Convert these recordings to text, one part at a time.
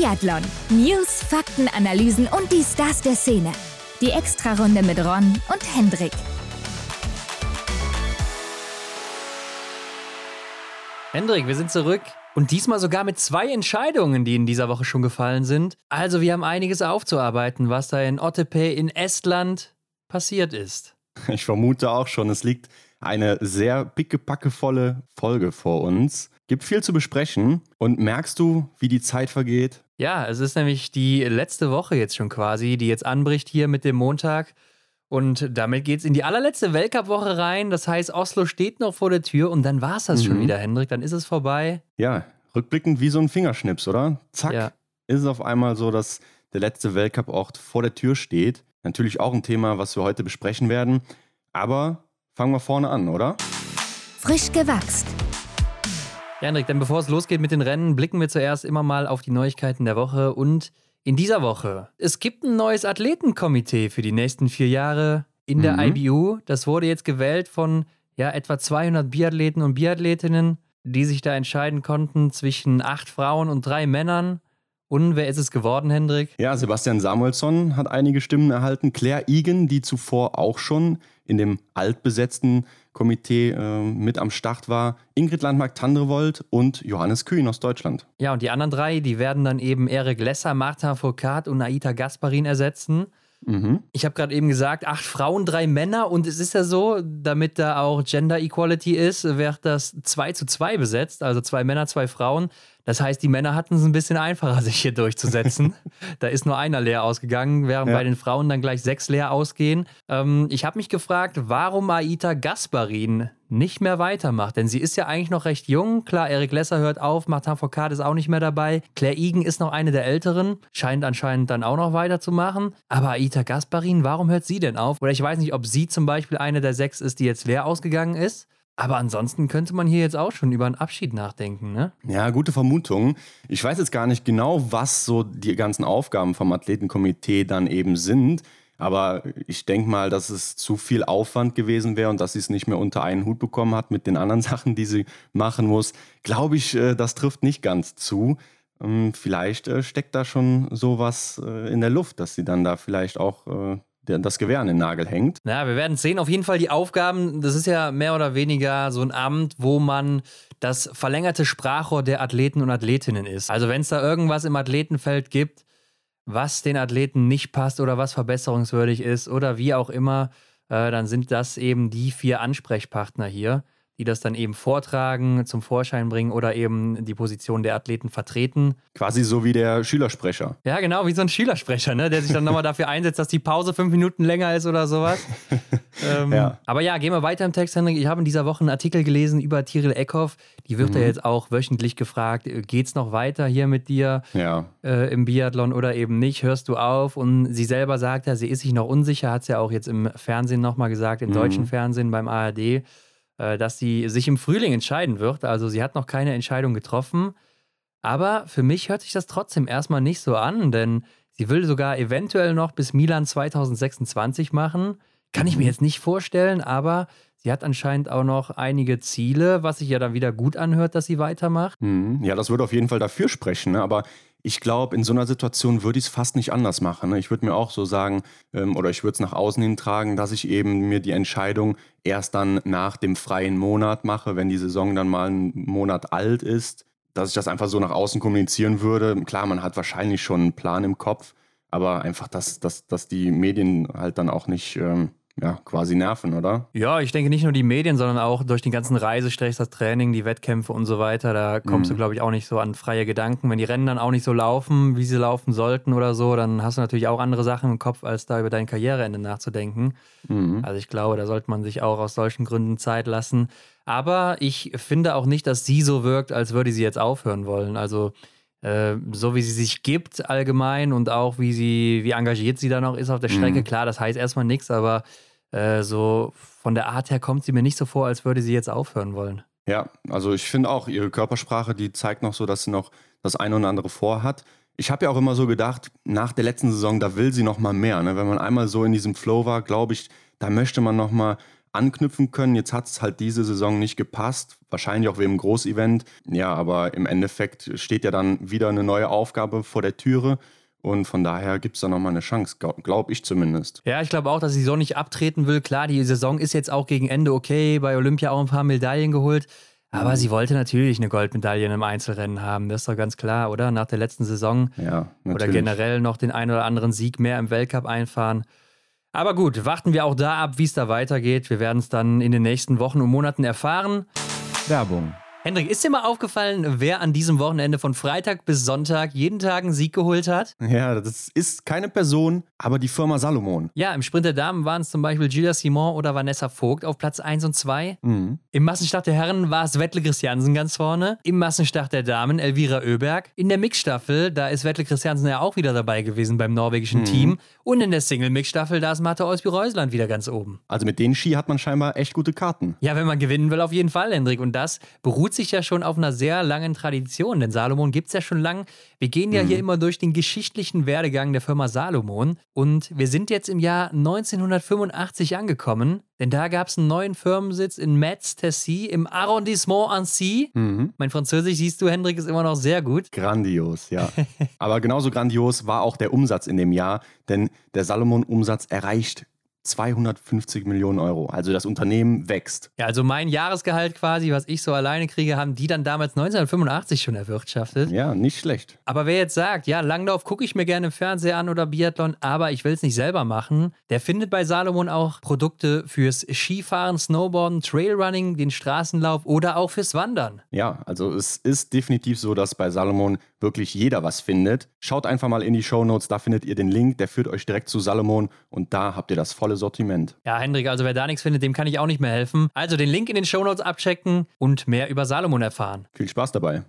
Biathlon. News, Fakten, Analysen und die Stars der Szene. Die Extrarunde mit Ron und Hendrik. Hendrik, wir sind zurück. Und diesmal sogar mit zwei Entscheidungen, die in dieser Woche schon gefallen sind. Also wir haben einiges aufzuarbeiten, was da in Otepää in Estland passiert ist. Ich vermute auch schon, es liegt eine sehr pickepackevolle Folge vor uns. Gibt viel zu besprechen. Und merkst du, wie die Zeit vergeht? Ja, es ist nämlich die letzte Woche jetzt schon quasi, die jetzt anbricht hier mit dem Montag. Und damit geht es in die allerletzte Weltcup-Woche rein. Das heißt, Oslo steht noch vor der Tür und dann war es das mhm. schon wieder, Hendrik. Dann ist es vorbei. Ja, rückblickend wie so ein Fingerschnips, oder? Zack, ja. ist es auf einmal so, dass der letzte Weltcup-Ort vor der Tür steht. Natürlich auch ein Thema, was wir heute besprechen werden. Aber fangen wir vorne an, oder? Frisch gewachst. Ja, Hendrik, denn bevor es losgeht mit den Rennen, blicken wir zuerst immer mal auf die Neuigkeiten der Woche und in dieser Woche. Es gibt ein neues Athletenkomitee für die nächsten vier Jahre in der mhm. IBU. Das wurde jetzt gewählt von ja, etwa 200 Biathleten und Biathletinnen, die sich da entscheiden konnten zwischen acht Frauen und drei Männern. Und wer ist es geworden, Hendrik? Ja, Sebastian Samuelsson hat einige Stimmen erhalten. Claire Igen, die zuvor auch schon in dem altbesetzten Komitee äh, mit am Start war. Ingrid Landmark-Tandrevold und Johannes Kühn aus Deutschland. Ja, und die anderen drei, die werden dann eben Erik Lesser, Martin Foucault und Aita Gasparin ersetzen. Mhm. Ich habe gerade eben gesagt, acht Frauen, drei Männer und es ist ja so, damit da auch Gender Equality ist, wird das 2 zu 2 besetzt, also zwei Männer, zwei Frauen. Das heißt, die Männer hatten es ein bisschen einfacher, sich hier durchzusetzen. da ist nur einer leer ausgegangen, während ja. bei den Frauen dann gleich sechs leer ausgehen. Ähm, ich habe mich gefragt, warum Aita Gasparin nicht mehr weitermacht. Denn sie ist ja eigentlich noch recht jung. Klar, Eric Lesser hört auf, Martin Foucault ist auch nicht mehr dabei. Claire Egan ist noch eine der Älteren, scheint anscheinend dann auch noch weiterzumachen. Aber Aita Gasparin, warum hört sie denn auf? Oder ich weiß nicht, ob sie zum Beispiel eine der sechs ist, die jetzt leer ausgegangen ist. Aber ansonsten könnte man hier jetzt auch schon über einen Abschied nachdenken, ne? Ja, gute Vermutung. Ich weiß jetzt gar nicht genau, was so die ganzen Aufgaben vom Athletenkomitee dann eben sind. Aber ich denke mal, dass es zu viel Aufwand gewesen wäre und dass sie es nicht mehr unter einen Hut bekommen hat mit den anderen Sachen, die sie machen muss. Glaube ich, äh, das trifft nicht ganz zu. Ähm, vielleicht äh, steckt da schon sowas äh, in der Luft, dass sie dann da vielleicht auch das Gewehr an den Nagel hängt. Ja, wir werden sehen. Auf jeden Fall die Aufgaben, das ist ja mehr oder weniger so ein Amt, wo man das verlängerte Sprachrohr der Athleten und Athletinnen ist. Also wenn es da irgendwas im Athletenfeld gibt, was den Athleten nicht passt oder was verbesserungswürdig ist oder wie auch immer, äh, dann sind das eben die vier Ansprechpartner hier die das dann eben vortragen, zum Vorschein bringen oder eben die Position der Athleten vertreten. Quasi so wie der Schülersprecher. Ja, genau, wie so ein Schülersprecher, ne? der sich dann nochmal dafür einsetzt, dass die Pause fünf Minuten länger ist oder sowas. ähm, ja. Aber ja, gehen wir weiter im Text, Henrik. Ich habe in dieser Woche einen Artikel gelesen über Tiril Eckhoff. Die wird mhm. ja jetzt auch wöchentlich gefragt, äh, geht es noch weiter hier mit dir ja. äh, im Biathlon oder eben nicht? Hörst du auf? Und sie selber sagt ja, sie ist sich noch unsicher, hat es ja auch jetzt im Fernsehen nochmal gesagt, im mhm. deutschen Fernsehen beim ARD. Äh, dass sie sich im Frühling entscheiden wird. Also sie hat noch keine Entscheidung getroffen. Aber für mich hört sich das trotzdem erstmal nicht so an, denn sie will sogar eventuell noch bis Milan 2026 machen. Kann ich mir jetzt nicht vorstellen, aber sie hat anscheinend auch noch einige Ziele, was sich ja dann wieder gut anhört, dass sie weitermacht. Mhm. Ja, das würde auf jeden Fall dafür sprechen. Ne? Aber ich glaube, in so einer Situation würde ich es fast nicht anders machen. Ne? Ich würde mir auch so sagen, ähm, oder ich würde es nach außen hin tragen, dass ich eben mir die Entscheidung erst dann nach dem freien Monat mache, wenn die Saison dann mal einen Monat alt ist, dass ich das einfach so nach außen kommunizieren würde. Klar, man hat wahrscheinlich schon einen Plan im Kopf, aber einfach, dass, dass, dass die Medien halt dann auch nicht ähm, ja, quasi nerven, oder? Ja, ich denke nicht nur die Medien, sondern auch durch den ganzen Reisestress, das Training, die Wettkämpfe und so weiter. Da kommst mhm. du, glaube ich, auch nicht so an freie Gedanken. Wenn die Rennen dann auch nicht so laufen, wie sie laufen sollten oder so, dann hast du natürlich auch andere Sachen im Kopf, als da über dein Karriereende nachzudenken. Mhm. Also ich glaube, da sollte man sich auch aus solchen Gründen Zeit lassen. Aber ich finde auch nicht, dass sie so wirkt, als würde sie jetzt aufhören wollen. Also äh, so wie sie sich gibt allgemein und auch wie sie, wie engagiert sie da noch ist auf der Strecke. Mhm. Klar, das heißt erstmal nichts, aber äh, so von der Art her kommt sie mir nicht so vor, als würde sie jetzt aufhören wollen. Ja, also ich finde auch, ihre Körpersprache, die zeigt noch so, dass sie noch das eine oder andere vorhat. Ich habe ja auch immer so gedacht, nach der letzten Saison, da will sie noch mal mehr. Ne? Wenn man einmal so in diesem Flow war, glaube ich, da möchte man noch mal anknüpfen können. Jetzt hat es halt diese Saison nicht gepasst, wahrscheinlich auch wegen dem Großevent. Ja, aber im Endeffekt steht ja dann wieder eine neue Aufgabe vor der Türe. Und von daher gibt es da nochmal eine Chance, glaube ich zumindest. Ja, ich glaube auch, dass sie so nicht abtreten will. Klar, die Saison ist jetzt auch gegen Ende okay, bei Olympia auch ein paar Medaillen geholt. Aber mhm. sie wollte natürlich eine Goldmedaille im Einzelrennen haben, das ist doch ganz klar, oder? Nach der letzten Saison. Ja, natürlich. Oder generell noch den einen oder anderen Sieg mehr im Weltcup einfahren. Aber gut, warten wir auch da ab, wie es da weitergeht. Wir werden es dann in den nächsten Wochen und Monaten erfahren. Werbung. Hendrik, ist dir mal aufgefallen, wer an diesem Wochenende von Freitag bis Sonntag jeden Tag einen Sieg geholt hat? Ja, das ist keine Person, aber die Firma Salomon. Ja, im Sprint der Damen waren es zum Beispiel Gilles Simon oder Vanessa Vogt auf Platz 1 und 2. Mhm. Im Massenstart der Herren war es Wettle Christiansen ganz vorne. Im Massenstart der Damen Elvira Oeberg. In der Mixstaffel, da ist Wettle Christiansen ja auch wieder dabei gewesen beim norwegischen mhm. Team. Und in der Single-Mix-Staffel, da ist Martha Olsby-Reusland wieder ganz oben. Also mit den Ski hat man scheinbar echt gute Karten. Ja, wenn man gewinnen will, auf jeden Fall, Hendrik. Und das beruht beruht sich ja schon auf einer sehr langen Tradition, denn Salomon gibt es ja schon lang. Wir gehen ja mhm. hier immer durch den geschichtlichen Werdegang der Firma Salomon und wir sind jetzt im Jahr 1985 angekommen, denn da gab es einen neuen Firmensitz in Metz-Tessy im Arrondissement Annecy. Mhm. Mein Französisch, siehst du, Hendrik, ist immer noch sehr gut. Grandios, ja. Aber genauso grandios war auch der Umsatz in dem Jahr, denn der Salomon-Umsatz erreicht 250 Millionen Euro. Also das Unternehmen wächst. Ja, also mein Jahresgehalt quasi, was ich so alleine kriege, haben die dann damals 1985 schon erwirtschaftet. Ja, nicht schlecht. Aber wer jetzt sagt, ja, Langlauf gucke ich mir gerne im Fernseher an oder Biathlon, aber ich will es nicht selber machen, der findet bei Salomon auch Produkte fürs Skifahren, Snowboarden, Trailrunning, den Straßenlauf oder auch fürs Wandern. Ja, also es ist definitiv so, dass bei Salomon wirklich jeder was findet. Schaut einfach mal in die Show Notes, da findet ihr den Link, der führt euch direkt zu Salomon und da habt ihr das volle Sortiment. Ja, Hendrik, also wer da nichts findet, dem kann ich auch nicht mehr helfen. Also den Link in den Show Notes abchecken und mehr über Salomon erfahren. Viel Spaß dabei.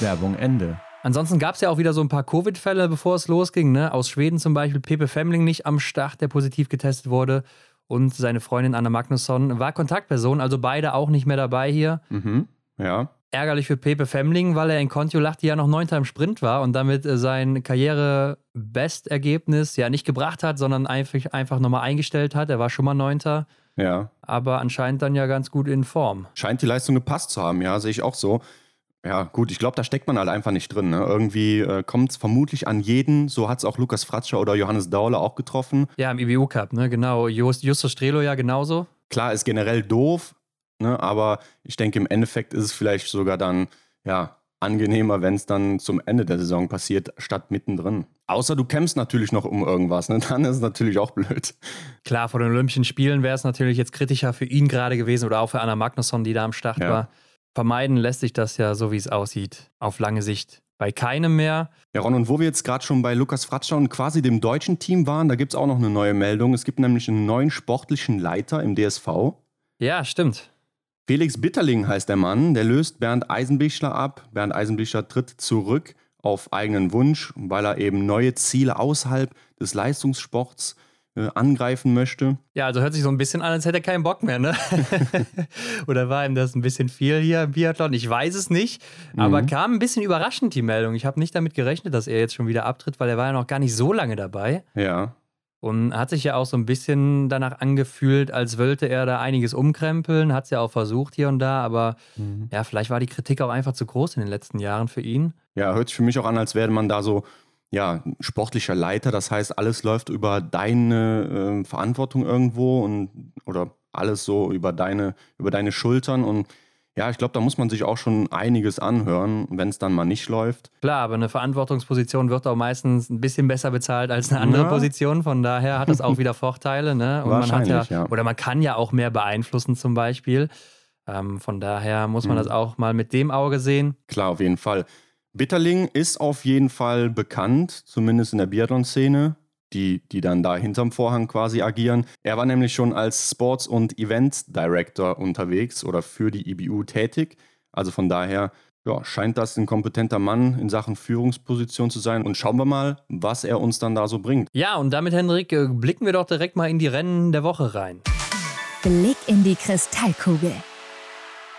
Werbung Ende. Ansonsten gab es ja auch wieder so ein paar Covid-Fälle, bevor es losging. Ne? Aus Schweden zum Beispiel Pepe Femling nicht am Start, der positiv getestet wurde. Und seine Freundin Anna Magnusson war Kontaktperson, also beide auch nicht mehr dabei hier. Mhm. Ja ärgerlich für Pepe Femling, weil er in Kontiolahti ja noch Neunter im Sprint war und damit äh, sein Karriere-Bestergebnis ja nicht gebracht hat, sondern einfach, einfach nochmal eingestellt hat. Er war schon mal Neunter. Ja. Aber anscheinend dann ja ganz gut in Form. Scheint die Leistung gepasst zu haben, ja, sehe ich auch so. Ja, gut, ich glaube, da steckt man halt einfach nicht drin. Ne? Irgendwie äh, kommt es vermutlich an jeden. So hat es auch Lukas Fratscher oder Johannes Daule auch getroffen. Ja, im IBU Cup, ne? Genau. Just, Justus Strelo ja genauso. Klar, ist generell doof, Ne? Aber ich denke, im Endeffekt ist es vielleicht sogar dann ja, angenehmer, wenn es dann zum Ende der Saison passiert, statt mittendrin. Außer du kämpfst natürlich noch um irgendwas, ne? dann ist es natürlich auch blöd. Klar, vor den Olympischen Spielen wäre es natürlich jetzt kritischer für ihn gerade gewesen oder auch für Anna Magnusson, die da am Start ja. war. Vermeiden lässt sich das ja, so wie es aussieht, auf lange Sicht bei keinem mehr. Ja, Ron, und wo wir jetzt gerade schon bei Lukas Fratscher und quasi dem deutschen Team waren, da gibt es auch noch eine neue Meldung. Es gibt nämlich einen neuen sportlichen Leiter im DSV. Ja, stimmt. Felix Bitterling heißt der Mann, der löst Bernd Eisenbichler ab. Bernd Eisenbichler tritt zurück auf eigenen Wunsch, weil er eben neue Ziele außerhalb des Leistungssports äh, angreifen möchte. Ja, also hört sich so ein bisschen an, als hätte er keinen Bock mehr, ne? Oder war ihm das ein bisschen viel hier im Biathlon? Ich weiß es nicht, aber mhm. kam ein bisschen überraschend die Meldung. Ich habe nicht damit gerechnet, dass er jetzt schon wieder abtritt, weil er war ja noch gar nicht so lange dabei. Ja. Und hat sich ja auch so ein bisschen danach angefühlt, als wollte er da einiges umkrempeln, hat es ja auch versucht hier und da, aber mhm. ja, vielleicht war die Kritik auch einfach zu groß in den letzten Jahren für ihn. Ja, hört sich für mich auch an, als wäre man da so, ja, sportlicher Leiter. Das heißt, alles läuft über deine äh, Verantwortung irgendwo und oder alles so über deine, über deine Schultern und ja, ich glaube, da muss man sich auch schon einiges anhören, wenn es dann mal nicht läuft. Klar, aber eine Verantwortungsposition wird auch meistens ein bisschen besser bezahlt als eine andere ja. Position. Von daher hat das auch wieder Vorteile. Ne? Und Wahrscheinlich, man hat ja, ja, Oder man kann ja auch mehr beeinflussen zum Beispiel. Ähm, von daher muss man mhm. das auch mal mit dem Auge sehen. Klar, auf jeden Fall. Bitterling ist auf jeden Fall bekannt, zumindest in der Biathlon-Szene die, die dann da hinterm Vorhang quasi agieren. Er war nämlich schon als Sports- und Events Director unterwegs oder für die IBU tätig. Also von daher ja, scheint das ein kompetenter Mann in Sachen Führungsposition zu sein. Und schauen wir mal, was er uns dann da so bringt. Ja, und damit, Hendrik, äh, blicken wir doch direkt mal in die Rennen der Woche rein. Blick in die Kristallkugel.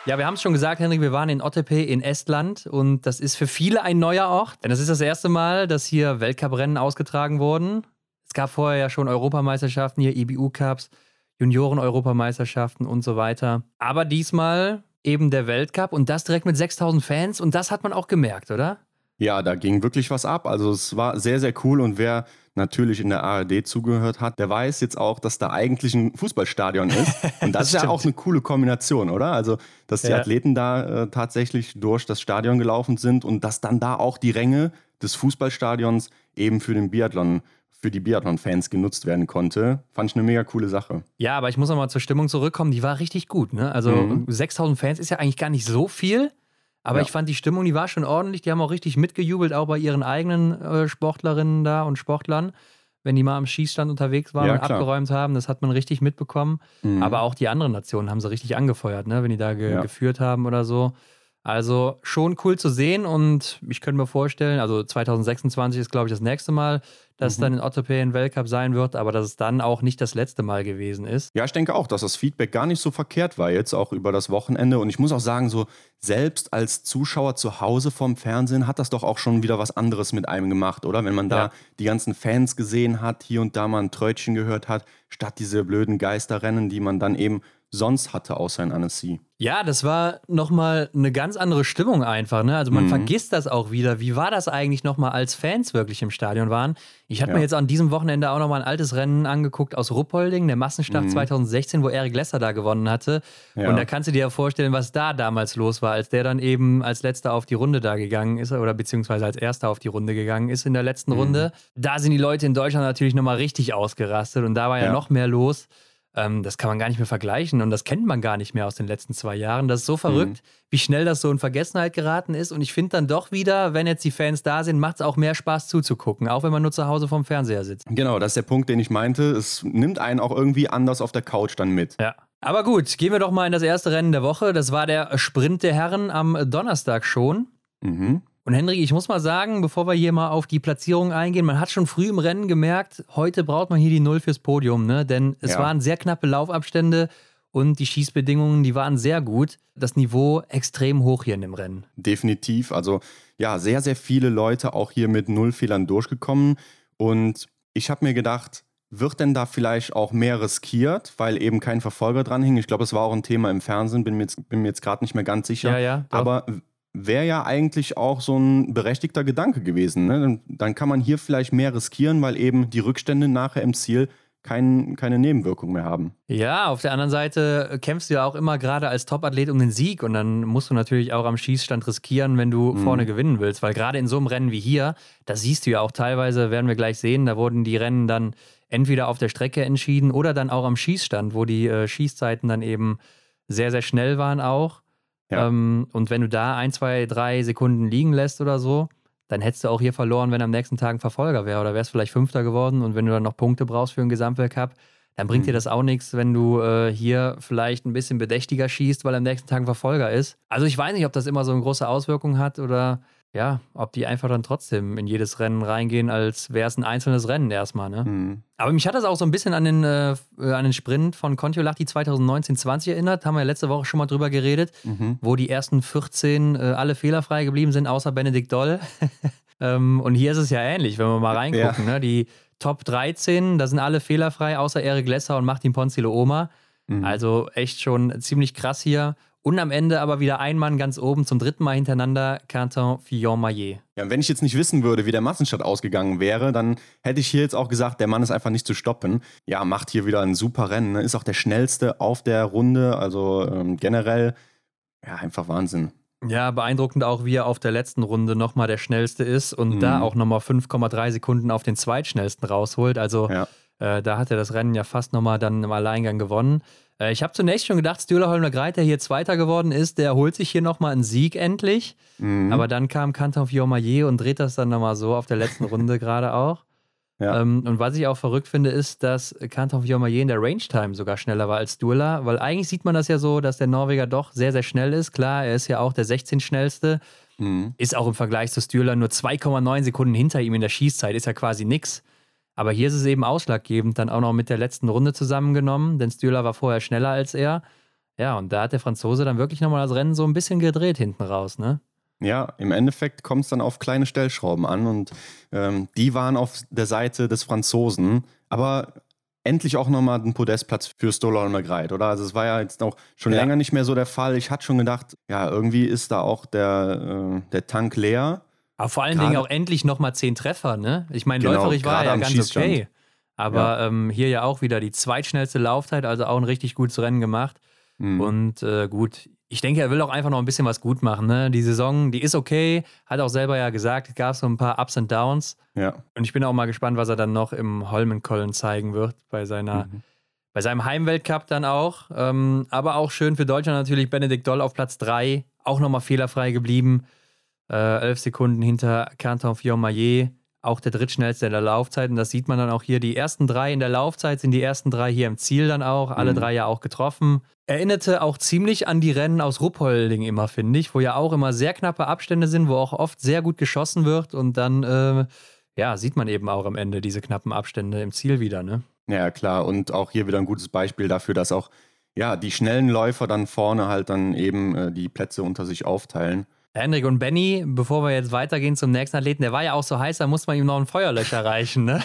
Ja, wir haben es schon gesagt, Henrik, wir waren in Ottepe in Estland und das ist für viele ein neuer Ort. Denn das ist das erste Mal, dass hier Weltcuprennen ausgetragen wurden. Es gab vorher ja schon Europameisterschaften, hier IBU-Cups. Junioren-Europameisterschaften und so weiter. Aber diesmal eben der Weltcup und das direkt mit 6000 Fans und das hat man auch gemerkt, oder? Ja, da ging wirklich was ab. Also es war sehr, sehr cool und wer natürlich in der ARD zugehört hat, der weiß jetzt auch, dass da eigentlich ein Fußballstadion ist. Und das, das ist ja auch eine coole Kombination, oder? Also, dass die ja. Athleten da äh, tatsächlich durch das Stadion gelaufen sind und dass dann da auch die Ränge des Fußballstadions eben für den Biathlon für die Biathlon-Fans genutzt werden konnte. Fand ich eine mega coole Sache. Ja, aber ich muss nochmal zur Stimmung zurückkommen. Die war richtig gut. Ne? Also mhm. 6000 Fans ist ja eigentlich gar nicht so viel. Aber ja. ich fand die Stimmung, die war schon ordentlich. Die haben auch richtig mitgejubelt, auch bei ihren eigenen äh, Sportlerinnen da und Sportlern, wenn die mal am Schießstand unterwegs waren ja, und klar. abgeräumt haben. Das hat man richtig mitbekommen. Mhm. Aber auch die anderen Nationen haben sie richtig angefeuert, ne? wenn die da ge ja. geführt haben oder so. Also schon cool zu sehen und ich könnte mir vorstellen, also 2026 ist, glaube ich, das nächste Mal, dass mhm. dann in Ottopay ein Weltcup sein wird, aber dass es dann auch nicht das letzte Mal gewesen ist. Ja, ich denke auch, dass das Feedback gar nicht so verkehrt war jetzt, auch über das Wochenende. Und ich muss auch sagen, so selbst als Zuschauer zu Hause vorm Fernsehen hat das doch auch schon wieder was anderes mit einem gemacht, oder? Wenn man da ja. die ganzen Fans gesehen hat, hier und da mal ein Trötchen gehört hat, statt diese blöden Geisterrennen, die man dann eben sonst hatte, außer in Annecy. Ja, das war nochmal eine ganz andere Stimmung einfach. Ne? Also man mhm. vergisst das auch wieder. Wie war das eigentlich nochmal, als Fans wirklich im Stadion waren? Ich habe ja. mir jetzt an diesem Wochenende auch nochmal ein altes Rennen angeguckt aus Ruppolding, der Massenstart mhm. 2016, wo Eric Lesser da gewonnen hatte. Ja. Und da kannst du dir ja vorstellen, was da damals los war, als der dann eben als letzter auf die Runde da gegangen ist oder beziehungsweise als erster auf die Runde gegangen ist in der letzten mhm. Runde. Da sind die Leute in Deutschland natürlich nochmal richtig ausgerastet und da war ja, ja noch mehr los. Ähm, das kann man gar nicht mehr vergleichen und das kennt man gar nicht mehr aus den letzten zwei Jahren. Das ist so verrückt, mhm. wie schnell das so in Vergessenheit geraten ist. Und ich finde dann doch wieder, wenn jetzt die Fans da sind, macht es auch mehr Spaß zuzugucken, auch wenn man nur zu Hause vorm Fernseher sitzt. Genau, das ist der Punkt, den ich meinte. Es nimmt einen auch irgendwie anders auf der Couch dann mit. Ja. Aber gut, gehen wir doch mal in das erste Rennen der Woche. Das war der Sprint der Herren am Donnerstag schon. Mhm. Und Henrik, ich muss mal sagen, bevor wir hier mal auf die Platzierung eingehen, man hat schon früh im Rennen gemerkt, heute braucht man hier die Null fürs Podium, ne? Denn es ja. waren sehr knappe Laufabstände und die Schießbedingungen, die waren sehr gut. Das Niveau extrem hoch hier in dem Rennen. Definitiv. Also ja, sehr, sehr viele Leute auch hier mit Nullfehlern durchgekommen. Und ich habe mir gedacht, wird denn da vielleicht auch mehr riskiert, weil eben kein Verfolger dran hing? Ich glaube, es war auch ein Thema im Fernsehen, bin mir jetzt, jetzt gerade nicht mehr ganz sicher. Ja, ja, doch. Aber wäre ja eigentlich auch so ein berechtigter Gedanke gewesen. Ne? Dann kann man hier vielleicht mehr riskieren, weil eben die Rückstände nachher im Ziel kein, keine Nebenwirkung mehr haben. Ja, auf der anderen Seite kämpfst du ja auch immer gerade als Topathlet um den Sieg und dann musst du natürlich auch am Schießstand riskieren, wenn du mhm. vorne gewinnen willst, weil gerade in so einem Rennen wie hier, da siehst du ja auch teilweise, werden wir gleich sehen, da wurden die Rennen dann entweder auf der Strecke entschieden oder dann auch am Schießstand, wo die äh, Schießzeiten dann eben sehr, sehr schnell waren auch. Ja. Ähm, und wenn du da ein, zwei, drei Sekunden liegen lässt oder so, dann hättest du auch hier verloren, wenn am nächsten Tag ein Verfolger wäre oder wärst vielleicht Fünfter geworden und wenn du dann noch Punkte brauchst für einen Gesamtweltcup, dann bringt mhm. dir das auch nichts, wenn du äh, hier vielleicht ein bisschen bedächtiger schießt, weil am nächsten Tag ein Verfolger ist. Also ich weiß nicht, ob das immer so eine große Auswirkung hat oder ja, ob die einfach dann trotzdem in jedes Rennen reingehen, als wäre es ein einzelnes Rennen erstmal. Ne? Mhm. Aber mich hat das auch so ein bisschen an den, äh, an den Sprint von Kontiolahti 2019-20 erinnert. Haben wir ja letzte Woche schon mal drüber geredet, mhm. wo die ersten 14 äh, alle fehlerfrei geblieben sind, außer Benedikt Doll. ähm, und hier ist es ja ähnlich, wenn wir mal reingucken. Ja. Ne? Die Top 13, da sind alle fehlerfrei, außer Eric Lesser und Martin Ponzilo Oma. Mhm. Also echt schon ziemlich krass hier. Und am Ende aber wieder ein Mann ganz oben zum dritten Mal hintereinander, Quentin Fillon-Maillet. Ja, wenn ich jetzt nicht wissen würde, wie der Massenstart ausgegangen wäre, dann hätte ich hier jetzt auch gesagt, der Mann ist einfach nicht zu stoppen. Ja, macht hier wieder ein super Rennen, ne? ist auch der schnellste auf der Runde, also ähm, generell, ja, einfach Wahnsinn. Ja, beeindruckend auch, wie er auf der letzten Runde nochmal der schnellste ist und mhm. da auch nochmal 5,3 Sekunden auf den zweitschnellsten rausholt. Also ja. Äh, da hat er das Rennen ja fast nochmal dann im Alleingang gewonnen. Äh, ich habe zunächst schon gedacht, Stühler Holmler Greit, der hier Zweiter geworden ist, der holt sich hier nochmal einen Sieg endlich. Mhm. Aber dann kam Kanton Fiormaillet und dreht das dann nochmal so auf der letzten Runde gerade auch. Ja. Ähm, und was ich auch verrückt finde, ist, dass Kanton Fiormaillet in der Range-Time sogar schneller war als Duela, weil eigentlich sieht man das ja so, dass der Norweger doch sehr, sehr schnell ist. Klar, er ist ja auch der 16. schnellste, mhm. ist auch im Vergleich zu Stühler nur 2,9 Sekunden hinter ihm in der Schießzeit, ist ja quasi nichts. Aber hier ist es eben ausschlaggebend, dann auch noch mit der letzten Runde zusammengenommen, denn Stühler war vorher schneller als er. Ja, und da hat der Franzose dann wirklich nochmal das Rennen so ein bisschen gedreht hinten raus, ne? Ja, im Endeffekt kommt es dann auf kleine Stellschrauben an und ähm, die waren auf der Seite des Franzosen. Aber endlich auch nochmal einen Podestplatz für Stoller Greit, oder? Also es war ja jetzt auch schon ja. länger nicht mehr so der Fall. Ich hatte schon gedacht, ja, irgendwie ist da auch der, äh, der Tank leer. Aber vor allen Dingen auch endlich nochmal zehn Treffer, ne? Ich meine, genau, läuferig war er ja ganz okay. Aber ja. Ähm, hier ja auch wieder die zweitschnellste Laufzeit, also auch ein richtig gutes Rennen gemacht. Mhm. Und äh, gut, ich denke, er will auch einfach noch ein bisschen was gut machen. Ne? Die Saison, die ist okay, hat auch selber ja gesagt, es gab so ein paar Ups und Downs. Ja. Und ich bin auch mal gespannt, was er dann noch im Holmenkollen zeigen wird bei seiner. Mhm. Bei seinem Heimweltcup dann auch. Ähm, aber auch schön für Deutschland natürlich Benedikt Doll auf Platz 3. Auch nochmal fehlerfrei geblieben. Äh, elf Sekunden hinter Canton Fiormaillet auch der drittschnellste in der Laufzeit. Und das sieht man dann auch hier. Die ersten drei in der Laufzeit sind die ersten drei hier im Ziel dann auch. Alle mhm. drei ja auch getroffen. Erinnerte auch ziemlich an die Rennen aus Ruppolding immer, finde ich, wo ja auch immer sehr knappe Abstände sind, wo auch oft sehr gut geschossen wird. Und dann, äh, ja, sieht man eben auch am Ende diese knappen Abstände im Ziel wieder, ne? Ja, klar. Und auch hier wieder ein gutes Beispiel dafür, dass auch ja, die schnellen Läufer dann vorne halt dann eben äh, die Plätze unter sich aufteilen. Hendrik und Benny, bevor wir jetzt weitergehen zum nächsten Athleten, der war ja auch so heiß, da muss man ihm noch ein Feuerlöcher reichen, ne?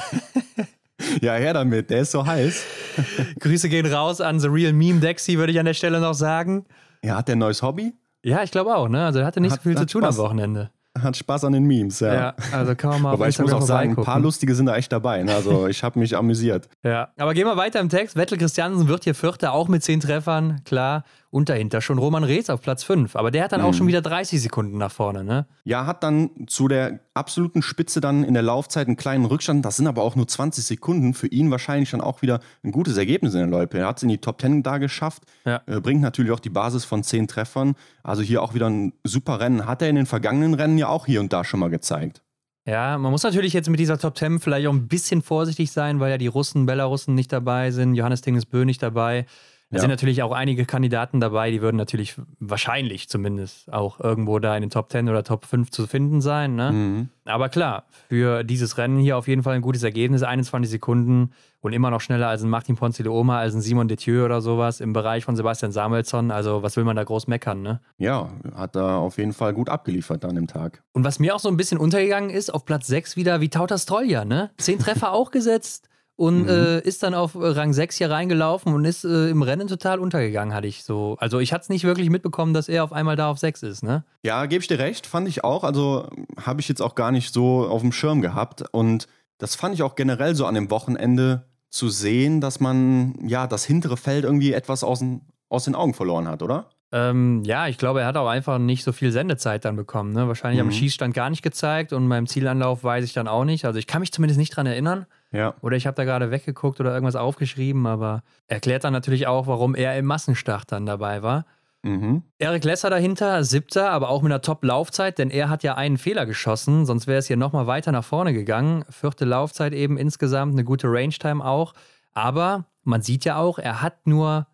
Ja, her damit, der ist so heiß. Grüße gehen raus an The Real Meme Dexy, würde ich an der Stelle noch sagen. Ja, hat der ein neues Hobby? Ja, ich glaube auch, ne? Also er hatte nicht hat, so viel zu tun Spaß. am Wochenende hat Spaß an den Memes, ja. Ja, also kann man mal Aber ich muss auch sagen, ein paar lustige sind da echt dabei. Ne? Also ich habe mich amüsiert. Ja, aber gehen wir weiter im Text. Vettel Christiansen wird hier Vierter, auch mit zehn Treffern, klar. Und dahinter schon Roman Rees auf Platz 5. Aber der hat dann mhm. auch schon wieder 30 Sekunden nach vorne, ne? Ja, hat dann zu der absoluten Spitze dann in der Laufzeit einen kleinen Rückstand. Das sind aber auch nur 20 Sekunden. Für ihn wahrscheinlich dann auch wieder ein gutes Ergebnis in der Loipe. Er hat es in die Top 10 da geschafft. Ja. Äh, bringt natürlich auch die Basis von 10 Treffern. Also hier auch wieder ein super Rennen. Hat er in den vergangenen Rennen ja auch hier und da schon mal gezeigt. Ja, man muss natürlich jetzt mit dieser Top 10 vielleicht auch ein bisschen vorsichtig sein, weil ja die Russen, Belarussen nicht dabei sind, Johannes Tingesbö nicht dabei. Da ja. sind natürlich auch einige Kandidaten dabei, die würden natürlich wahrscheinlich zumindest auch irgendwo da in den Top 10 oder Top 5 zu finden sein. Ne? Mhm. Aber klar, für dieses Rennen hier auf jeden Fall ein gutes Ergebnis. 21 Sekunden und immer noch schneller als ein Martin Ponce de Oma, als ein Simon Detieu oder sowas im Bereich von Sebastian Samuelsson. Also was will man da groß meckern, ne? Ja, hat da auf jeden Fall gut abgeliefert an dem Tag. Und was mir auch so ein bisschen untergegangen ist, auf Platz 6 wieder wie Tautas Strolja, ne? Zehn Treffer auch gesetzt und mhm. äh, ist dann auf Rang 6 hier reingelaufen und ist äh, im Rennen total untergegangen, hatte ich so. Also ich hatte es nicht wirklich mitbekommen, dass er auf einmal da auf 6 ist, ne? Ja, gebe ich dir recht, fand ich auch. Also habe ich jetzt auch gar nicht so auf dem Schirm gehabt. Und das fand ich auch generell so an dem Wochenende zu sehen, dass man ja das hintere Feld irgendwie etwas aus den, aus den Augen verloren hat, oder? Ähm, ja, ich glaube, er hat auch einfach nicht so viel Sendezeit dann bekommen. Ne? Wahrscheinlich mhm. am Schießstand gar nicht gezeigt und beim Zielanlauf weiß ich dann auch nicht. Also ich kann mich zumindest nicht dran erinnern. Ja. Oder ich habe da gerade weggeguckt oder irgendwas aufgeschrieben, aber erklärt dann natürlich auch, warum er im Massenstart dann dabei war. Mhm. Erik Lesser dahinter, siebter, aber auch mit einer Top-Laufzeit, denn er hat ja einen Fehler geschossen, sonst wäre es hier nochmal weiter nach vorne gegangen. Vierte Laufzeit eben insgesamt, eine gute Range-Time auch. Aber man sieht ja auch, er hat nur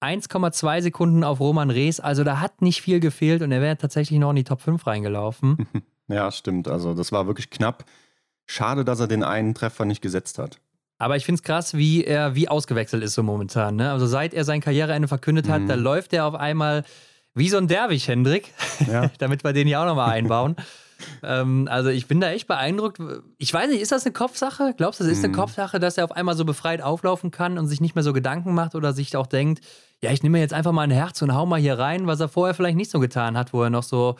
1,2 Sekunden auf Roman Rees, also da hat nicht viel gefehlt und er wäre tatsächlich noch in die Top 5 reingelaufen. Ja, stimmt. Also das war wirklich knapp. Schade, dass er den einen Treffer nicht gesetzt hat. Aber ich finde es krass, wie er wie ausgewechselt ist so momentan. Ne? Also seit er sein Karriereende verkündet hat, mhm. da läuft er auf einmal wie so ein Derwig, Hendrik. Ja. Damit wir den hier auch nochmal einbauen. ähm, also ich bin da echt beeindruckt. Ich weiß nicht, ist das eine Kopfsache? Glaubst du, das ist eine mhm. Kopfsache, dass er auf einmal so befreit auflaufen kann und sich nicht mehr so Gedanken macht oder sich auch denkt, ja, ich nehme mir jetzt einfach mal ein Herz und hau mal hier rein, was er vorher vielleicht nicht so getan hat, wo er noch so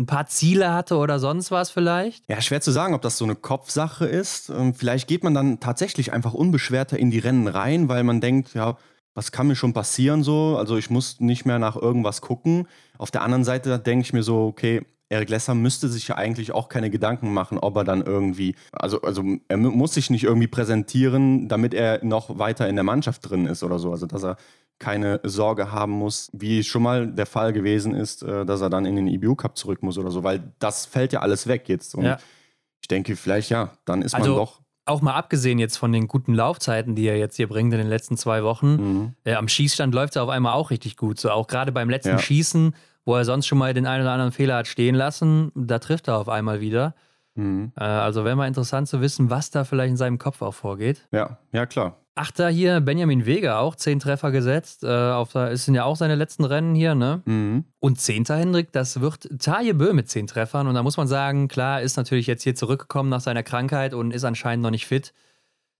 ein paar Ziele hatte oder sonst was vielleicht? Ja, schwer zu sagen, ob das so eine Kopfsache ist. Ähm, vielleicht geht man dann tatsächlich einfach unbeschwerter in die Rennen rein, weil man denkt, ja, was kann mir schon passieren so? Also ich muss nicht mehr nach irgendwas gucken. Auf der anderen Seite denke ich mir so, okay, Eric Lesser müsste sich ja eigentlich auch keine Gedanken machen, ob er dann irgendwie, also, also er muss sich nicht irgendwie präsentieren, damit er noch weiter in der Mannschaft drin ist oder so. Also dass er keine Sorge haben muss, wie schon mal der Fall gewesen ist, äh, dass er dann in den EBU Cup zurück muss oder so, weil das fällt ja alles weg jetzt. Und ja. ich denke, vielleicht ja, dann ist also, man doch. Auch mal abgesehen jetzt von den guten Laufzeiten, die er jetzt hier bringt in den letzten zwei Wochen, mhm. äh, am Schießstand läuft er auf einmal auch richtig gut. So auch gerade beim letzten ja. Schießen, wo er sonst schon mal den einen oder anderen Fehler hat stehen lassen, da trifft er auf einmal wieder. Mhm. Äh, also wäre mal interessant zu wissen, was da vielleicht in seinem Kopf auch vorgeht. Ja, ja klar. Achter hier, Benjamin Vega, auch zehn Treffer gesetzt. Äh, auf es sind ja auch seine letzten Rennen hier, ne? Mhm. Und zehnter Hendrik, das wird Taje Bö mit zehn Treffern. Und da muss man sagen, klar, ist natürlich jetzt hier zurückgekommen nach seiner Krankheit und ist anscheinend noch nicht fit.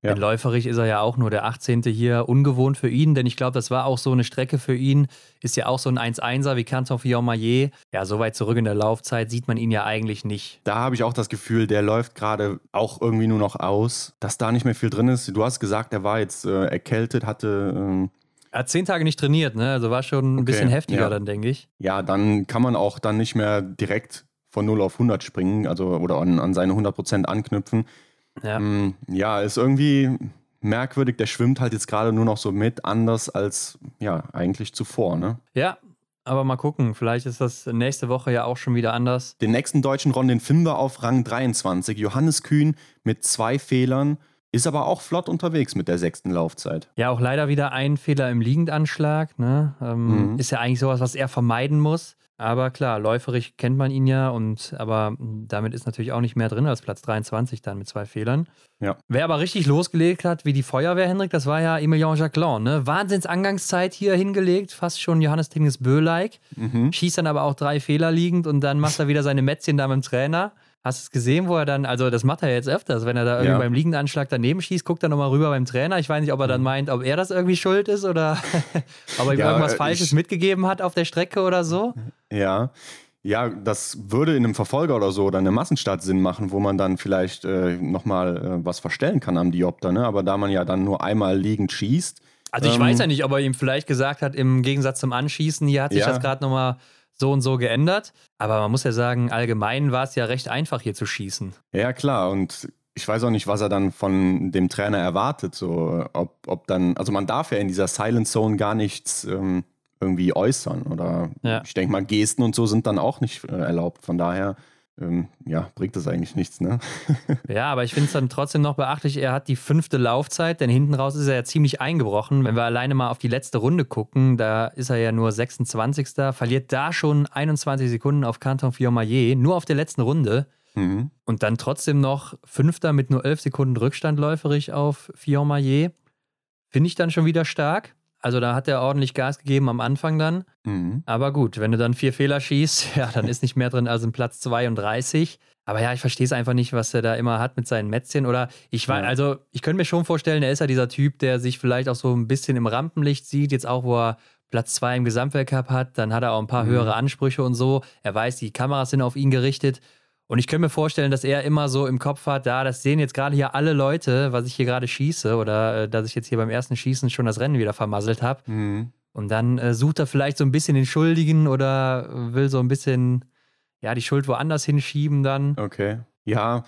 Ja. Denn läuferig ist er ja auch nur der 18. hier, ungewohnt für ihn, denn ich glaube, das war auch so eine Strecke für ihn. Ist ja auch so ein 1-1er wie Canton Fillon-Maillet. Ja, so weit zurück in der Laufzeit sieht man ihn ja eigentlich nicht. Da habe ich auch das Gefühl, der läuft gerade auch irgendwie nur noch aus, dass da nicht mehr viel drin ist. Du hast gesagt, er war jetzt äh, erkältet, hatte. Ähm er hat zehn Tage nicht trainiert, ne? Also war schon ein okay, bisschen heftiger ja. dann, denke ich. Ja, dann kann man auch dann nicht mehr direkt von 0 auf 100 springen, also oder an, an seine 100% anknüpfen. Ja. Mm, ja, ist irgendwie merkwürdig. Der schwimmt halt jetzt gerade nur noch so mit, anders als ja eigentlich zuvor, ne? Ja, aber mal gucken, vielleicht ist das nächste Woche ja auch schon wieder anders. Den nächsten deutschen Ron, den finden wir auf Rang 23. Johannes Kühn mit zwei Fehlern. Ist aber auch flott unterwegs mit der sechsten Laufzeit. Ja, auch leider wieder ein Fehler im Liegendanschlag. Ne? Ähm, mhm. Ist ja eigentlich sowas, was er vermeiden muss. Aber klar, läuferig kennt man ihn ja und aber damit ist natürlich auch nicht mehr drin als Platz 23 dann mit zwei Fehlern. Ja. Wer aber richtig losgelegt hat, wie die Feuerwehr, Hendrik, das war ja Emilien Jacquelin. Ne? Wahnsinns-Angangszeit hier hingelegt, fast schon Johannes Tinges Bö-like. Mhm. Schießt dann aber auch drei Fehler liegend und dann macht er wieder seine Mätzchen da mit dem Trainer. Hast du es gesehen, wo er dann, also das macht er jetzt öfters, wenn er da irgendwie ja. beim Liegendanschlag daneben schießt, guckt er nochmal rüber beim Trainer. Ich weiß nicht, ob er dann mhm. meint, ob er das irgendwie schuld ist oder ob er ihm ja, irgendwas Falsches ich, mitgegeben hat auf der Strecke oder so. Ja. Ja, das würde in einem Verfolger oder so oder einem Massenstart Sinn machen, wo man dann vielleicht äh, nochmal äh, was verstellen kann am Diopter, ne? Aber da man ja dann nur einmal liegend schießt. Also ich ähm, weiß ja nicht, ob er ihm vielleicht gesagt hat, im Gegensatz zum Anschießen, hier hat sich ja. das gerade nochmal so und so geändert. Aber man muss ja sagen, allgemein war es ja recht einfach hier zu schießen. Ja, klar. Und ich weiß auch nicht, was er dann von dem Trainer erwartet. So, ob, ob dann, also man darf ja in dieser Silent Zone gar nichts ähm, irgendwie äußern. Oder ja. ich denke mal, Gesten und so sind dann auch nicht äh, erlaubt. Von daher ähm, ja, bringt das eigentlich nichts, ne? ja, aber ich finde es dann trotzdem noch beachtlich, er hat die fünfte Laufzeit, denn hinten raus ist er ja ziemlich eingebrochen. Wenn wir alleine mal auf die letzte Runde gucken, da ist er ja nur 26. Verliert da schon 21 Sekunden auf Canton Fiormaillet, nur auf der letzten Runde. Mhm. Und dann trotzdem noch Fünfter mit nur 11 Sekunden Rückstand läuferig auf Fiormaillet. Finde ich dann schon wieder stark. Also da hat er ordentlich Gas gegeben am Anfang dann. Mhm. Aber gut, wenn du dann vier Fehler schießt, ja, dann ist nicht mehr drin als im Platz 32. Aber ja, ich verstehe es einfach nicht, was er da immer hat mit seinen Mätzchen. Oder ich war, ja. also ich könnte mir schon vorstellen, er ist ja dieser Typ, der sich vielleicht auch so ein bisschen im Rampenlicht sieht, jetzt auch, wo er Platz zwei im Gesamtweltcup hat, dann hat er auch ein paar mhm. höhere Ansprüche und so. Er weiß, die Kameras sind auf ihn gerichtet. Und ich könnte mir vorstellen, dass er immer so im Kopf hat, da, das sehen jetzt gerade hier alle Leute, was ich hier gerade schieße oder äh, dass ich jetzt hier beim ersten Schießen schon das Rennen wieder vermasselt habe. Mhm. Und dann äh, sucht er vielleicht so ein bisschen den Schuldigen oder will so ein bisschen, ja, die Schuld woanders hinschieben dann. Okay. Ja,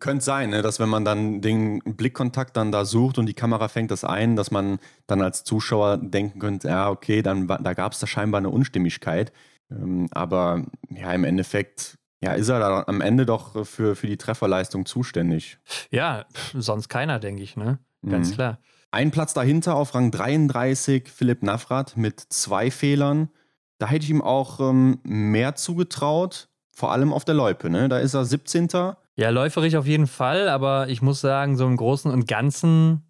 könnte sein, ne, dass wenn man dann den Blickkontakt dann da sucht und die Kamera fängt das ein, dass man dann als Zuschauer denken könnte, ja, okay, dann da gab es da scheinbar eine Unstimmigkeit. Ähm, aber ja, im Endeffekt ja, ist er da am Ende doch für, für die Trefferleistung zuständig. Ja, sonst keiner, denke ich, ne? Ganz mhm. klar. Ein Platz dahinter auf Rang 33, Philipp Navrat mit zwei Fehlern. Da hätte ich ihm auch ähm, mehr zugetraut, vor allem auf der Loipe, ne? Da ist er 17. Ja, läuferig auf jeden Fall, aber ich muss sagen, so im Großen und Ganzen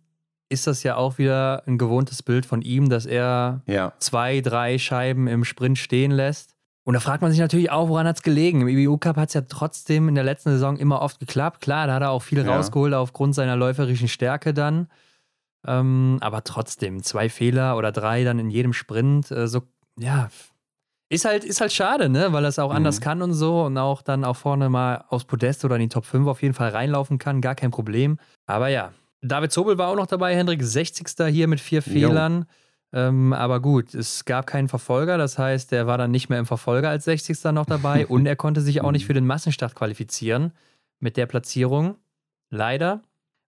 ist das ja auch wieder ein gewohntes Bild von ihm, dass er ja. zwei, drei Scheiben im Sprint stehen lässt. Und da fragt man sich natürlich auch, woran hat es gelegen? Im IBU Cup hat es ja trotzdem in der letzten Saison immer oft geklappt. Klar, da hat er auch viel ja. rausgeholt aufgrund seiner läuferischen Stärke dann. Ähm, aber trotzdem, zwei Fehler oder drei dann in jedem Sprint, äh, so, ja, ist halt, ist halt schade, ne? Weil er es auch mhm. anders kann und so und auch dann auch vorne mal aufs Podest oder in die Top 5 auf jeden Fall reinlaufen kann, gar kein Problem. Aber ja, David Zobel war auch noch dabei, Hendrik, 60. hier mit vier Fehlern. Jo. Ähm, aber gut, es gab keinen Verfolger, das heißt, er war dann nicht mehr im Verfolger als 60. noch dabei und er konnte sich auch nicht für den Massenstart qualifizieren mit der Platzierung. Leider.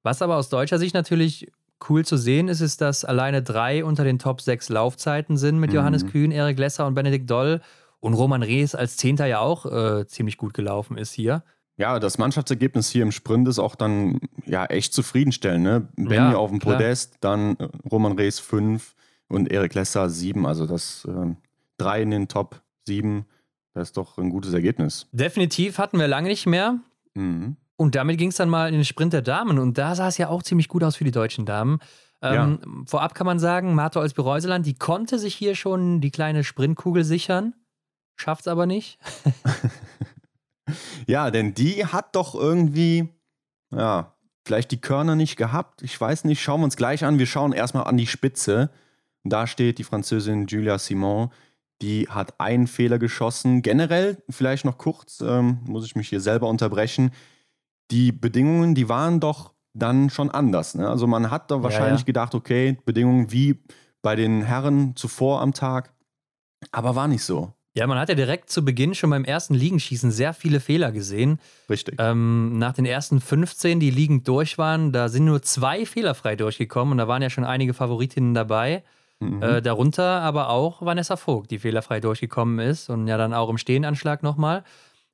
Was aber aus deutscher Sicht natürlich cool zu sehen ist, ist, dass alleine drei unter den Top 6 Laufzeiten sind mit mhm. Johannes Kühn, Erik Lesser und Benedikt Doll und Roman Rees als Zehnter ja auch äh, ziemlich gut gelaufen ist hier. Ja, das Mannschaftsergebnis hier im Sprint ist auch dann ja echt zufriedenstellend. Ne? Benny ja, auf dem Podest, dann äh, Roman Rees 5, und Erik Lesser sieben, also das äh, drei in den Top sieben, das ist doch ein gutes Ergebnis. Definitiv hatten wir lange nicht mehr. Mhm. Und damit ging es dann mal in den Sprint der Damen. Und da sah es ja auch ziemlich gut aus für die deutschen Damen. Ähm, ja. Vorab kann man sagen, Marta Olsby-Reuseland, die konnte sich hier schon die kleine Sprintkugel sichern, schafft es aber nicht. ja, denn die hat doch irgendwie, ja, vielleicht die Körner nicht gehabt. Ich weiß nicht. Schauen wir uns gleich an. Wir schauen erstmal an die Spitze. Da steht die Französin Julia Simon. Die hat einen Fehler geschossen. Generell, vielleicht noch kurz, ähm, muss ich mich hier selber unterbrechen. Die Bedingungen, die waren doch dann schon anders. Ne? Also man hat da wahrscheinlich ja, ja. gedacht, okay, Bedingungen wie bei den Herren zuvor am Tag, aber war nicht so. Ja, man hat ja direkt zu Beginn schon beim ersten Liegenschießen sehr viele Fehler gesehen. Richtig. Ähm, nach den ersten 15, die liegend durch waren, da sind nur zwei fehlerfrei durchgekommen und da waren ja schon einige Favoritinnen dabei. Mhm. Äh, darunter aber auch Vanessa Vogt, die fehlerfrei durchgekommen ist und ja dann auch im Stehenanschlag nochmal.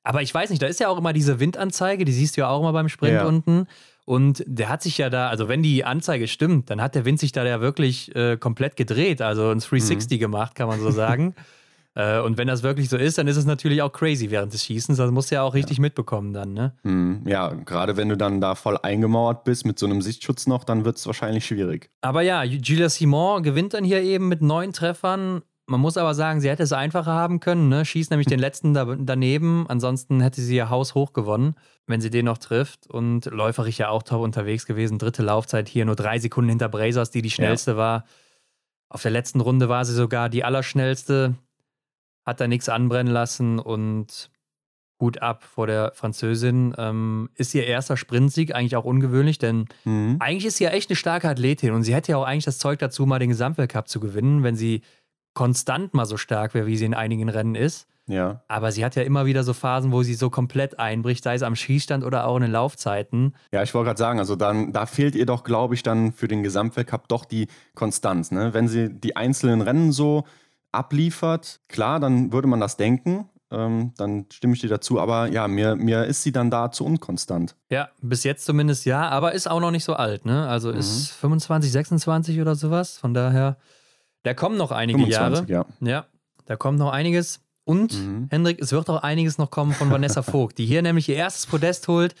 Aber ich weiß nicht, da ist ja auch immer diese Windanzeige, die siehst du ja auch immer beim Sprint ja. unten. Und der hat sich ja da, also wenn die Anzeige stimmt, dann hat der Wind sich da ja wirklich äh, komplett gedreht, also ein 360 mhm. gemacht, kann man so sagen. Äh, und wenn das wirklich so ist, dann ist es natürlich auch crazy während des Schießens. Das musst du ja auch richtig ja. mitbekommen dann, ne? Mhm. Ja, gerade wenn du dann da voll eingemauert bist mit so einem Sichtschutz noch, dann wird es wahrscheinlich schwierig. Aber ja, Julia Simon gewinnt dann hier eben mit neun Treffern. Man muss aber sagen, sie hätte es einfacher haben können. Ne? Schießt nämlich den letzten da, daneben. Ansonsten hätte sie ihr Haus hoch gewonnen, wenn sie den noch trifft. Und läuferisch ja auch top unterwegs gewesen. Dritte Laufzeit hier, nur drei Sekunden hinter Brazers, die die schnellste ja. war. Auf der letzten Runde war sie sogar die allerschnellste. Hat da nichts anbrennen lassen und Hut ab vor der Französin. Ähm, ist ihr erster Sprintsieg eigentlich auch ungewöhnlich, denn mhm. eigentlich ist sie ja echt eine starke Athletin und sie hätte ja auch eigentlich das Zeug dazu, mal den Gesamtweltcup zu gewinnen, wenn sie konstant mal so stark wäre, wie sie in einigen Rennen ist. Ja. Aber sie hat ja immer wieder so Phasen, wo sie so komplett einbricht, sei es am Schießstand oder auch in den Laufzeiten. Ja, ich wollte gerade sagen, also dann, da fehlt ihr doch, glaube ich, dann für den Gesamtweltcup doch die Konstanz. Ne? Wenn sie die einzelnen Rennen so abliefert, klar, dann würde man das denken. Ähm, dann stimme ich dir dazu. Aber ja, mir, mir ist sie dann da zu unkonstant. Ja, bis jetzt zumindest ja, aber ist auch noch nicht so alt. Ne? Also mhm. ist 25, 26 oder sowas. Von daher da kommen noch einige 25, Jahre. Ja. ja, da kommt noch einiges. Und, mhm. Hendrik, es wird auch einiges noch kommen von Vanessa Vogt, die hier nämlich ihr erstes Podest holt.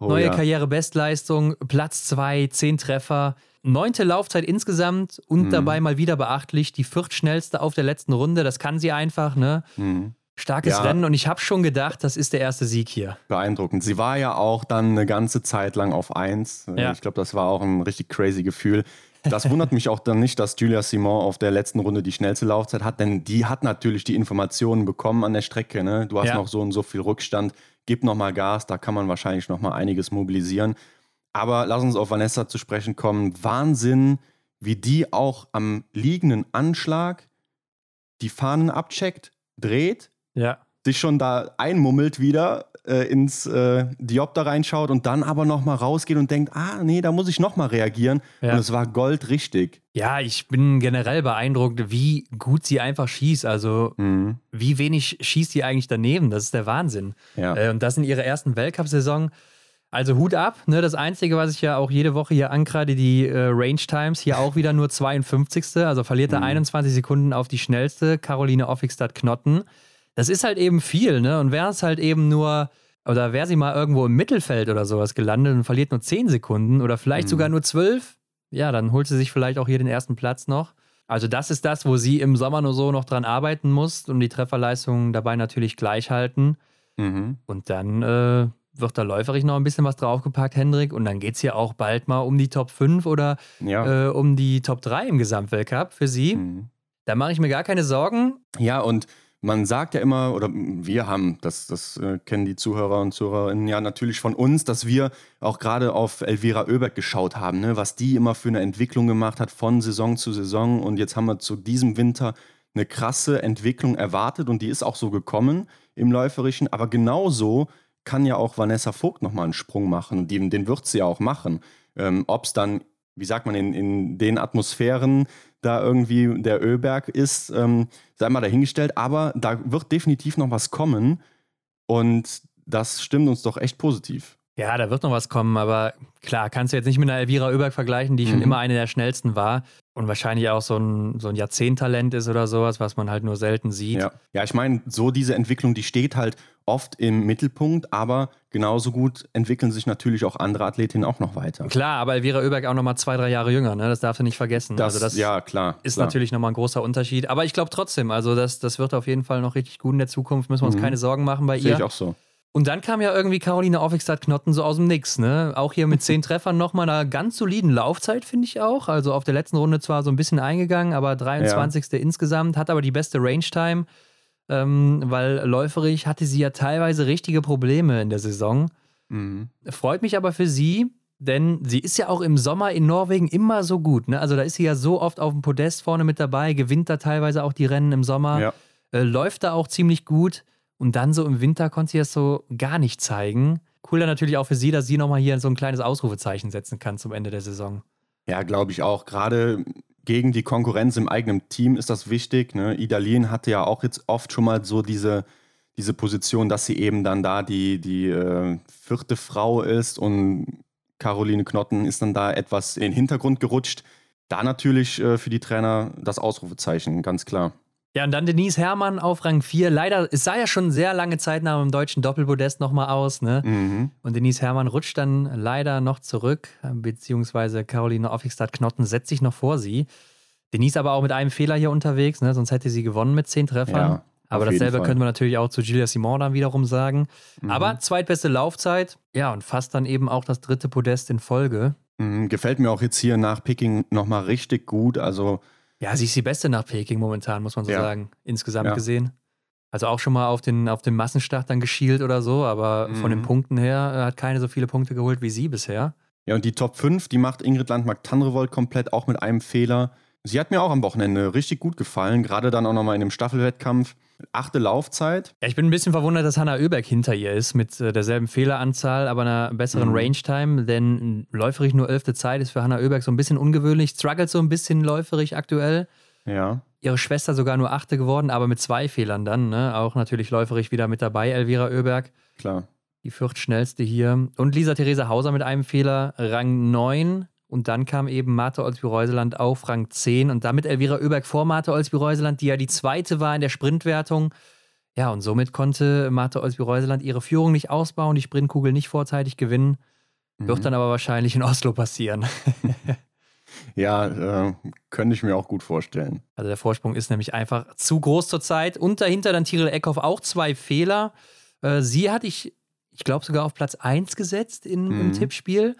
Oh, Neue ja. Karrierebestleistung, Platz 2, 10 Treffer, neunte Laufzeit insgesamt und mhm. dabei mal wieder beachtlich, die viertschnellste auf der letzten Runde. Das kann sie einfach, ne? Mhm. Starkes ja. Rennen und ich habe schon gedacht, das ist der erste Sieg hier. Beeindruckend. Sie war ja auch dann eine ganze Zeit lang auf 1. Ja. Ich glaube, das war auch ein richtig crazy Gefühl. Das wundert mich auch dann nicht, dass Julia Simon auf der letzten Runde die schnellste Laufzeit hat, denn die hat natürlich die Informationen bekommen an der Strecke. Ne? Du hast ja. noch so und so viel Rückstand, gib nochmal Gas, da kann man wahrscheinlich nochmal einiges mobilisieren. Aber lass uns auf Vanessa zu sprechen kommen. Wahnsinn, wie die auch am liegenden Anschlag die Fahnen abcheckt, dreht, ja. sich schon da einmummelt wieder äh, ins äh, Diop da reinschaut und dann aber nochmal rausgeht und denkt, ah, nee, da muss ich nochmal reagieren. Ja. Und es war Gold richtig. Ja, ich bin generell beeindruckt, wie gut sie einfach schießt. Also, mhm. wie wenig schießt sie eigentlich daneben? Das ist der Wahnsinn. Ja. Äh, und das in ihrer ersten Weltcup-Saison. Also Hut ab, ne? Das Einzige, was ich ja auch jede Woche hier angrade, die äh, Range Times, hier auch wieder nur 52. Also verliert er mhm. 21 Sekunden auf die schnellste, Caroline Offigstadt-Knotten das ist halt eben viel, ne? Und wäre es halt eben nur, oder wäre sie mal irgendwo im Mittelfeld oder sowas gelandet und verliert nur 10 Sekunden oder vielleicht mhm. sogar nur 12, ja, dann holt sie sich vielleicht auch hier den ersten Platz noch. Also das ist das, wo sie im Sommer nur so noch dran arbeiten muss und die Trefferleistungen dabei natürlich gleich halten. Mhm. Und dann äh, wird da läuferig noch ein bisschen was draufgepackt, Hendrik. Und dann geht es hier auch bald mal um die Top 5 oder ja. äh, um die Top 3 im Gesamtweltcup für sie. Mhm. Da mache ich mir gar keine Sorgen. Ja, und man sagt ja immer, oder wir haben, das, das äh, kennen die Zuhörer und Zuhörerinnen ja natürlich von uns, dass wir auch gerade auf Elvira Oeberg geschaut haben, ne? was die immer für eine Entwicklung gemacht hat von Saison zu Saison. Und jetzt haben wir zu diesem Winter eine krasse Entwicklung erwartet und die ist auch so gekommen im Läuferischen. Aber genauso kann ja auch Vanessa Vogt nochmal einen Sprung machen. Den, den wird sie ja auch machen. Ähm, Ob es dann, wie sagt man, in, in den Atmosphären da irgendwie der Ölberg ist, ähm, sei mal dahingestellt. Aber da wird definitiv noch was kommen und das stimmt uns doch echt positiv. Ja, da wird noch was kommen, aber klar, kannst du jetzt nicht mit einer Elvira Oeberg vergleichen, die mhm. schon immer eine der schnellsten war und wahrscheinlich auch so ein, so ein Jahrzehnttalent ist oder sowas, was man halt nur selten sieht. Ja, ja ich meine, so diese Entwicklung, die steht halt oft im Mittelpunkt, aber genauso gut entwickeln sich natürlich auch andere Athletinnen auch noch weiter. Klar, aber Elvira Oeberg auch nochmal zwei, drei Jahre jünger, ne? das darfst du nicht vergessen. Das, also das ja, klar. Ist klar. natürlich nochmal ein großer Unterschied, aber ich glaube trotzdem, also das, das wird auf jeden Fall noch richtig gut in der Zukunft, müssen wir uns mhm. keine Sorgen machen bei Sehe ihr. ich auch so. Und dann kam ja irgendwie Caroline Offigstadt-Knotten so aus dem Nix, ne? Auch hier mit zehn Treffern nochmal einer ganz soliden Laufzeit, finde ich auch. Also auf der letzten Runde zwar so ein bisschen eingegangen, aber 23. Ja. insgesamt, hat aber die beste Range-Time, ähm, weil läuferig hatte sie ja teilweise richtige Probleme in der Saison. Mhm. Freut mich aber für sie, denn sie ist ja auch im Sommer in Norwegen immer so gut. Ne? Also da ist sie ja so oft auf dem Podest vorne mit dabei, gewinnt da teilweise auch die Rennen im Sommer, ja. äh, läuft da auch ziemlich gut. Und dann so im Winter konnte sie das so gar nicht zeigen. Cool dann natürlich auch für sie, dass sie nochmal hier so ein kleines Ausrufezeichen setzen kann zum Ende der Saison. Ja, glaube ich auch. Gerade gegen die Konkurrenz im eigenen Team ist das wichtig. Ne? Idalien hatte ja auch jetzt oft schon mal so diese, diese Position, dass sie eben dann da die, die äh, vierte Frau ist und Caroline Knotten ist dann da etwas in den Hintergrund gerutscht. Da natürlich äh, für die Trainer das Ausrufezeichen, ganz klar. Ja, und dann Denise Herrmann auf Rang 4. Leider, es sah ja schon sehr lange Zeit nach dem deutschen Doppelpodest nochmal aus, ne? Mhm. Und Denise Herrmann rutscht dann leider noch zurück, beziehungsweise Caroline Offigstadt-Knotten setzt sich noch vor sie. Denise aber auch mit einem Fehler hier unterwegs, ne? Sonst hätte sie gewonnen mit zehn Treffern. Ja, aber dasselbe können wir natürlich auch zu Julia Simon dann wiederum sagen. Mhm. Aber zweitbeste Laufzeit, ja, und fast dann eben auch das dritte Podest in Folge. Mhm, gefällt mir auch jetzt hier nach Peking nochmal richtig gut. Also ja, sie ist die Beste nach Peking momentan, muss man so ja. sagen, insgesamt ja. gesehen. Also auch schon mal auf den, auf den Massenstart dann geschielt oder so, aber mhm. von den mhm. Punkten her äh, hat keine so viele Punkte geholt wie sie bisher. Ja, und die Top 5, die macht Ingrid Landmark-Tandrevold komplett, auch mit einem Fehler. Sie hat mir auch am Wochenende richtig gut gefallen, gerade dann auch nochmal in dem Staffelwettkampf. Achte Laufzeit. Ja, ich bin ein bisschen verwundert, dass Hanna Oeberg hinter ihr ist mit äh, derselben Fehleranzahl, aber einer besseren mhm. Range-Time, denn läuferig nur elfte Zeit ist für Hanna Oeberg so ein bisschen ungewöhnlich. Struggelt so ein bisschen läuferig aktuell. Ja. Ihre Schwester sogar nur achte geworden, aber mit zwei Fehlern dann. Ne? Auch natürlich läuferig wieder mit dabei, Elvira Oeberg. Klar. Die viertschnellste hier. Und Lisa Theresa Hauser mit einem Fehler, Rang 9. Und dann kam eben Martha Olsby-Reuseland auf Rang 10 und damit Elvira Oeberg vor Martha Olsby-Reuseland, die ja die zweite war in der Sprintwertung. Ja, und somit konnte Martha Olsby-Reuseland ihre Führung nicht ausbauen, die Sprintkugel nicht vorzeitig gewinnen. Mhm. Wird dann aber wahrscheinlich in Oslo passieren. ja, äh, könnte ich mir auch gut vorstellen. Also der Vorsprung ist nämlich einfach zu groß zurzeit. Und dahinter dann Tiril Eckhoff auch zwei Fehler. Äh, sie hatte ich, ich glaube, sogar auf Platz 1 gesetzt in, mhm. im Tippspiel.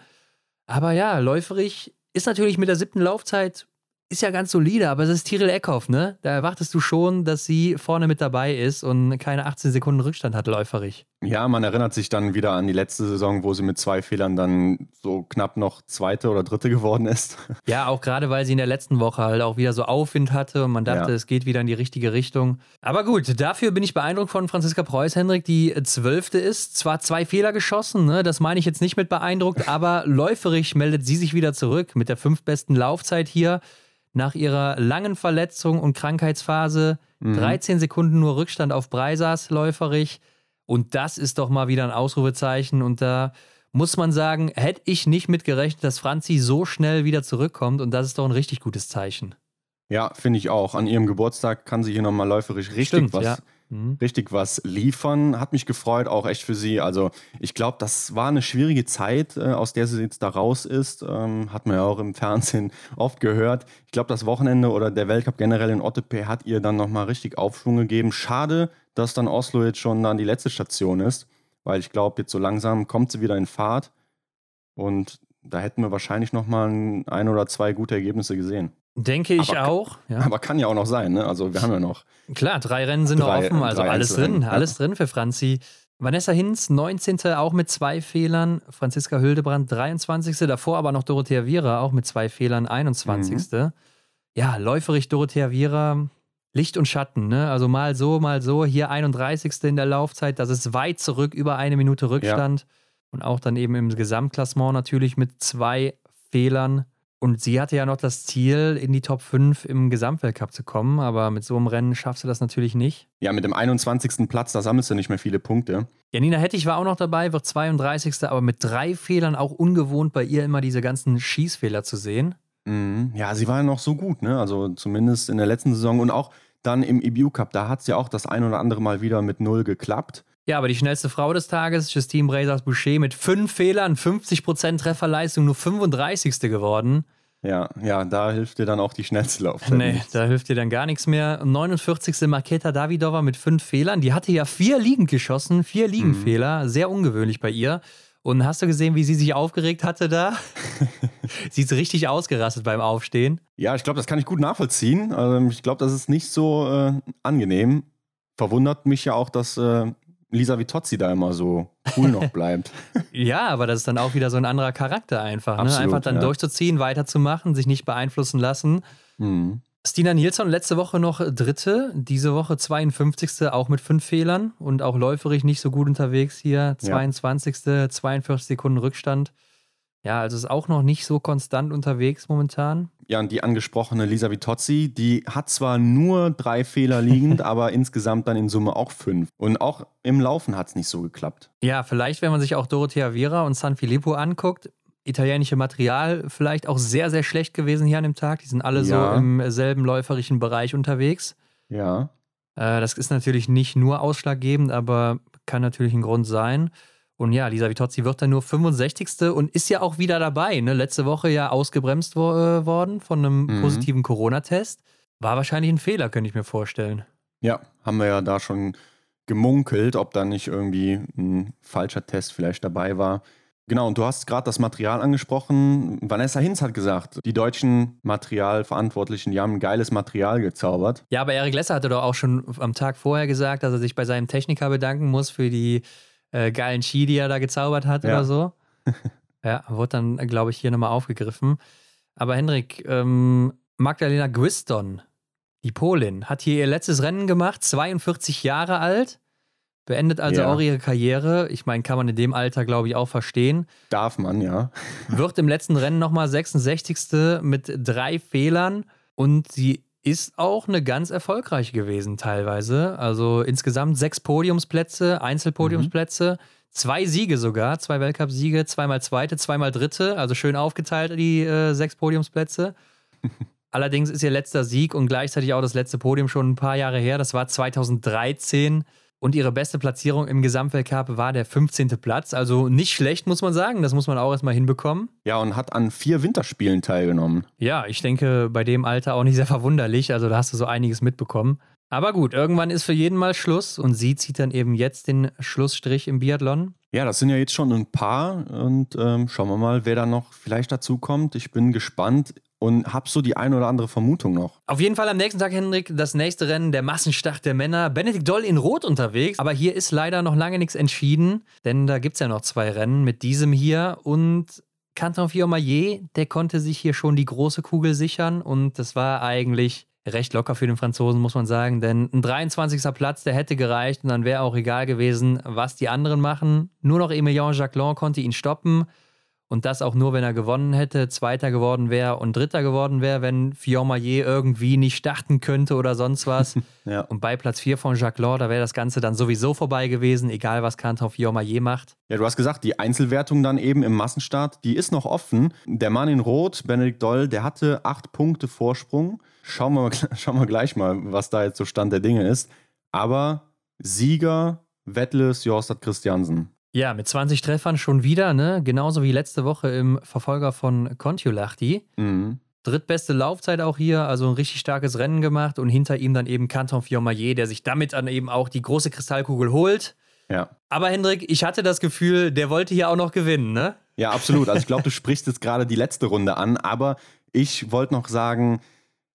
Aber ja, läuferig ist natürlich mit der siebten Laufzeit ist ja ganz solide, aber es ist Tiril Eckhoff, ne? Da erwartest du schon, dass sie vorne mit dabei ist und keine 18 Sekunden Rückstand hat läuferig. Ja, man erinnert sich dann wieder an die letzte Saison, wo sie mit zwei Fehlern dann so knapp noch zweite oder dritte geworden ist. Ja, auch gerade weil sie in der letzten Woche halt auch wieder so Aufwind hatte und man dachte, ja. es geht wieder in die richtige Richtung. Aber gut, dafür bin ich beeindruckt von Franziska Preuß, Hendrik, die zwölfte ist. Zwar zwei Fehler geschossen, ne? das meine ich jetzt nicht mit beeindruckt, aber läuferig meldet sie sich wieder zurück mit der fünftbesten Laufzeit hier nach ihrer langen Verletzung und Krankheitsphase mhm. 13 Sekunden nur Rückstand auf Breisas läuferig. Und das ist doch mal wieder ein Ausrufezeichen. Und da muss man sagen, hätte ich nicht mitgerechnet, dass Franzi so schnell wieder zurückkommt. Und das ist doch ein richtig gutes Zeichen. Ja, finde ich auch. An ihrem Geburtstag kann sie hier nochmal läuferisch richtig Stimmt, was ja mhm. richtig was liefern. Hat mich gefreut, auch echt für sie. Also ich glaube, das war eine schwierige Zeit, äh, aus der sie jetzt da raus ist. Ähm, hat man ja auch im Fernsehen oft gehört. Ich glaube, das Wochenende oder der Weltcup generell in Ottepe hat ihr dann nochmal richtig Aufschwung gegeben. Schade, dass dann Oslo jetzt schon dann die letzte Station ist, weil ich glaube, jetzt so langsam kommt sie wieder in Fahrt. Und da hätten wir wahrscheinlich nochmal ein, ein oder zwei gute Ergebnisse gesehen. Denke ich aber, auch. Ja. Aber kann ja auch noch sein, ne? Also wir haben ja noch. Klar, drei Rennen sind drei, noch offen, also alles drin, ja. alles drin für Franzi. Vanessa Hinz, 19. auch mit zwei Fehlern. Franziska Hildebrand, 23. Davor aber noch Dorothea Viera, auch mit zwei Fehlern, 21. Mhm. Ja, läuferig Dorothea Viera, Licht und Schatten, ne? Also mal so, mal so. Hier 31. in der Laufzeit, das ist weit zurück, über eine Minute Rückstand. Ja. Und auch dann eben im Gesamtklassement natürlich mit zwei Fehlern. Und sie hatte ja noch das Ziel, in die Top 5 im Gesamtweltcup zu kommen, aber mit so einem Rennen schaffst du das natürlich nicht. Ja, mit dem 21. Platz, da sammelst du nicht mehr viele Punkte. Janina Hettich war auch noch dabei, wird 32. aber mit drei Fehlern auch ungewohnt, bei ihr immer diese ganzen Schießfehler zu sehen. Mhm. Ja, sie war ja noch so gut, ne? Also zumindest in der letzten Saison und auch dann im EBU Cup, da hat es ja auch das ein oder andere Mal wieder mit Null geklappt. Ja, aber die schnellste Frau des Tages, Justine Brazers Boucher, mit fünf Fehlern, 50% Trefferleistung, nur 35. geworden. Ja, ja, da hilft dir dann auch die schnellste Laufzeit. Nee, nichts. da hilft dir dann gar nichts mehr. 49. Maketa Davidova mit fünf Fehlern. Die hatte ja vier liegend geschossen, vier Liegenfehler. Mhm. Sehr ungewöhnlich bei ihr. Und hast du gesehen, wie sie sich aufgeregt hatte da? sie ist richtig ausgerastet beim Aufstehen. Ja, ich glaube, das kann ich gut nachvollziehen. Also ich glaube, das ist nicht so äh, angenehm. Verwundert mich ja auch, dass äh, Lisa Vitozzi da immer so cool noch bleibt. ja, aber das ist dann auch wieder so ein anderer Charakter einfach. Ne? Absolut, einfach dann ja. durchzuziehen, weiterzumachen, sich nicht beeinflussen lassen. Mhm. Stina Nilsson letzte Woche noch Dritte, diese Woche 52. auch mit fünf Fehlern und auch läuferig nicht so gut unterwegs hier. 22. Ja. 42 Sekunden Rückstand. Ja, also ist auch noch nicht so konstant unterwegs momentan. Ja, und die angesprochene Lisa Vitozzi, die hat zwar nur drei Fehler liegend, aber insgesamt dann in Summe auch fünf. Und auch im Laufen hat es nicht so geklappt. Ja, vielleicht, wenn man sich auch Dorothea Vera und San Filippo anguckt, italienische Material vielleicht auch sehr, sehr schlecht gewesen hier an dem Tag. Die sind alle ja. so im selben läuferischen Bereich unterwegs. Ja. Äh, das ist natürlich nicht nur ausschlaggebend, aber kann natürlich ein Grund sein. Und ja, Lisa Vitozzi wird dann nur 65. und ist ja auch wieder dabei. Ne? Letzte Woche ja ausgebremst wo äh, worden von einem mhm. positiven Corona-Test. War wahrscheinlich ein Fehler, könnte ich mir vorstellen. Ja, haben wir ja da schon gemunkelt, ob da nicht irgendwie ein falscher Test vielleicht dabei war. Genau, und du hast gerade das Material angesprochen. Vanessa Hinz hat gesagt, die deutschen Materialverantwortlichen, die haben ein geiles Material gezaubert. Ja, aber Eric Lesser hatte doch auch schon am Tag vorher gesagt, dass er sich bei seinem Techniker bedanken muss für die äh, geilen Ski, die er da gezaubert hat ja. oder so. ja, wurde dann, glaube ich, hier nochmal aufgegriffen. Aber Hendrik, ähm, Magdalena Gwiston, die Polin, hat hier ihr letztes Rennen gemacht, 42 Jahre alt, beendet also ja. auch ihre Karriere. Ich meine, kann man in dem Alter, glaube ich, auch verstehen. Darf man, ja. Wird im letzten Rennen nochmal 66. mit drei Fehlern und sie ist auch eine ganz erfolgreich gewesen teilweise. Also insgesamt sechs Podiumsplätze, Einzelpodiumsplätze, mhm. zwei Siege sogar, zwei Weltcup-Siege, zweimal zweite, zweimal dritte, also schön aufgeteilt die äh, sechs Podiumsplätze. Allerdings ist ihr letzter Sieg und gleichzeitig auch das letzte Podium schon ein paar Jahre her. Das war 2013 und ihre beste Platzierung im Gesamtweltcup war der 15. Platz. Also nicht schlecht, muss man sagen. Das muss man auch erstmal hinbekommen. Ja, und hat an vier Winterspielen teilgenommen. Ja, ich denke, bei dem Alter auch nicht sehr verwunderlich. Also da hast du so einiges mitbekommen. Aber gut, irgendwann ist für jeden mal Schluss und sie zieht dann eben jetzt den Schlussstrich im Biathlon. Ja, das sind ja jetzt schon ein paar und ähm, schauen wir mal, wer da noch vielleicht dazu kommt. Ich bin gespannt und habe so die eine oder andere Vermutung noch. Auf jeden Fall am nächsten Tag, Hendrik, das nächste Rennen, der Massenstart der Männer. Benedikt Doll in Rot unterwegs, aber hier ist leider noch lange nichts entschieden, denn da gibt es ja noch zwei Rennen mit diesem hier und Canton Fiormaillet, der konnte sich hier schon die große Kugel sichern und das war eigentlich recht locker für den Franzosen, muss man sagen, denn ein 23. Platz, der hätte gereicht und dann wäre auch egal gewesen, was die anderen machen. Nur noch Emilien Jacquelin konnte ihn stoppen. Und das auch nur, wenn er gewonnen hätte, Zweiter geworden wäre und Dritter geworden wäre, wenn Fiormaillet irgendwie nicht starten könnte oder sonst was. ja. Und bei Platz 4 von Jacques Law, da wäre das Ganze dann sowieso vorbei gewesen, egal was Canton Fiormaillet macht. Ja, du hast gesagt, die Einzelwertung dann eben im Massenstart, die ist noch offen. Der Mann in Rot, Benedikt Doll, der hatte acht Punkte Vorsprung. Schauen wir, schauen wir gleich mal, was da jetzt so Stand der Dinge ist. Aber Sieger, Wettles, Jorstad Christiansen. Ja, mit 20 Treffern schon wieder, ne? Genauso wie letzte Woche im Verfolger von Kontiolahti. Mhm. Drittbeste Laufzeit auch hier, also ein richtig starkes Rennen gemacht und hinter ihm dann eben Canton Fiormaillet, der sich damit dann eben auch die große Kristallkugel holt. Ja. Aber Hendrik, ich hatte das Gefühl, der wollte hier auch noch gewinnen, ne? Ja, absolut. Also ich glaube, du sprichst jetzt gerade die letzte Runde an, aber ich wollte noch sagen,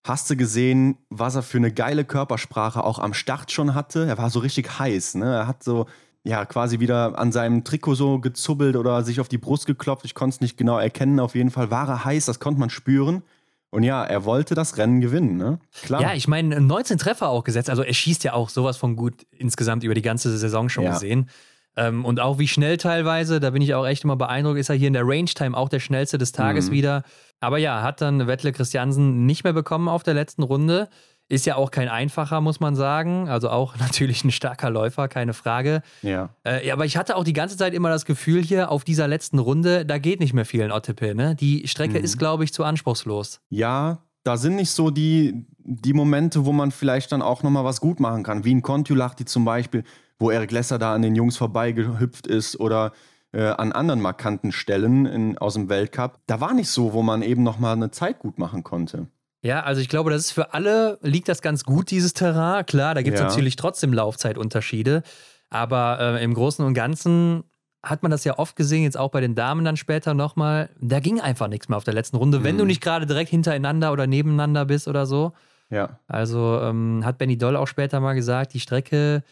Hast du gesehen, was er für eine geile Körpersprache auch am Start schon hatte? Er war so richtig heiß, ne? Er hat so ja, quasi wieder an seinem Trikot so gezubbelt oder sich auf die Brust geklopft. Ich konnte es nicht genau erkennen. Auf jeden Fall war er heiß, das konnte man spüren. Und ja, er wollte das Rennen gewinnen, ne? Klar. Ja, ich meine, 19 Treffer auch gesetzt. Also er schießt ja auch sowas von gut insgesamt über die ganze Saison schon ja. gesehen. Ähm, und auch wie schnell teilweise, da bin ich auch echt immer beeindruckt, ist er hier in der Range Time auch der schnellste des Tages mhm. wieder. Aber ja, hat dann Wettle Christiansen nicht mehr bekommen auf der letzten Runde. Ist ja auch kein einfacher, muss man sagen. Also auch natürlich ein starker Läufer, keine Frage. Ja. Äh, aber ich hatte auch die ganze Zeit immer das Gefühl hier auf dieser letzten Runde, da geht nicht mehr viel in Ottepe. Ne? Die Strecke mhm. ist, glaube ich, zu anspruchslos. Ja, da sind nicht so die, die Momente, wo man vielleicht dann auch nochmal was gut machen kann. Wie in Kontiolahti zum Beispiel, wo Eric Lesser da an den Jungs vorbeigehüpft ist oder äh, an anderen markanten Stellen in, aus dem Weltcup, da war nicht so, wo man eben nochmal eine Zeit gut machen konnte. Ja, also ich glaube, das ist für alle, liegt das ganz gut, dieses Terrain. Klar, da gibt es ja. natürlich trotzdem Laufzeitunterschiede. Aber äh, im Großen und Ganzen hat man das ja oft gesehen, jetzt auch bei den Damen dann später nochmal. Da ging einfach nichts mehr auf der letzten Runde, mhm. wenn du mhm. nicht gerade direkt hintereinander oder nebeneinander bist oder so. Ja. Also ähm, hat Benny Doll auch später mal gesagt, die Strecke,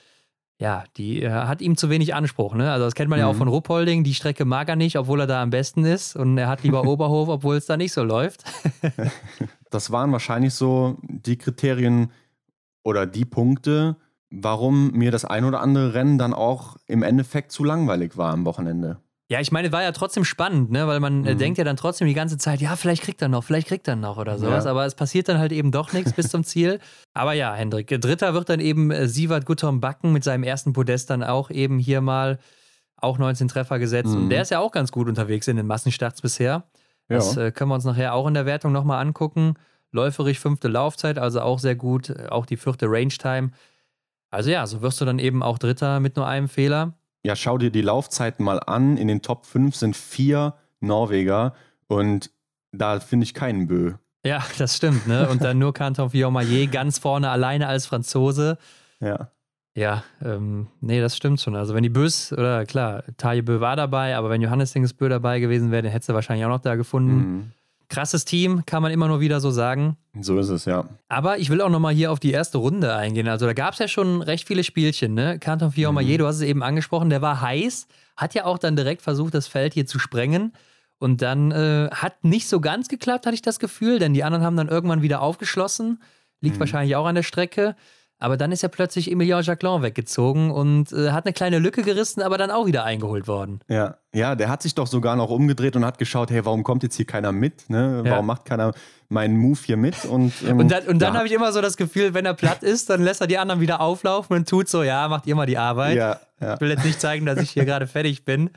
ja, die äh, hat ihm zu wenig Anspruch. Ne? Also das kennt man mhm. ja auch mhm. von Ruppolding. Die Strecke mag er nicht, obwohl er da am besten ist. Und er hat lieber Oberhof, obwohl es da nicht so läuft. das waren wahrscheinlich so die Kriterien oder die Punkte, warum mir das ein oder andere Rennen dann auch im Endeffekt zu langweilig war am Wochenende. Ja, ich meine, war ja trotzdem spannend, ne? weil man äh, mhm. denkt ja dann trotzdem die ganze Zeit, ja, vielleicht kriegt er noch, vielleicht kriegt er noch oder sowas. Ja. Aber es passiert dann halt eben doch nichts bis zum Ziel. Aber ja, Hendrik, Dritter wird dann eben äh, Sievert Guttorm Backen mit seinem ersten Podest dann auch eben hier mal auch 19 Treffer gesetzt. Mhm. Und der ist ja auch ganz gut unterwegs in den Massenstarts bisher. Das ja. äh, können wir uns nachher auch in der Wertung nochmal angucken. Läuferig fünfte Laufzeit, also auch sehr gut. Auch die vierte Range Time. Also ja, so wirst du dann eben auch Dritter mit nur einem Fehler. Ja, schau dir die Laufzeiten mal an. In den Top 5 sind vier Norweger und da finde ich keinen Bö. Ja, das stimmt, ne? Und dann nur Canton Villaumayer ganz vorne alleine als Franzose. Ja. Ja, ähm, nee, das stimmt schon. Also wenn die Bös, oder klar, Taje Bö war dabei, aber wenn Johannes Bö dabei gewesen wäre, dann hättest du wahrscheinlich auch noch da gefunden. Mhm. Krasses Team, kann man immer nur wieder so sagen. So ist es, ja. Aber ich will auch nochmal hier auf die erste Runde eingehen. Also da gab es ja schon recht viele Spielchen, ne? Canton Fiormaillet, mhm. du hast es eben angesprochen, der war heiß, hat ja auch dann direkt versucht, das Feld hier zu sprengen. Und dann äh, hat nicht so ganz geklappt, hatte ich das Gefühl, denn die anderen haben dann irgendwann wieder aufgeschlossen. Liegt mhm. wahrscheinlich auch an der Strecke. Aber dann ist ja plötzlich Emilien Jacquelin weggezogen und äh, hat eine kleine Lücke gerissen, aber dann auch wieder eingeholt worden. Ja, ja, der hat sich doch sogar noch umgedreht und hat geschaut, hey, warum kommt jetzt hier keiner mit? Ne? Warum macht keiner meinen Move hier mit? Und, ähm, und dann, und dann ja. habe ich immer so das Gefühl, wenn er platt ist, dann lässt er die anderen wieder auflaufen und tut so, ja, macht ihr mal die Arbeit. Ja, ja. Ich will jetzt nicht zeigen, dass ich hier gerade fertig bin.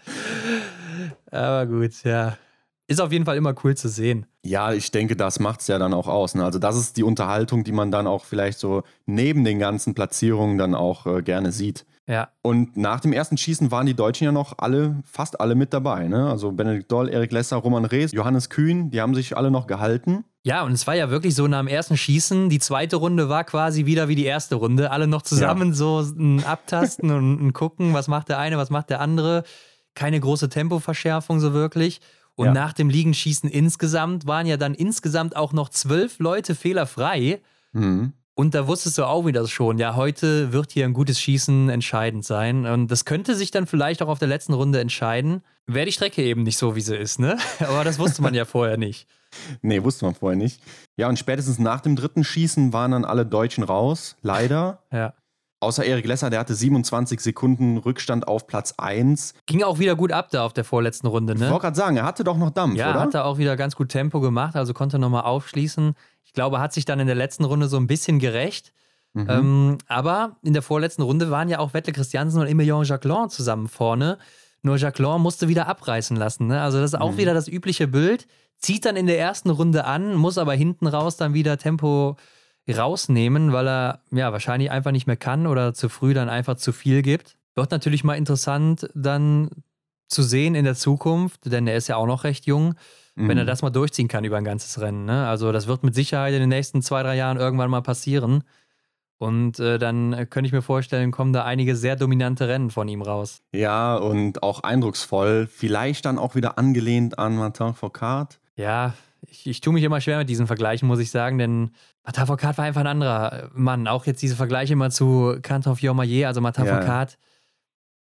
Aber gut, ja. Ist auf jeden Fall immer cool zu sehen. Ja, ich denke, das macht es ja dann auch aus. Ne? Also das ist die Unterhaltung, die man dann auch vielleicht so neben den ganzen Platzierungen dann auch äh, gerne sieht. Ja. Und nach dem ersten Schießen waren die Deutschen ja noch alle, fast alle mit dabei. Ne? Also Benedikt Doll, Erik Lesser, Roman Rees, Johannes Kühn, die haben sich alle noch gehalten. Ja, und es war ja wirklich so nach dem ersten Schießen, die zweite Runde war quasi wieder wie die erste Runde. Alle noch zusammen ja. so ein Abtasten und ein Gucken, was macht der eine, was macht der andere. Keine große Tempoverschärfung so wirklich. Und ja. nach dem Liegenschießen insgesamt waren ja dann insgesamt auch noch zwölf Leute fehlerfrei. Mhm. Und da wusstest du auch wieder schon, ja, heute wird hier ein gutes Schießen entscheidend sein. Und das könnte sich dann vielleicht auch auf der letzten Runde entscheiden. Wäre die Strecke eben nicht so, wie sie ist, ne? Aber das wusste man ja vorher nicht. Nee, wusste man vorher nicht. Ja, und spätestens nach dem dritten Schießen waren dann alle Deutschen raus, leider. ja. Außer Erik Lesser, der hatte 27 Sekunden Rückstand auf Platz 1. Ging auch wieder gut ab da auf der vorletzten Runde, ne? Ich wollte gerade sagen, er hatte doch noch Dampf, ja, oder? Ja, hat er auch wieder ganz gut Tempo gemacht, also konnte nochmal aufschließen. Ich glaube, hat sich dann in der letzten Runde so ein bisschen gerecht. Mhm. Ähm, aber in der vorletzten Runde waren ja auch Wettle Christiansen und Emilien Jacquelin zusammen vorne. Nur Jacquelin musste wieder abreißen lassen. Ne? Also das ist auch mhm. wieder das übliche Bild. Zieht dann in der ersten Runde an, muss aber hinten raus dann wieder Tempo rausnehmen, weil er ja wahrscheinlich einfach nicht mehr kann oder zu früh dann einfach zu viel gibt. Wird natürlich mal interessant dann zu sehen in der Zukunft, denn er ist ja auch noch recht jung, mhm. wenn er mhm. das mal durchziehen kann über ein ganzes Rennen. Ne? Also das wird mit Sicherheit in den nächsten zwei, drei Jahren irgendwann mal passieren. Und äh, dann könnte ich mir vorstellen, kommen da einige sehr dominante Rennen von ihm raus. Ja, und auch eindrucksvoll. Vielleicht dann auch wieder angelehnt an Martin Foucault. Ja, ich, ich tue mich immer schwer mit diesen Vergleichen, muss ich sagen, denn Foucault war einfach ein anderer Mann. Auch jetzt diese Vergleiche immer zu Canton Fiormaillet, also Martin ja.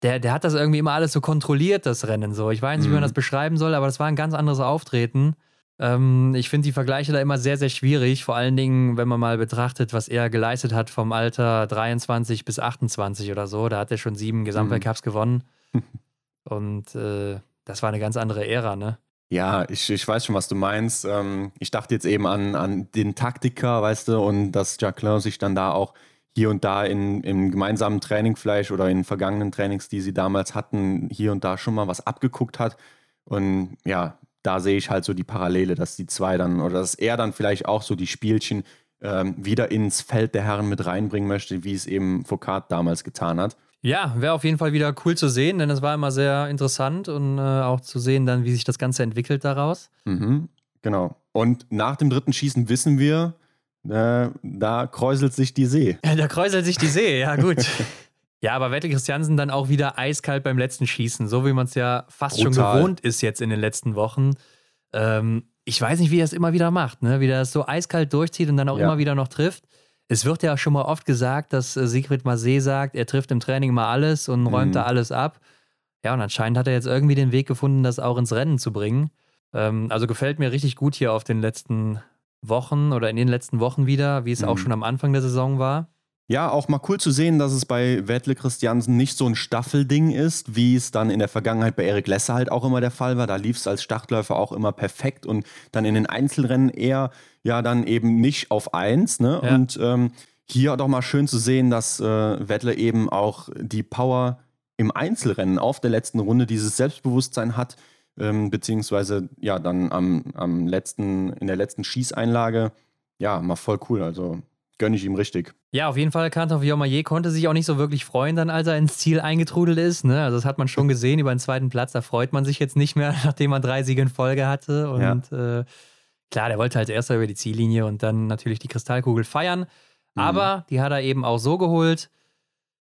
Der, der hat das irgendwie immer alles so kontrolliert, das Rennen so. Ich weiß nicht, wie man mhm. das beschreiben soll, aber das war ein ganz anderes Auftreten. Ähm, ich finde die Vergleiche da immer sehr, sehr schwierig. Vor allen Dingen, wenn man mal betrachtet, was er geleistet hat vom Alter 23 bis 28 oder so. Da hat er schon sieben Gesamtweltcups mhm. gewonnen. Und äh, das war eine ganz andere Ära, ne? Ja, ich, ich weiß schon, was du meinst. Ähm, ich dachte jetzt eben an, an den Taktiker, weißt du, und dass Jacqueline sich dann da auch hier und da in, im gemeinsamen Training vielleicht oder in vergangenen Trainings, die sie damals hatten, hier und da schon mal was abgeguckt hat. Und ja, da sehe ich halt so die Parallele, dass die zwei dann oder dass er dann vielleicht auch so die Spielchen ähm, wieder ins Feld der Herren mit reinbringen möchte, wie es eben Foucault damals getan hat. Ja, wäre auf jeden Fall wieder cool zu sehen, denn es war immer sehr interessant und äh, auch zu sehen dann, wie sich das Ganze entwickelt daraus. Mhm, genau. Und nach dem dritten Schießen wissen wir, äh, da kräuselt sich die See. Da kräuselt sich die See, ja gut. ja, aber Wette Christiansen dann auch wieder eiskalt beim letzten Schießen, so wie man es ja fast Brutal. schon gewohnt ist jetzt in den letzten Wochen. Ähm, ich weiß nicht, wie er es immer wieder macht, ne? wie er es so eiskalt durchzieht und dann auch ja. immer wieder noch trifft. Es wird ja schon mal oft gesagt, dass äh, Sigrid Marseille sagt, er trifft im Training mal alles und räumt mhm. da alles ab. Ja, und anscheinend hat er jetzt irgendwie den Weg gefunden, das auch ins Rennen zu bringen. Ähm, also gefällt mir richtig gut hier auf den letzten Wochen oder in den letzten Wochen wieder, wie es mhm. auch schon am Anfang der Saison war. Ja, auch mal cool zu sehen, dass es bei Wettle Christiansen nicht so ein Staffelding ist, wie es dann in der Vergangenheit bei Erik Lesser halt auch immer der Fall war. Da lief es als Startläufer auch immer perfekt und dann in den Einzelrennen eher ja dann eben nicht auf eins. Ne? Ja. Und ähm, hier doch mal schön zu sehen, dass äh, Wettle eben auch die Power im Einzelrennen auf der letzten Runde, dieses Selbstbewusstsein hat, ähm, beziehungsweise ja dann am, am letzten, in der letzten Schießeinlage, ja, mal voll cool. Also gönne ich ihm richtig. Ja, auf jeden Fall, Kantor Viomaye konnte sich auch nicht so wirklich freuen, dann als er ins Ziel eingetrudelt ist. Ne? Also das hat man schon gesehen über den zweiten Platz. Da freut man sich jetzt nicht mehr, nachdem man drei Siege in Folge hatte. Und ja. äh, klar, der wollte als erster über die Ziellinie und dann natürlich die Kristallkugel feiern. Mhm. Aber die hat er eben auch so geholt.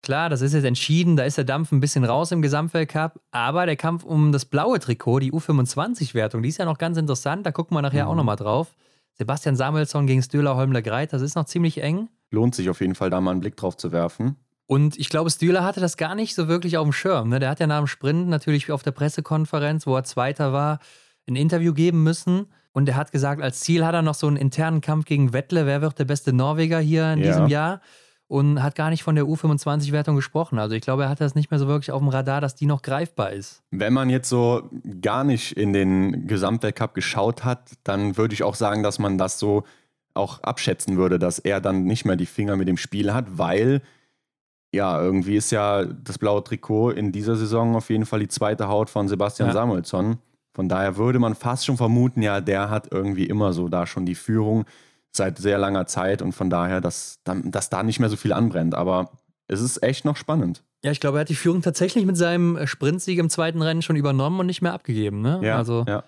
Klar, das ist jetzt entschieden, da ist der Dampf ein bisschen raus im Gesamtweltcup, aber der Kampf um das blaue Trikot, die U25-Wertung, die ist ja noch ganz interessant, da gucken wir nachher mhm. auch nochmal drauf. Sebastian Samuelsson gegen Stühler Holmler Greit, das ist noch ziemlich eng. Lohnt sich auf jeden Fall, da mal einen Blick drauf zu werfen. Und ich glaube, Stühler hatte das gar nicht so wirklich auf dem Schirm. Ne? Der hat ja nach dem Sprint natürlich auf der Pressekonferenz, wo er Zweiter war, ein Interview geben müssen. Und er hat gesagt, als Ziel hat er noch so einen internen Kampf gegen Wettle. Wer wird der beste Norweger hier in ja. diesem Jahr? Und hat gar nicht von der U25-Wertung gesprochen. Also ich glaube, er hat das nicht mehr so wirklich auf dem Radar, dass die noch greifbar ist. Wenn man jetzt so gar nicht in den Gesamtweltcup geschaut hat, dann würde ich auch sagen, dass man das so auch abschätzen würde, dass er dann nicht mehr die Finger mit dem Spiel hat, weil ja, irgendwie ist ja das blaue Trikot in dieser Saison auf jeden Fall die zweite Haut von Sebastian ja. Samuelsson. Von daher würde man fast schon vermuten, ja, der hat irgendwie immer so da schon die Führung seit sehr langer Zeit und von daher, dass, dass da nicht mehr so viel anbrennt. Aber es ist echt noch spannend. Ja, ich glaube, er hat die Führung tatsächlich mit seinem Sprintsieg im zweiten Rennen schon übernommen und nicht mehr abgegeben. Ne? Ja, also ja.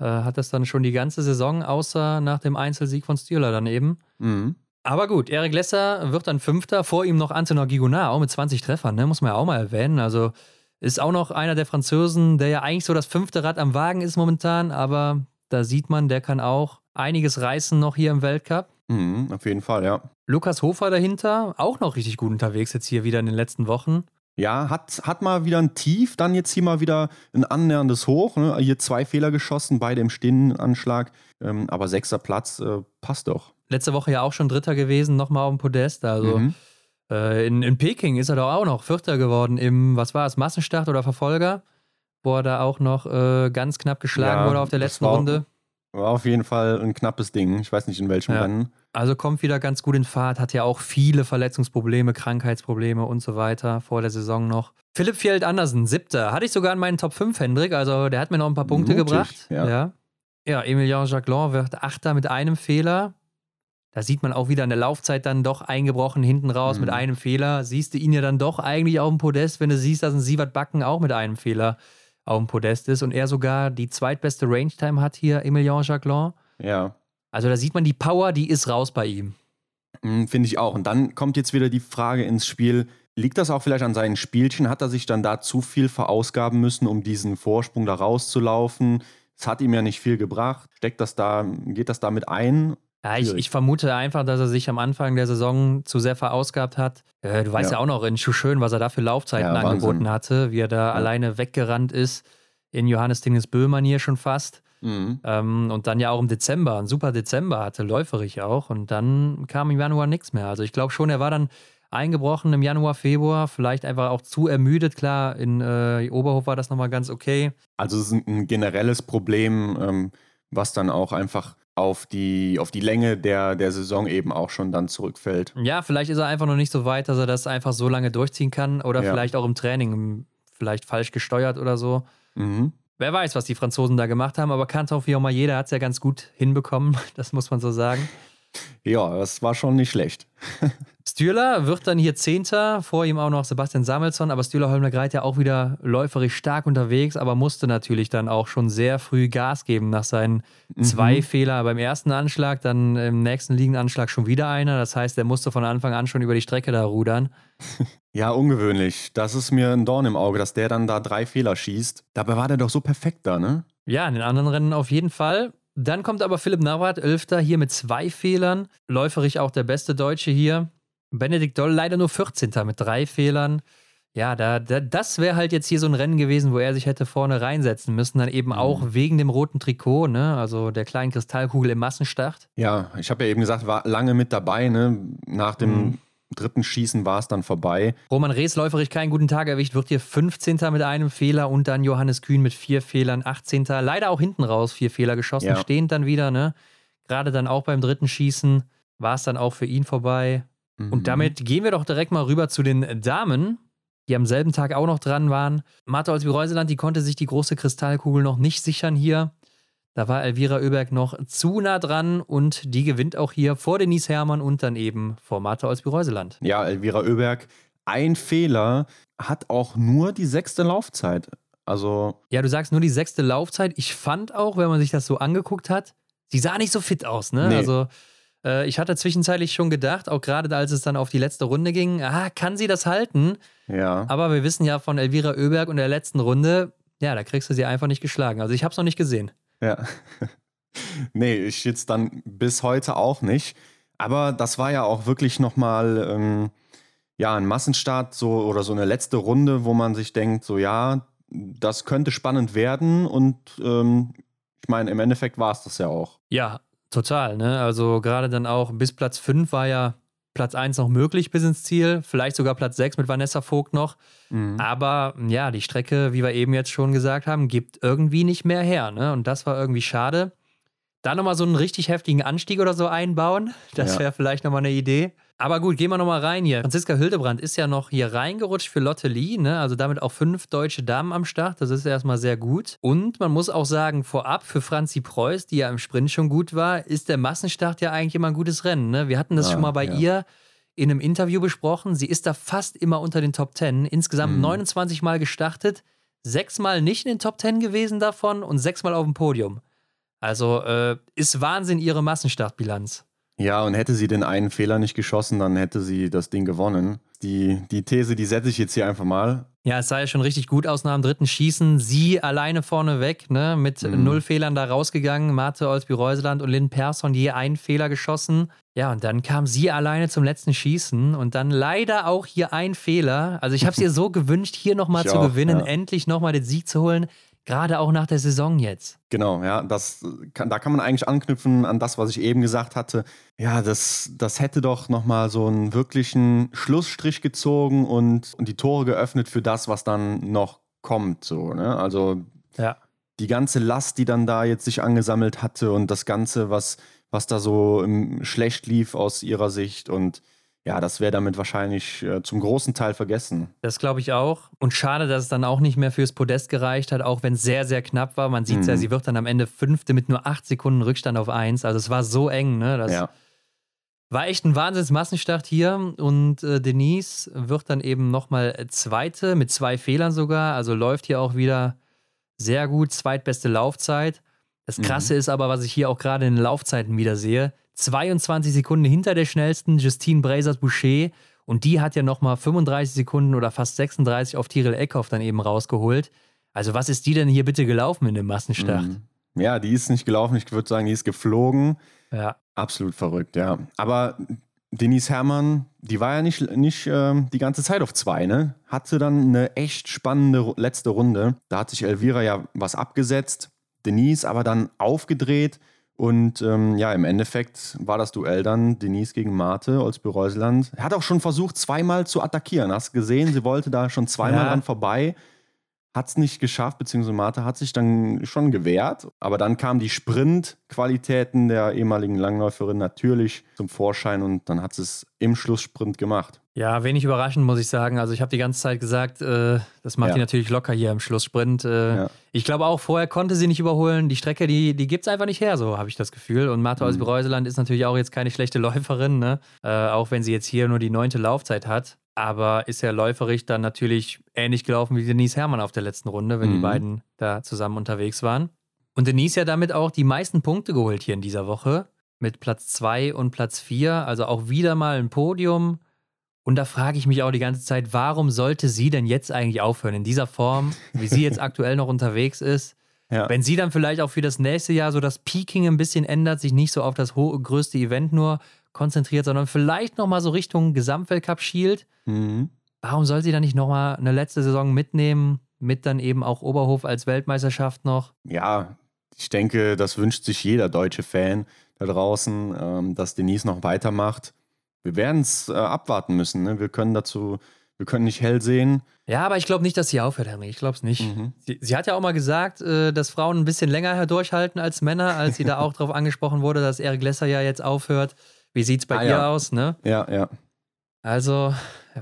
Äh, hat das dann schon die ganze Saison, außer nach dem Einzelsieg von Stühler daneben. Mhm. Aber gut, Erik Lesser wird dann Fünfter, vor ihm noch Antonio Gigonard, auch mit 20 Treffern, ne? muss man ja auch mal erwähnen. Also ist auch noch einer der Franzosen, der ja eigentlich so das fünfte Rad am Wagen ist momentan, aber da sieht man, der kann auch einiges reißen noch hier im Weltcup. Mhm, auf jeden Fall, ja. Lukas Hofer dahinter, auch noch richtig gut unterwegs jetzt hier wieder in den letzten Wochen. Ja, hat, hat mal wieder ein Tief, dann jetzt hier mal wieder ein annäherndes Hoch. Ne? Hier zwei Fehler geschossen, beide im Stehenanschlag. Ähm, aber sechster Platz äh, passt doch. Letzte Woche ja auch schon Dritter gewesen, nochmal auf dem Podest. Also mhm. äh, in, in Peking ist er doch auch noch Vierter geworden im, was war es, Massenstart oder Verfolger, wo er da auch noch äh, ganz knapp geschlagen ja, wurde auf der letzten war, Runde. War auf jeden Fall ein knappes Ding. Ich weiß nicht in welchem ja. Rennen. Also kommt wieder ganz gut in Fahrt, hat ja auch viele Verletzungsprobleme, Krankheitsprobleme und so weiter vor der Saison noch. Philipp Fjeld Andersen, siebter. Hatte ich sogar in meinen Top 5, Hendrik. Also der hat mir noch ein paar Punkte Mutig, gebracht. Ja. ja. Ja, Emilien Jacquelin wird Achter mit einem Fehler. Da sieht man auch wieder in der Laufzeit dann doch eingebrochen hinten raus mhm. mit einem Fehler. Siehst du ihn ja dann doch eigentlich auf dem Podest, wenn du siehst, dass ein Sievert Backen auch mit einem Fehler auf dem Podest ist und er sogar die zweitbeste Range-Time hat hier, Emilien Jacquelin. Ja. Also da sieht man die Power, die ist raus bei ihm. Mhm, finde ich auch. Und dann kommt jetzt wieder die Frage ins Spiel, liegt das auch vielleicht an seinen Spielchen? Hat er sich dann da zu viel verausgaben müssen, um diesen Vorsprung da rauszulaufen? Es hat ihm ja nicht viel gebracht. Steckt das da, geht das damit ein? Ja, ich, ich, vermute einfach, dass er sich am Anfang der Saison zu sehr verausgabt hat. Äh, du weißt ja. ja. auch noch in Schuschön, was er da für Laufzeiten ja, angeboten hatte, wie er da alleine weggerannt ist in Johannes Dinges Böhmanier schon fast. Mhm. Ähm, und dann ja auch im Dezember, ein super Dezember hatte, läuferig auch. Und dann kam im Januar nichts mehr. Also ich glaube schon, er war dann eingebrochen im Januar, Februar, vielleicht einfach auch zu ermüdet. Klar, in äh, Oberhof war das nochmal ganz okay. Also es ist ein generelles Problem, ähm, was dann auch einfach auf die, auf die Länge der, der Saison eben auch schon dann zurückfällt. Ja, vielleicht ist er einfach noch nicht so weit, dass er das einfach so lange durchziehen kann oder ja. vielleicht auch im Training vielleicht falsch gesteuert oder so. Mhm. Wer weiß, was die Franzosen da gemacht haben, aber Kantor wie auch mal jeder hat es ja ganz gut hinbekommen, das muss man so sagen. Ja, das war schon nicht schlecht. Stühler wird dann hier Zehnter, vor ihm auch noch Sebastian Samuelsson, aber Stühler Holmler Greit ja auch wieder läuferisch stark unterwegs, aber musste natürlich dann auch schon sehr früh Gas geben nach seinen mhm. zwei Fehler beim ersten Anschlag, dann im nächsten liegenden Anschlag schon wieder einer. Das heißt, er musste von Anfang an schon über die Strecke da rudern. Ja, ungewöhnlich. Das ist mir ein Dorn im Auge, dass der dann da drei Fehler schießt. Dabei war der doch so perfekt da, ne? Ja, in den anderen Rennen auf jeden Fall. Dann kommt aber Philipp Navrat, Elfter, hier mit zwei Fehlern. Läuferig auch der beste Deutsche hier. Benedikt Doll leider nur 14. mit drei Fehlern. Ja, da, da das wäre halt jetzt hier so ein Rennen gewesen, wo er sich hätte vorne reinsetzen müssen, dann eben mhm. auch wegen dem roten Trikot, ne? Also der kleinen Kristallkugel im Massenstart. Ja, ich habe ja eben gesagt, war lange mit dabei, ne? Nach dem mhm. dritten Schießen war es dann vorbei. Roman Rees läuferig keinen guten Tag erwischt, wird hier 15. mit einem Fehler und dann Johannes Kühn mit vier Fehlern, 18. Leider auch hinten raus vier Fehler geschossen, ja. stehend dann wieder, ne? Gerade dann auch beim dritten Schießen war es dann auch für ihn vorbei. Mhm. Und damit gehen wir doch direkt mal rüber zu den Damen, die am selben Tag auch noch dran waren. Martha Olsby-Reuseland, die konnte sich die große Kristallkugel noch nicht sichern hier. Da war Elvira Oeberg noch zu nah dran und die gewinnt auch hier vor Denise Herrmann und dann eben vor Martha Olsby-Reuseland. Ja, Elvira Oeberg, ein Fehler, hat auch nur die sechste Laufzeit. Also. Ja, du sagst nur die sechste Laufzeit. Ich fand auch, wenn man sich das so angeguckt hat, sie sah nicht so fit aus, ne? Nee. Also äh, ich hatte zwischenzeitlich schon gedacht, auch gerade als es dann auf die letzte Runde ging, ah, kann sie das halten? Ja. Aber wir wissen ja von Elvira Oeberg und der letzten Runde, ja, da kriegst du sie einfach nicht geschlagen. Also ich habe es noch nicht gesehen. Ja. nee, ich jetzt dann bis heute auch nicht. Aber das war ja auch wirklich nochmal ähm, ja, ein Massenstart so, oder so eine letzte Runde, wo man sich denkt, so ja, das könnte spannend werden und ähm, ich meine, im Endeffekt war es das ja auch. Ja, Total, ne? Also gerade dann auch bis Platz 5 war ja Platz 1 noch möglich bis ins Ziel, vielleicht sogar Platz 6 mit Vanessa Vogt noch. Mhm. Aber ja, die Strecke, wie wir eben jetzt schon gesagt haben, gibt irgendwie nicht mehr her, ne? Und das war irgendwie schade. Da nochmal so einen richtig heftigen Anstieg oder so einbauen, das wäre vielleicht nochmal eine Idee. Aber gut, gehen wir nochmal rein hier. Franziska Hildebrand ist ja noch hier reingerutscht für Lotte Lee, ne? also damit auch fünf deutsche Damen am Start. Das ist erstmal sehr gut. Und man muss auch sagen, vorab für Franzi Preuß, die ja im Sprint schon gut war, ist der Massenstart ja eigentlich immer ein gutes Rennen. Ne? Wir hatten das ah, schon mal bei ja. ihr in einem Interview besprochen. Sie ist da fast immer unter den Top 10. Insgesamt mhm. 29 Mal gestartet, sechsmal nicht in den Top 10 gewesen davon und sechsmal auf dem Podium. Also äh, ist Wahnsinn ihre Massenstartbilanz. Ja, und hätte sie den einen Fehler nicht geschossen, dann hätte sie das Ding gewonnen. Die, die These, die setze ich jetzt hier einfach mal. Ja, es sah ja schon richtig gut aus nach dem dritten Schießen. Sie alleine vorne weg, ne, mit mhm. null Fehlern da rausgegangen. Marte Olsby-Reuseland und Lynn Persson je einen Fehler geschossen. Ja, und dann kam sie alleine zum letzten Schießen und dann leider auch hier ein Fehler. Also ich habe es ihr so gewünscht, hier nochmal zu auch, gewinnen, ja. endlich nochmal den Sieg zu holen. Gerade auch nach der Saison jetzt. Genau, ja, das kann, da kann man eigentlich anknüpfen an das, was ich eben gesagt hatte. Ja, das, das hätte doch nochmal so einen wirklichen Schlussstrich gezogen und, und die Tore geöffnet für das, was dann noch kommt. So, ne? Also ja. die ganze Last, die dann da jetzt sich angesammelt hatte und das Ganze, was, was da so schlecht lief aus ihrer Sicht und ja, das wäre damit wahrscheinlich äh, zum großen Teil vergessen. Das glaube ich auch. Und schade, dass es dann auch nicht mehr fürs Podest gereicht hat, auch wenn es sehr, sehr knapp war. Man sieht es mhm. ja, sie wird dann am Ende Fünfte mit nur acht Sekunden Rückstand auf eins. Also es war so eng, ne? Das ja. war echt ein Wahnsinns-Massenstart hier. Und äh, Denise wird dann eben nochmal Zweite mit zwei Fehlern sogar. Also läuft hier auch wieder sehr gut. Zweitbeste Laufzeit. Das Krasse mhm. ist aber, was ich hier auch gerade in den Laufzeiten wieder sehe 22 Sekunden hinter der schnellsten Justine Brazers-Boucher. Und die hat ja nochmal 35 Sekunden oder fast 36 auf Tiril Eckhoff dann eben rausgeholt. Also, was ist die denn hier bitte gelaufen in dem Massenstart? Mhm. Ja, die ist nicht gelaufen. Ich würde sagen, die ist geflogen. Ja. Absolut verrückt, ja. Aber Denise Herrmann, die war ja nicht, nicht äh, die ganze Zeit auf zwei, ne? Hatte dann eine echt spannende letzte Runde. Da hat sich Elvira ja was abgesetzt. Denise aber dann aufgedreht und ähm, ja, im Endeffekt war das Duell dann Denise gegen Marte Olsby-Reuseland. Er hat auch schon versucht, zweimal zu attackieren. Hast gesehen, sie wollte da schon zweimal ja. dran vorbei. Hat es nicht geschafft, beziehungsweise Marte hat sich dann schon gewehrt. Aber dann kamen die Sprintqualitäten der ehemaligen Langläuferin natürlich zum Vorschein und dann hat sie es im Schlusssprint gemacht. Ja, wenig überraschend, muss ich sagen. Also ich habe die ganze Zeit gesagt, äh, das macht ja. die natürlich locker hier im Schlusssprint. Äh, ja. Ich glaube auch, vorher konnte sie nicht überholen. Die Strecke, die, die gibt es einfach nicht her, so habe ich das Gefühl. Und Martha mhm. Reuseland ist natürlich auch jetzt keine schlechte Läuferin, ne? äh, auch wenn sie jetzt hier nur die neunte Laufzeit hat. Aber ist ja läuferig dann natürlich ähnlich gelaufen wie Denise Herrmann auf der letzten Runde, wenn mhm. die beiden da zusammen unterwegs waren. Und Denise ja damit auch die meisten Punkte geholt hier in dieser Woche mit Platz 2 und Platz 4. Also auch wieder mal ein Podium. Und da frage ich mich auch die ganze Zeit, warum sollte sie denn jetzt eigentlich aufhören in dieser Form, wie sie jetzt aktuell noch unterwegs ist? Ja. Wenn sie dann vielleicht auch für das nächste Jahr so das Peaking ein bisschen ändert, sich nicht so auf das größte Event nur konzentriert, sondern vielleicht nochmal so Richtung Gesamtweltcup schielt. Mhm. Warum soll sie dann nicht nochmal eine letzte Saison mitnehmen, mit dann eben auch Oberhof als Weltmeisterschaft noch? Ja, ich denke, das wünscht sich jeder deutsche Fan da draußen, ähm, dass Denise noch weitermacht wir werden es äh, abwarten müssen. Ne? Wir können dazu, wir können nicht hell sehen. Ja, aber ich glaube nicht, dass sie aufhört, Henry. Ich glaube es nicht. Mhm. Sie, sie, hat ja auch mal gesagt, äh, dass Frauen ein bisschen länger durchhalten als Männer, als sie da auch darauf angesprochen wurde, dass Eric Lesser ja jetzt aufhört. Wie sieht es bei ah, ihr ja. aus, ne? Ja, ja. Also,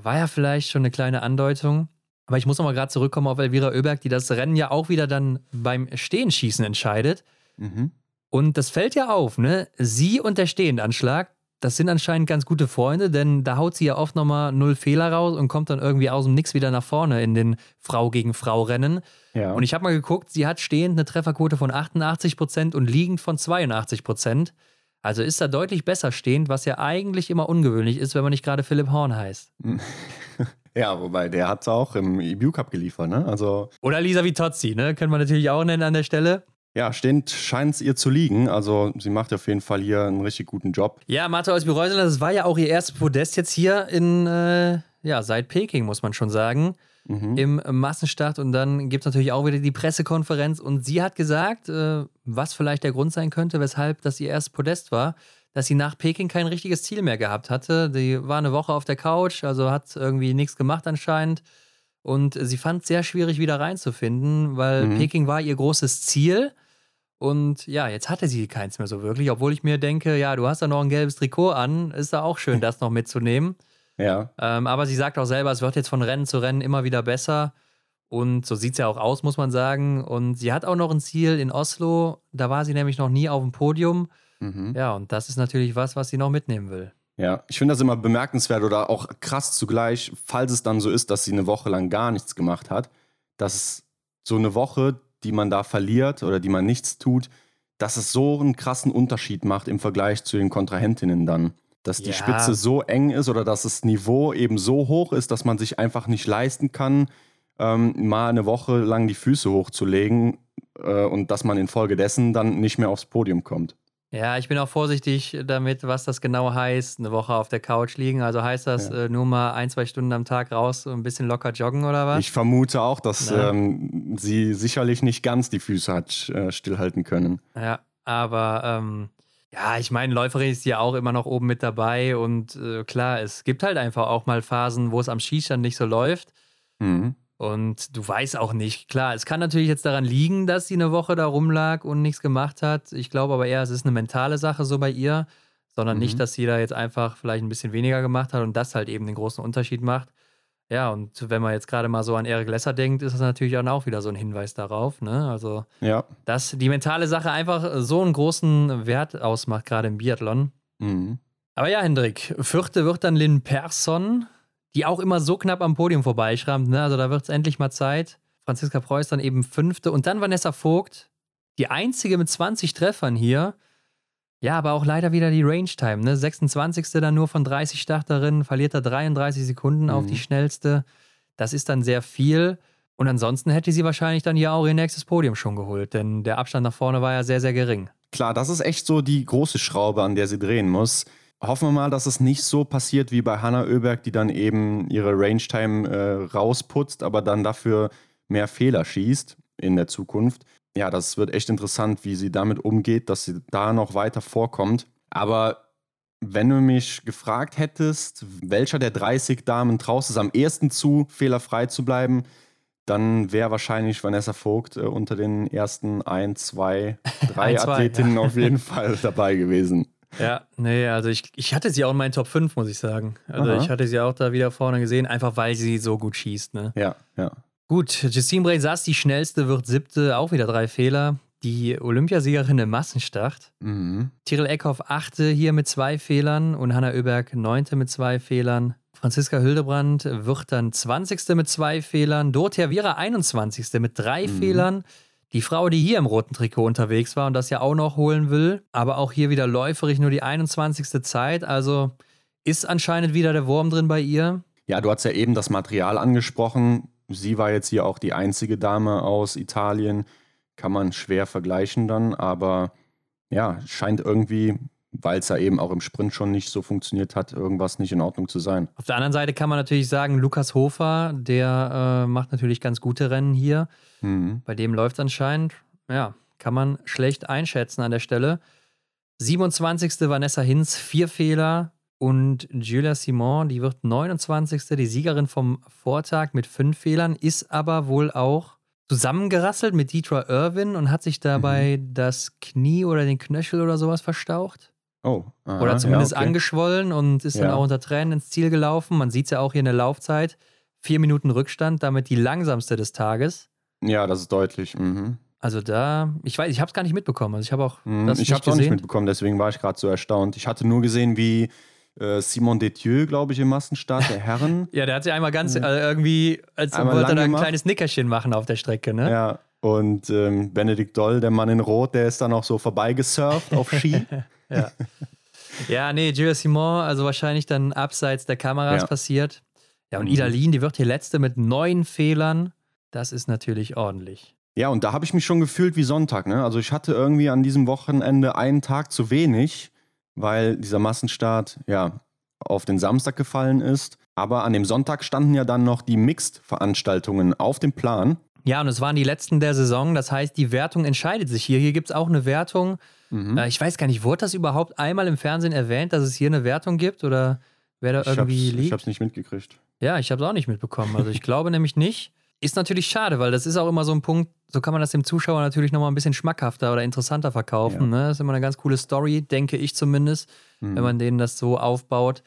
war ja vielleicht schon eine kleine Andeutung. Aber ich muss nochmal gerade zurückkommen auf Elvira Oeberg, die das Rennen ja auch wieder dann beim Stehenschießen entscheidet. Mhm. Und das fällt ja auf, ne? Sie und der Stehendanschlag, das sind anscheinend ganz gute Freunde, denn da haut sie ja oft nochmal null Fehler raus und kommt dann irgendwie aus dem Nix wieder nach vorne in den Frau gegen Frau Rennen. Ja. Und ich habe mal geguckt, sie hat stehend eine Trefferquote von 88 Prozent und liegend von 82 Prozent. Also ist da deutlich besser stehend, was ja eigentlich immer ungewöhnlich ist, wenn man nicht gerade Philipp Horn heißt. Ja, wobei der hat es auch im EBU Cup geliefert, ne? Also Oder Lisa Vitozzi, ne? Können wir natürlich auch nennen an der Stelle. Ja, stehend scheint es ihr zu liegen. Also sie macht auf jeden Fall hier einen richtig guten Job. Ja, Martha Olsby-Reuseland, das war ja auch ihr erstes Podest jetzt hier in, äh, ja, seit Peking, muss man schon sagen. Mhm. Im Massenstart. Und dann gibt es natürlich auch wieder die Pressekonferenz. Und sie hat gesagt, äh, was vielleicht der Grund sein könnte, weshalb das ihr erstes Podest war, dass sie nach Peking kein richtiges Ziel mehr gehabt hatte. Die war eine Woche auf der Couch, also hat irgendwie nichts gemacht anscheinend. Und sie fand es sehr schwierig, wieder reinzufinden, weil mhm. Peking war ihr großes Ziel. Und ja, jetzt hatte sie keins mehr so wirklich, obwohl ich mir denke, ja, du hast da noch ein gelbes Trikot an, ist da auch schön, das noch mitzunehmen. Ja. Ähm, aber sie sagt auch selber, es wird jetzt von Rennen zu Rennen immer wieder besser. Und so sieht es ja auch aus, muss man sagen. Und sie hat auch noch ein Ziel in Oslo. Da war sie nämlich noch nie auf dem Podium. Mhm. Ja, und das ist natürlich was, was sie noch mitnehmen will. Ja, ich finde das immer bemerkenswert oder auch krass zugleich, falls es dann so ist, dass sie eine Woche lang gar nichts gemacht hat, dass so eine Woche die man da verliert oder die man nichts tut, dass es so einen krassen Unterschied macht im Vergleich zu den Kontrahentinnen dann. Dass die ja. Spitze so eng ist oder dass das Niveau eben so hoch ist, dass man sich einfach nicht leisten kann, ähm, mal eine Woche lang die Füße hochzulegen äh, und dass man infolgedessen dann nicht mehr aufs Podium kommt. Ja, ich bin auch vorsichtig damit, was das genau heißt, eine Woche auf der Couch liegen. Also heißt das ja. äh, nur mal ein, zwei Stunden am Tag raus und ein bisschen locker joggen oder was? Ich vermute auch, dass ähm, sie sicherlich nicht ganz die Füße hat äh, stillhalten können. Ja, aber ähm, ja, ich meine, Läuferin ist ja auch immer noch oben mit dabei und äh, klar, es gibt halt einfach auch mal Phasen, wo es am Skistand nicht so läuft. Mhm. Und du weißt auch nicht, klar, es kann natürlich jetzt daran liegen, dass sie eine Woche da rumlag und nichts gemacht hat. Ich glaube aber eher, es ist eine mentale Sache so bei ihr, sondern mhm. nicht, dass sie da jetzt einfach vielleicht ein bisschen weniger gemacht hat und das halt eben den großen Unterschied macht. Ja, und wenn man jetzt gerade mal so an Eric Lesser denkt, ist das natürlich auch wieder so ein Hinweis darauf. Ne? Also, ja. dass die mentale Sache einfach so einen großen Wert ausmacht, gerade im Biathlon. Mhm. Aber ja, Hendrik, vierte wird dann Lynn Persson die auch immer so knapp am Podium vorbeischrammt. Ne? Also da wird es endlich mal Zeit. Franziska Preuß dann eben fünfte und dann Vanessa Vogt, die einzige mit 20 Treffern hier. Ja, aber auch leider wieder die Range-Time. Ne? 26. dann nur von 30 Starterinnen, verliert er 33 Sekunden mhm. auf die mhm. schnellste. Das ist dann sehr viel. Und ansonsten hätte sie wahrscheinlich dann hier auch ihr nächstes Podium schon geholt, denn der Abstand nach vorne war ja sehr, sehr gering. Klar, das ist echt so die große Schraube, an der sie drehen muss hoffen wir mal, dass es nicht so passiert wie bei Hannah Oeberg, die dann eben ihre Range-Time äh, rausputzt, aber dann dafür mehr Fehler schießt in der Zukunft. Ja, das wird echt interessant, wie sie damit umgeht, dass sie da noch weiter vorkommt. Aber wenn du mich gefragt hättest, welcher der 30 Damen traust es am ehesten zu, fehlerfrei zu bleiben, dann wäre wahrscheinlich Vanessa Vogt äh, unter den ersten ein, zwei, drei ein, zwei, Athletinnen ja. auf jeden Fall dabei gewesen. Ja, nee, also ich, ich hatte sie auch in meinen Top 5, muss ich sagen. Also Aha. ich hatte sie auch da wieder vorne gesehen, einfach weil sie so gut schießt. Ne? Ja, ja. Gut, Justine Bray-Sass, die schnellste, wird siebte, auch wieder drei Fehler. Die Olympiasiegerin im Massenstart. Mhm. Tyrell Eckhoff achte hier mit zwei Fehlern und Hanna Oeberg neunte mit zwei Fehlern. Franziska Hildebrand wird dann 20. mit zwei Fehlern. Dorothea Viera 21. mit drei mhm. Fehlern. Die Frau, die hier im roten Trikot unterwegs war und das ja auch noch holen will, aber auch hier wieder läuferig nur die 21. Zeit. Also ist anscheinend wieder der Wurm drin bei ihr. Ja, du hast ja eben das Material angesprochen. Sie war jetzt hier auch die einzige Dame aus Italien. Kann man schwer vergleichen dann, aber ja, scheint irgendwie weil es ja eben auch im Sprint schon nicht so funktioniert hat, irgendwas nicht in Ordnung zu sein. Auf der anderen Seite kann man natürlich sagen, Lukas Hofer, der äh, macht natürlich ganz gute Rennen hier. Mhm. Bei dem läuft es anscheinend, ja, kann man schlecht einschätzen an der Stelle. 27. Vanessa Hinz, vier Fehler. Und Julia Simon, die wird 29. Die Siegerin vom Vortag mit fünf Fehlern, ist aber wohl auch zusammengerasselt mit Deetra Irwin und hat sich dabei mhm. das Knie oder den Knöchel oder sowas verstaucht. Oh. Aha, Oder zumindest ja, okay. angeschwollen und ist ja. dann auch unter Tränen ins Ziel gelaufen. Man sieht es ja auch hier in der Laufzeit. Vier Minuten Rückstand, damit die langsamste des Tages. Ja, das ist deutlich. Mhm. Also da, ich weiß, ich habe es gar nicht mitbekommen. Also ich habe auch mhm, das Ich habe es auch nicht mitbekommen, deswegen war ich gerade so erstaunt. Ich hatte nur gesehen, wie äh, Simon Detieu, glaube ich, im Massenstart der Herren. ja, der hat sich einmal ganz äh, irgendwie, als wollte er ein kleines Nickerchen machen auf der Strecke, ne? Ja. Und ähm, Benedikt Doll, der Mann in Rot, der ist dann auch so vorbeigesurft auf Ski. ja. ja, nee, Julia Simon, also wahrscheinlich dann abseits der Kameras ja. passiert. Ja, und mhm. Idalin, die wird hier letzte mit neun Fehlern. Das ist natürlich ordentlich. Ja, und da habe ich mich schon gefühlt wie Sonntag. Ne? Also ich hatte irgendwie an diesem Wochenende einen Tag zu wenig, weil dieser Massenstart ja auf den Samstag gefallen ist. Aber an dem Sonntag standen ja dann noch die Mixed-Veranstaltungen auf dem Plan. Ja, und es waren die letzten der Saison. Das heißt, die Wertung entscheidet sich hier. Hier gibt es auch eine Wertung. Mhm. Äh, ich weiß gar nicht, wurde das überhaupt einmal im Fernsehen erwähnt, dass es hier eine Wertung gibt? Oder wer da ich irgendwie liegt? Ich habe es nicht mitgekriegt. Ja, ich habe es auch nicht mitbekommen. Also ich glaube nämlich nicht. Ist natürlich schade, weil das ist auch immer so ein Punkt, so kann man das dem Zuschauer natürlich nochmal ein bisschen schmackhafter oder interessanter verkaufen. Ja. Ne? Das ist immer eine ganz coole Story, denke ich zumindest, mhm. wenn man denen das so aufbaut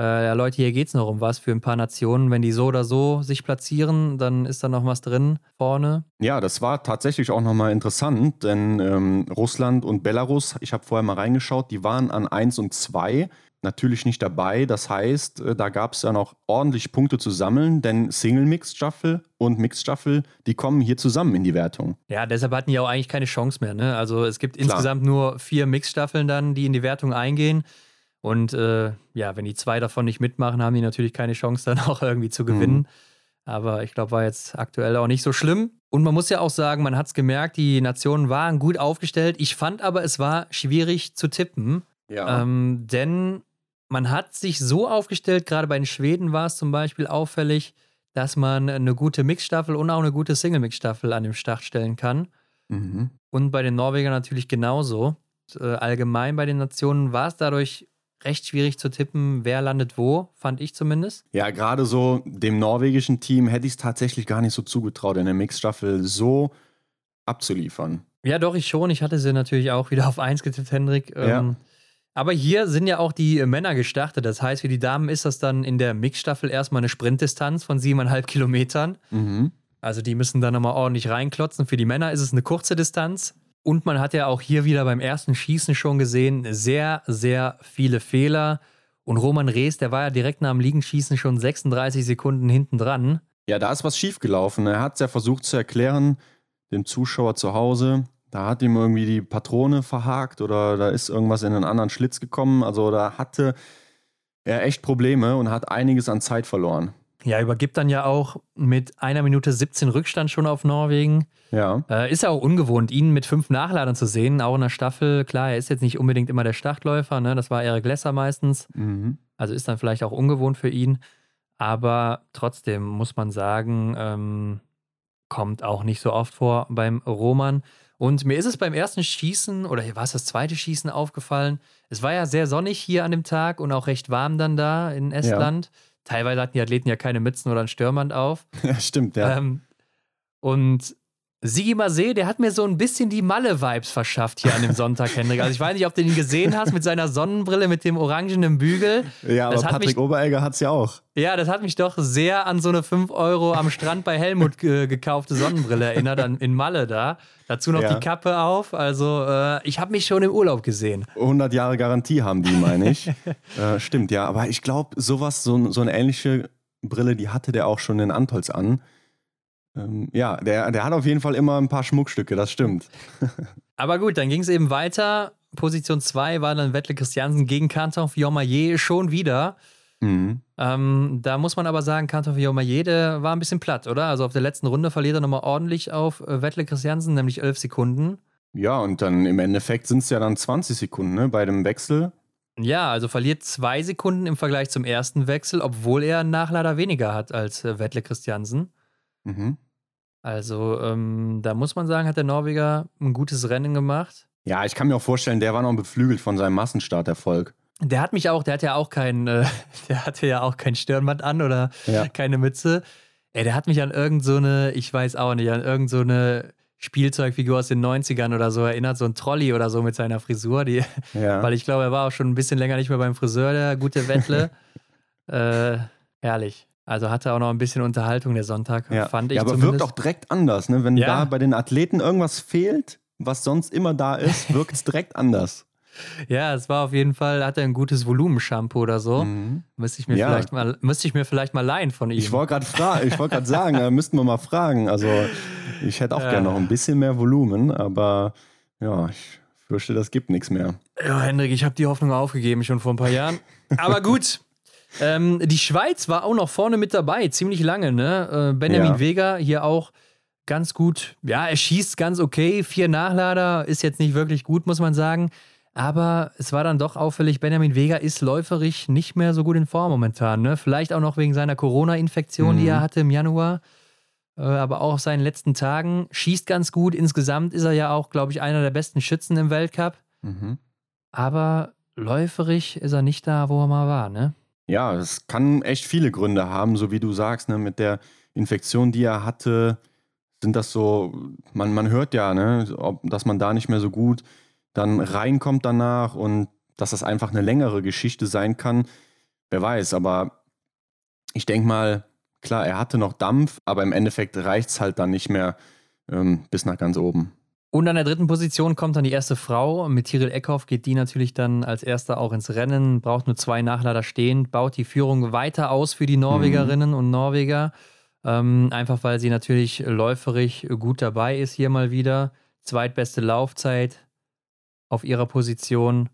ja, Leute, hier geht es noch um was für ein paar Nationen. Wenn die so oder so sich platzieren, dann ist da noch was drin vorne. Ja, das war tatsächlich auch nochmal interessant, denn ähm, Russland und Belarus, ich habe vorher mal reingeschaut, die waren an 1 und 2 natürlich nicht dabei. Das heißt, äh, da gab es ja noch ordentlich Punkte zu sammeln, denn Single-Mixed-Staffel und Mixed-Staffel, die kommen hier zusammen in die Wertung. Ja, deshalb hatten die auch eigentlich keine Chance mehr. Ne? Also es gibt Klar. insgesamt nur vier Mixed-Staffeln dann, die in die Wertung eingehen. Und äh, ja, wenn die zwei davon nicht mitmachen, haben die natürlich keine Chance, dann auch irgendwie zu gewinnen. Mhm. Aber ich glaube, war jetzt aktuell auch nicht so schlimm. Und man muss ja auch sagen, man hat es gemerkt, die Nationen waren gut aufgestellt. Ich fand aber, es war schwierig zu tippen. Ja. Ähm, denn man hat sich so aufgestellt, gerade bei den Schweden war es zum Beispiel auffällig, dass man eine gute Mixstaffel und auch eine gute Single-Mix-Staffel an den Start stellen kann. Mhm. Und bei den Norwegern natürlich genauso. Und, äh, allgemein bei den Nationen war es dadurch recht schwierig zu tippen, wer landet wo, fand ich zumindest. Ja, gerade so dem norwegischen Team hätte ich es tatsächlich gar nicht so zugetraut, in der Mixstaffel so abzuliefern. Ja, doch, ich schon. Ich hatte sie natürlich auch wieder auf 1 getippt, Hendrik. Ja. Ähm, aber hier sind ja auch die Männer gestartet. Das heißt, für die Damen ist das dann in der Mixstaffel erstmal eine Sprintdistanz von siebeneinhalb Kilometern. Mhm. Also die müssen dann nochmal ordentlich reinklotzen. Für die Männer ist es eine kurze Distanz. Und man hat ja auch hier wieder beim ersten Schießen schon gesehen, sehr, sehr viele Fehler. Und Roman Rees, der war ja direkt nach dem Liegenschießen schon 36 Sekunden hinten dran. Ja, da ist was schiefgelaufen. Er hat es ja versucht zu erklären, dem Zuschauer zu Hause. Da hat ihm irgendwie die Patrone verhakt oder da ist irgendwas in einen anderen Schlitz gekommen. Also da hatte er echt Probleme und hat einiges an Zeit verloren. Ja, übergibt dann ja auch mit einer Minute 17 Rückstand schon auf Norwegen. Ja. Äh, ist ja auch ungewohnt, ihn mit fünf Nachladern zu sehen, auch in der Staffel. Klar, er ist jetzt nicht unbedingt immer der Startläufer, ne? das war Erik Lesser meistens. Mhm. Also ist dann vielleicht auch ungewohnt für ihn. Aber trotzdem muss man sagen, ähm, kommt auch nicht so oft vor beim Roman. Und mir ist es beim ersten Schießen oder war es das zweite Schießen aufgefallen. Es war ja sehr sonnig hier an dem Tag und auch recht warm dann da in Estland. Ja. Teilweise hatten die Athleten ja keine Mützen oder ein Stürmband auf. Ja, stimmt, ja. Ähm, und Sigi Masé, der hat mir so ein bisschen die Malle-Vibes verschafft hier an dem Sonntag, Hendrik. Also ich weiß nicht, ob du ihn gesehen hast mit seiner Sonnenbrille, mit dem orangenen Bügel. Ja, aber Patrick mich, Oberegger hat es ja auch. Ja, das hat mich doch sehr an so eine 5 Euro am Strand bei Helmut ge gekaufte Sonnenbrille erinnert, an, in Malle da. Dazu noch ja. die Kappe auf. Also äh, ich habe mich schon im Urlaub gesehen. 100 Jahre Garantie haben die, meine ich. äh, stimmt, ja. Aber ich glaube, sowas, so, so eine ähnliche Brille, die hatte der auch schon in Antolz an. Ähm, ja, der, der hat auf jeden Fall immer ein paar Schmuckstücke, das stimmt. Aber gut, dann ging es eben weiter. Position 2 war dann Wettle Christiansen gegen Kanton Fiormaillet schon wieder. Mhm. Ähm, da muss man aber sagen, Kanton Fiormaillet, der war ein bisschen platt, oder? Also auf der letzten Runde verliert er nochmal ordentlich auf äh, Wettle Christiansen, nämlich 11 Sekunden. Ja, und dann im Endeffekt sind es ja dann 20 Sekunden ne, bei dem Wechsel. Ja, also verliert zwei Sekunden im Vergleich zum ersten Wechsel, obwohl er einen Nachlader weniger hat als äh, Wettle Christiansen. Mhm. Also ähm, da muss man sagen, hat der Norweger ein gutes Rennen gemacht. Ja, ich kann mir auch vorstellen, der war noch beflügelt von seinem Massenstarterfolg. Der hat mich auch, der hat ja auch kein, äh, der hatte ja auch kein Stirnband an oder ja. keine Mütze. Ey, der hat mich an irgendeine, so ich weiß auch nicht, an irgendeine so Spielzeugfigur aus den 90ern oder so erinnert, so ein Trolley oder so mit seiner Frisur, die, ja. weil ich glaube, er war auch schon ein bisschen länger nicht mehr beim Friseur, der gute Wettle. äh, herrlich. Also hatte auch noch ein bisschen Unterhaltung der Sonntag, ja. fand ich. Ja, aber zumindest. wirkt auch direkt anders, ne? Wenn ja. da bei den Athleten irgendwas fehlt, was sonst immer da ist, wirkt es direkt anders. Ja, es war auf jeden Fall, hat er ein gutes Volumenshampoo oder so. Mhm. Müsste ich mir ja. vielleicht mal, müsste ich mir vielleicht mal leihen von ihm. Ich wollte gerade fragen, ich wollte gerade sagen, da müssten wir mal fragen. Also ich hätte auch ja. gerne noch ein bisschen mehr Volumen, aber ja, ich fürchte, das gibt nichts mehr. Ja, Hendrik, ich habe die Hoffnung aufgegeben schon vor ein paar Jahren. Aber gut, ähm, die Schweiz war auch noch vorne mit dabei, ziemlich lange, ne? Äh, Benjamin ja. Vega hier auch ganz gut. Ja, er schießt ganz okay. Vier Nachlader ist jetzt nicht wirklich gut, muss man sagen. Aber es war dann doch auffällig, Benjamin Vega ist läuferisch nicht mehr so gut in Form momentan. Ne? Vielleicht auch noch wegen seiner Corona-Infektion, mhm. die er hatte im Januar. Äh, aber auch auf seinen letzten Tagen. Schießt ganz gut. Insgesamt ist er ja auch, glaube ich, einer der besten Schützen im Weltcup. Mhm. Aber läuferisch ist er nicht da, wo er mal war. Ne? Ja, es kann echt viele Gründe haben, so wie du sagst, ne, mit der Infektion, die er hatte, sind das so, man, man hört ja, ne, ob, dass man da nicht mehr so gut dann reinkommt danach und dass das einfach eine längere Geschichte sein kann. Wer weiß, aber ich denke mal, klar, er hatte noch Dampf, aber im Endeffekt reicht es halt dann nicht mehr ähm, bis nach ganz oben. Und an der dritten Position kommt dann die erste Frau. Mit Tiril Eckhoff geht die natürlich dann als erster auch ins Rennen, braucht nur zwei Nachlader stehen, baut die Führung weiter aus für die Norwegerinnen mhm. und Norweger. Ähm, einfach weil sie natürlich läuferig gut dabei ist hier mal wieder. Zweitbeste Laufzeit auf ihrer Position.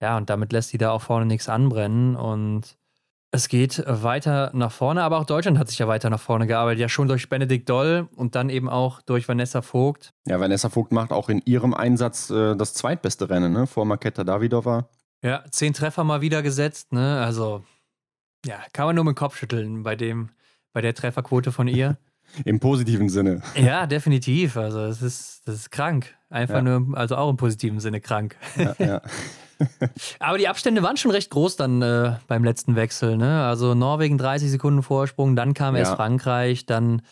Ja, und damit lässt sie da auch vorne nichts anbrennen. Und es geht weiter nach vorne, aber auch Deutschland hat sich ja weiter nach vorne gearbeitet. Ja, schon durch Benedikt Doll und dann eben auch durch Vanessa Vogt. Ja, Vanessa Vogt macht auch in ihrem Einsatz äh, das zweitbeste Rennen, ne? Vor Marketa Davidova. Ja, zehn Treffer mal wieder gesetzt, ne? Also, ja, kann man nur mit dem Kopf schütteln bei dem, bei der Trefferquote von ihr. Im positiven Sinne. Ja, definitiv. Also, es ist, das ist krank. Einfach ja. nur, also auch im positiven Sinne krank. Ja, ja. Aber die Abstände waren schon recht groß dann äh, beim letzten Wechsel. Ne? Also Norwegen 30 Sekunden Vorsprung, dann kam ja. erst Frankreich, dann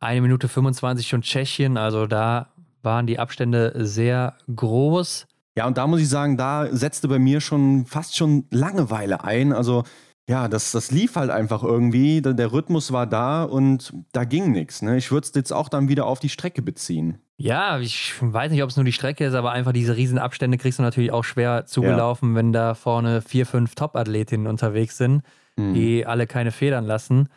eine Minute 25 schon Tschechien. Also da waren die Abstände sehr groß. Ja, und da muss ich sagen, da setzte bei mir schon fast schon Langeweile ein. Also ja, das, das lief halt einfach irgendwie. Der Rhythmus war da und da ging nichts. Ne? Ich würde es jetzt auch dann wieder auf die Strecke beziehen. Ja, ich weiß nicht, ob es nur die Strecke ist, aber einfach diese Riesenabstände kriegst du natürlich auch schwer zugelaufen, ja. wenn da vorne vier, fünf Top-Athletinnen unterwegs sind, mhm. die alle keine Federn lassen.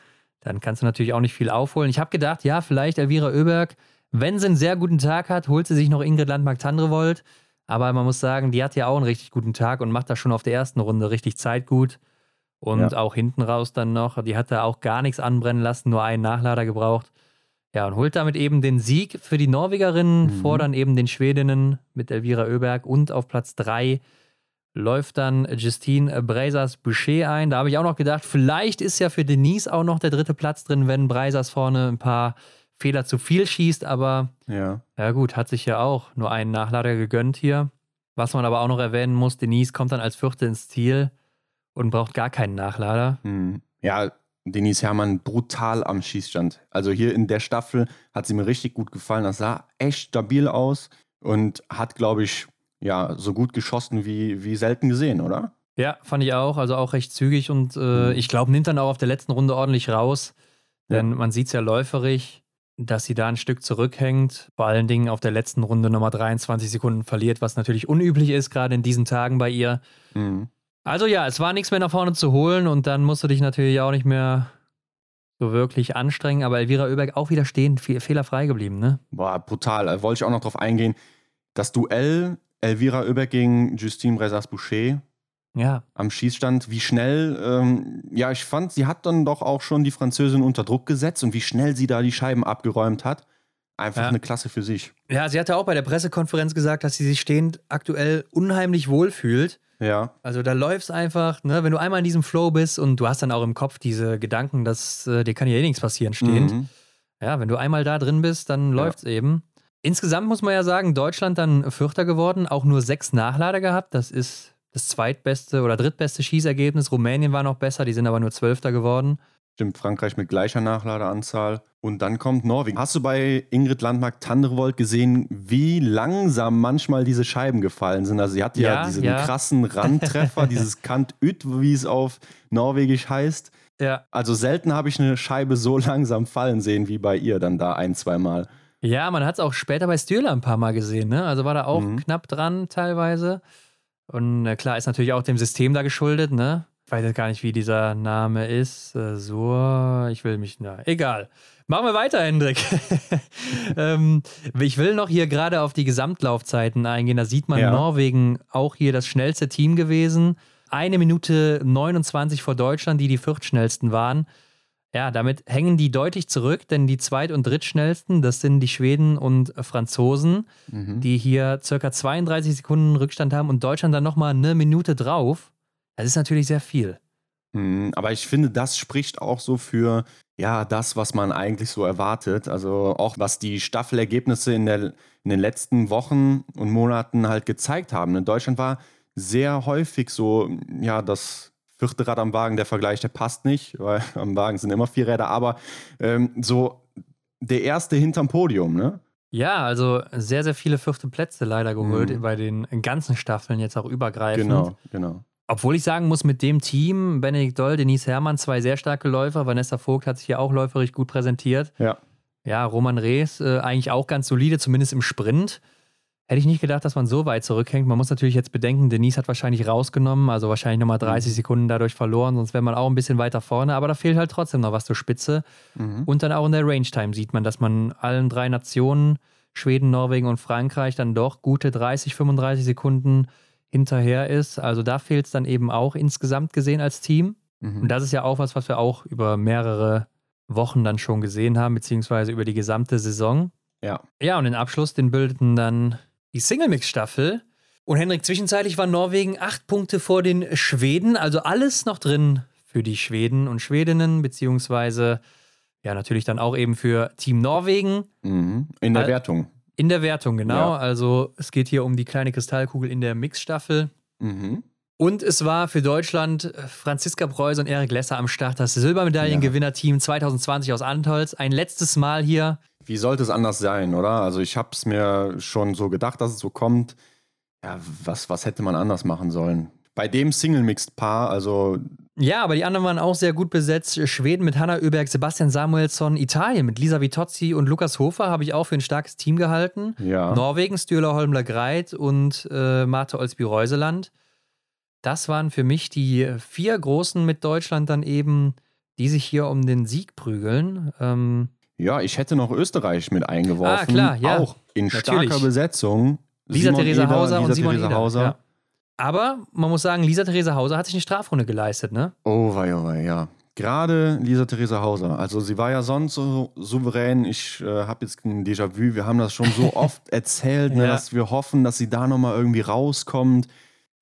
Dann kannst du natürlich auch nicht viel aufholen. Ich habe gedacht, ja, vielleicht Elvira Oeberg, wenn sie einen sehr guten Tag hat, holt sie sich noch Ingrid Landmark-Tandrevold. Aber man muss sagen, die hat ja auch einen richtig guten Tag und macht da schon auf der ersten Runde richtig Zeit gut. Und ja. auch hinten raus dann noch. Die hat da auch gar nichts anbrennen lassen, nur einen Nachlader gebraucht. Ja, und holt damit eben den Sieg für die Norwegerinnen, mhm. vor dann eben den Schwedinnen mit Elvira Oeberg und auf Platz 3 läuft dann Justine Breisers Boucher ein. Da habe ich auch noch gedacht, vielleicht ist ja für Denise auch noch der dritte Platz drin, wenn Breisers vorne ein paar Fehler zu viel schießt, aber ja. ja gut, hat sich ja auch nur einen Nachlader gegönnt hier. Was man aber auch noch erwähnen muss, Denise kommt dann als Vierte ins Ziel und braucht gar keinen Nachlader. Mhm. Ja, Denise Herrmann brutal am Schießstand. Also hier in der Staffel hat sie mir richtig gut gefallen. Das sah echt stabil aus und hat, glaube ich, ja, so gut geschossen wie, wie selten gesehen, oder? Ja, fand ich auch. Also auch recht zügig und äh, mhm. ich glaube, nimmt dann auch auf der letzten Runde ordentlich raus. Denn ja. man sieht es ja läuferig, dass sie da ein Stück zurückhängt. Vor allen Dingen auf der letzten Runde nochmal 23 Sekunden verliert, was natürlich unüblich ist, gerade in diesen Tagen bei ihr. Mhm. Also ja, es war nichts mehr nach vorne zu holen und dann musst du dich natürlich auch nicht mehr so wirklich anstrengen. Aber Elvira Oeberg auch wieder stehen, fehlerfrei geblieben, ne? Boah, brutal. Da wollte ich auch noch drauf eingehen. Das Duell Elvira Oeberg gegen Justine Brezas-Boucher ja. am Schießstand, wie schnell, ähm, ja, ich fand, sie hat dann doch auch schon die Französin unter Druck gesetzt und wie schnell sie da die Scheiben abgeräumt hat. Einfach ja. eine Klasse für sich. Ja, sie hatte auch bei der Pressekonferenz gesagt, dass sie sich stehend aktuell unheimlich wohl fühlt. Ja. Also da läuft's einfach, ne, wenn du einmal in diesem Flow bist und du hast dann auch im Kopf diese Gedanken, dass äh, dir kann ja eh nichts passieren stehend. Mhm. Ja, wenn du einmal da drin bist, dann ja. läuft's eben. Insgesamt muss man ja sagen, Deutschland dann Vierter geworden, auch nur sechs Nachlader gehabt. Das ist das zweitbeste oder drittbeste Schießergebnis. Rumänien war noch besser, die sind aber nur Zwölfter geworden. Stimmt, Frankreich mit gleicher Nachladeranzahl. Und dann kommt Norwegen. Hast du bei Ingrid Landmark-Tandrevold gesehen, wie langsam manchmal diese Scheiben gefallen sind? Also sie hatte ja, ja diesen ja. krassen Randtreffer, dieses Kant Üt, wie es auf Norwegisch heißt. Ja. Also selten habe ich eine Scheibe so langsam fallen sehen wie bei ihr dann da ein, zwei Mal. Ja, man hat es auch später bei Stühler ein paar Mal gesehen, ne? Also war da auch mhm. knapp dran teilweise. Und äh, klar, ist natürlich auch dem System da geschuldet, ne? Ich weiß jetzt gar nicht, wie dieser Name ist. Äh, so, ich will mich, na, egal. Machen wir weiter, Hendrik. ähm, ich will noch hier gerade auf die Gesamtlaufzeiten eingehen. Da sieht man ja. Norwegen auch hier das schnellste Team gewesen. Eine Minute 29 vor Deutschland, die die viertschnellsten waren. Ja, damit hängen die deutlich zurück, denn die zweit- und drittschnellsten, das sind die Schweden und Franzosen, mhm. die hier circa 32 Sekunden Rückstand haben und Deutschland dann nochmal eine Minute drauf. Das ist natürlich sehr viel. Mhm, aber ich finde, das spricht auch so für ja, das, was man eigentlich so erwartet. Also auch was die Staffelergebnisse in, der, in den letzten Wochen und Monaten halt gezeigt haben. In Deutschland war sehr häufig so, ja, das vierte Rad am Wagen, der Vergleich, der passt nicht, weil am Wagen sind immer vier Räder, aber ähm, so der erste hinterm Podium, ne? Ja, also sehr, sehr viele vierte Plätze leider geholt mhm. bei den ganzen Staffeln, jetzt auch übergreifend. Genau, genau. Obwohl ich sagen muss, mit dem Team, Benedikt Doll, Denise Herrmann, zwei sehr starke Läufer. Vanessa Vogt hat sich hier auch läuferisch gut präsentiert. Ja. Ja, Roman Rees äh, eigentlich auch ganz solide, zumindest im Sprint. Hätte ich nicht gedacht, dass man so weit zurückhängt. Man muss natürlich jetzt bedenken, Denise hat wahrscheinlich rausgenommen, also wahrscheinlich nochmal 30 mhm. Sekunden dadurch verloren, sonst wäre man auch ein bisschen weiter vorne. Aber da fehlt halt trotzdem noch was zur Spitze. Mhm. Und dann auch in der Range-Time sieht man, dass man allen drei Nationen, Schweden, Norwegen und Frankreich, dann doch gute 30, 35 Sekunden hinterher ist. Also da fehlt es dann eben auch insgesamt gesehen als Team. Mhm. Und das ist ja auch was, was wir auch über mehrere Wochen dann schon gesehen haben, beziehungsweise über die gesamte Saison. Ja. Ja, und den Abschluss, den bildeten dann die Single-Mix-Staffel. Und Henrik, zwischenzeitlich war Norwegen acht Punkte vor den Schweden, also alles noch drin für die Schweden und Schwedinnen, beziehungsweise ja, natürlich dann auch eben für Team Norwegen. Mhm. In der Wertung. In der Wertung, genau. Ja. Also es geht hier um die kleine Kristallkugel in der Mixstaffel. Mhm. Und es war für Deutschland äh, Franziska Preuß und Erik Lesser am Start, das Silbermedaillengewinnerteam 2020 aus Antolz. Ein letztes Mal hier. Wie sollte es anders sein, oder? Also ich habe es mir schon so gedacht, dass es so kommt. Ja, was, was hätte man anders machen sollen? Bei dem Single-Mixed-Paar, also ja, aber die anderen waren auch sehr gut besetzt. Schweden mit Hanna Oeberg, Sebastian Samuelsson, Italien mit Lisa Vitozzi und Lukas Hofer habe ich auch für ein starkes Team gehalten. Ja. Norwegen, Stürler Holmler Greit und äh, Marte Olsby-Reuseland. Das waren für mich die vier Großen mit Deutschland dann eben, die sich hier um den Sieg prügeln. Ähm, ja, ich hätte noch Österreich mit eingeworfen. Ah, klar, ja. Auch in Natürlich. starker Besetzung. Lisa Theresa Hauser Lisa und Simon Theresa Hauser. Ja. Aber man muss sagen, Lisa Theresa Hauser hat sich eine Strafrunde geleistet, ne? Oh, wei, oh, wei, ja. Gerade Lisa Theresa Hauser. Also sie war ja sonst so souverän. Ich äh, habe jetzt ein Déjà-vu. Wir haben das schon so oft erzählt, ne, ja. dass wir hoffen, dass sie da nochmal irgendwie rauskommt.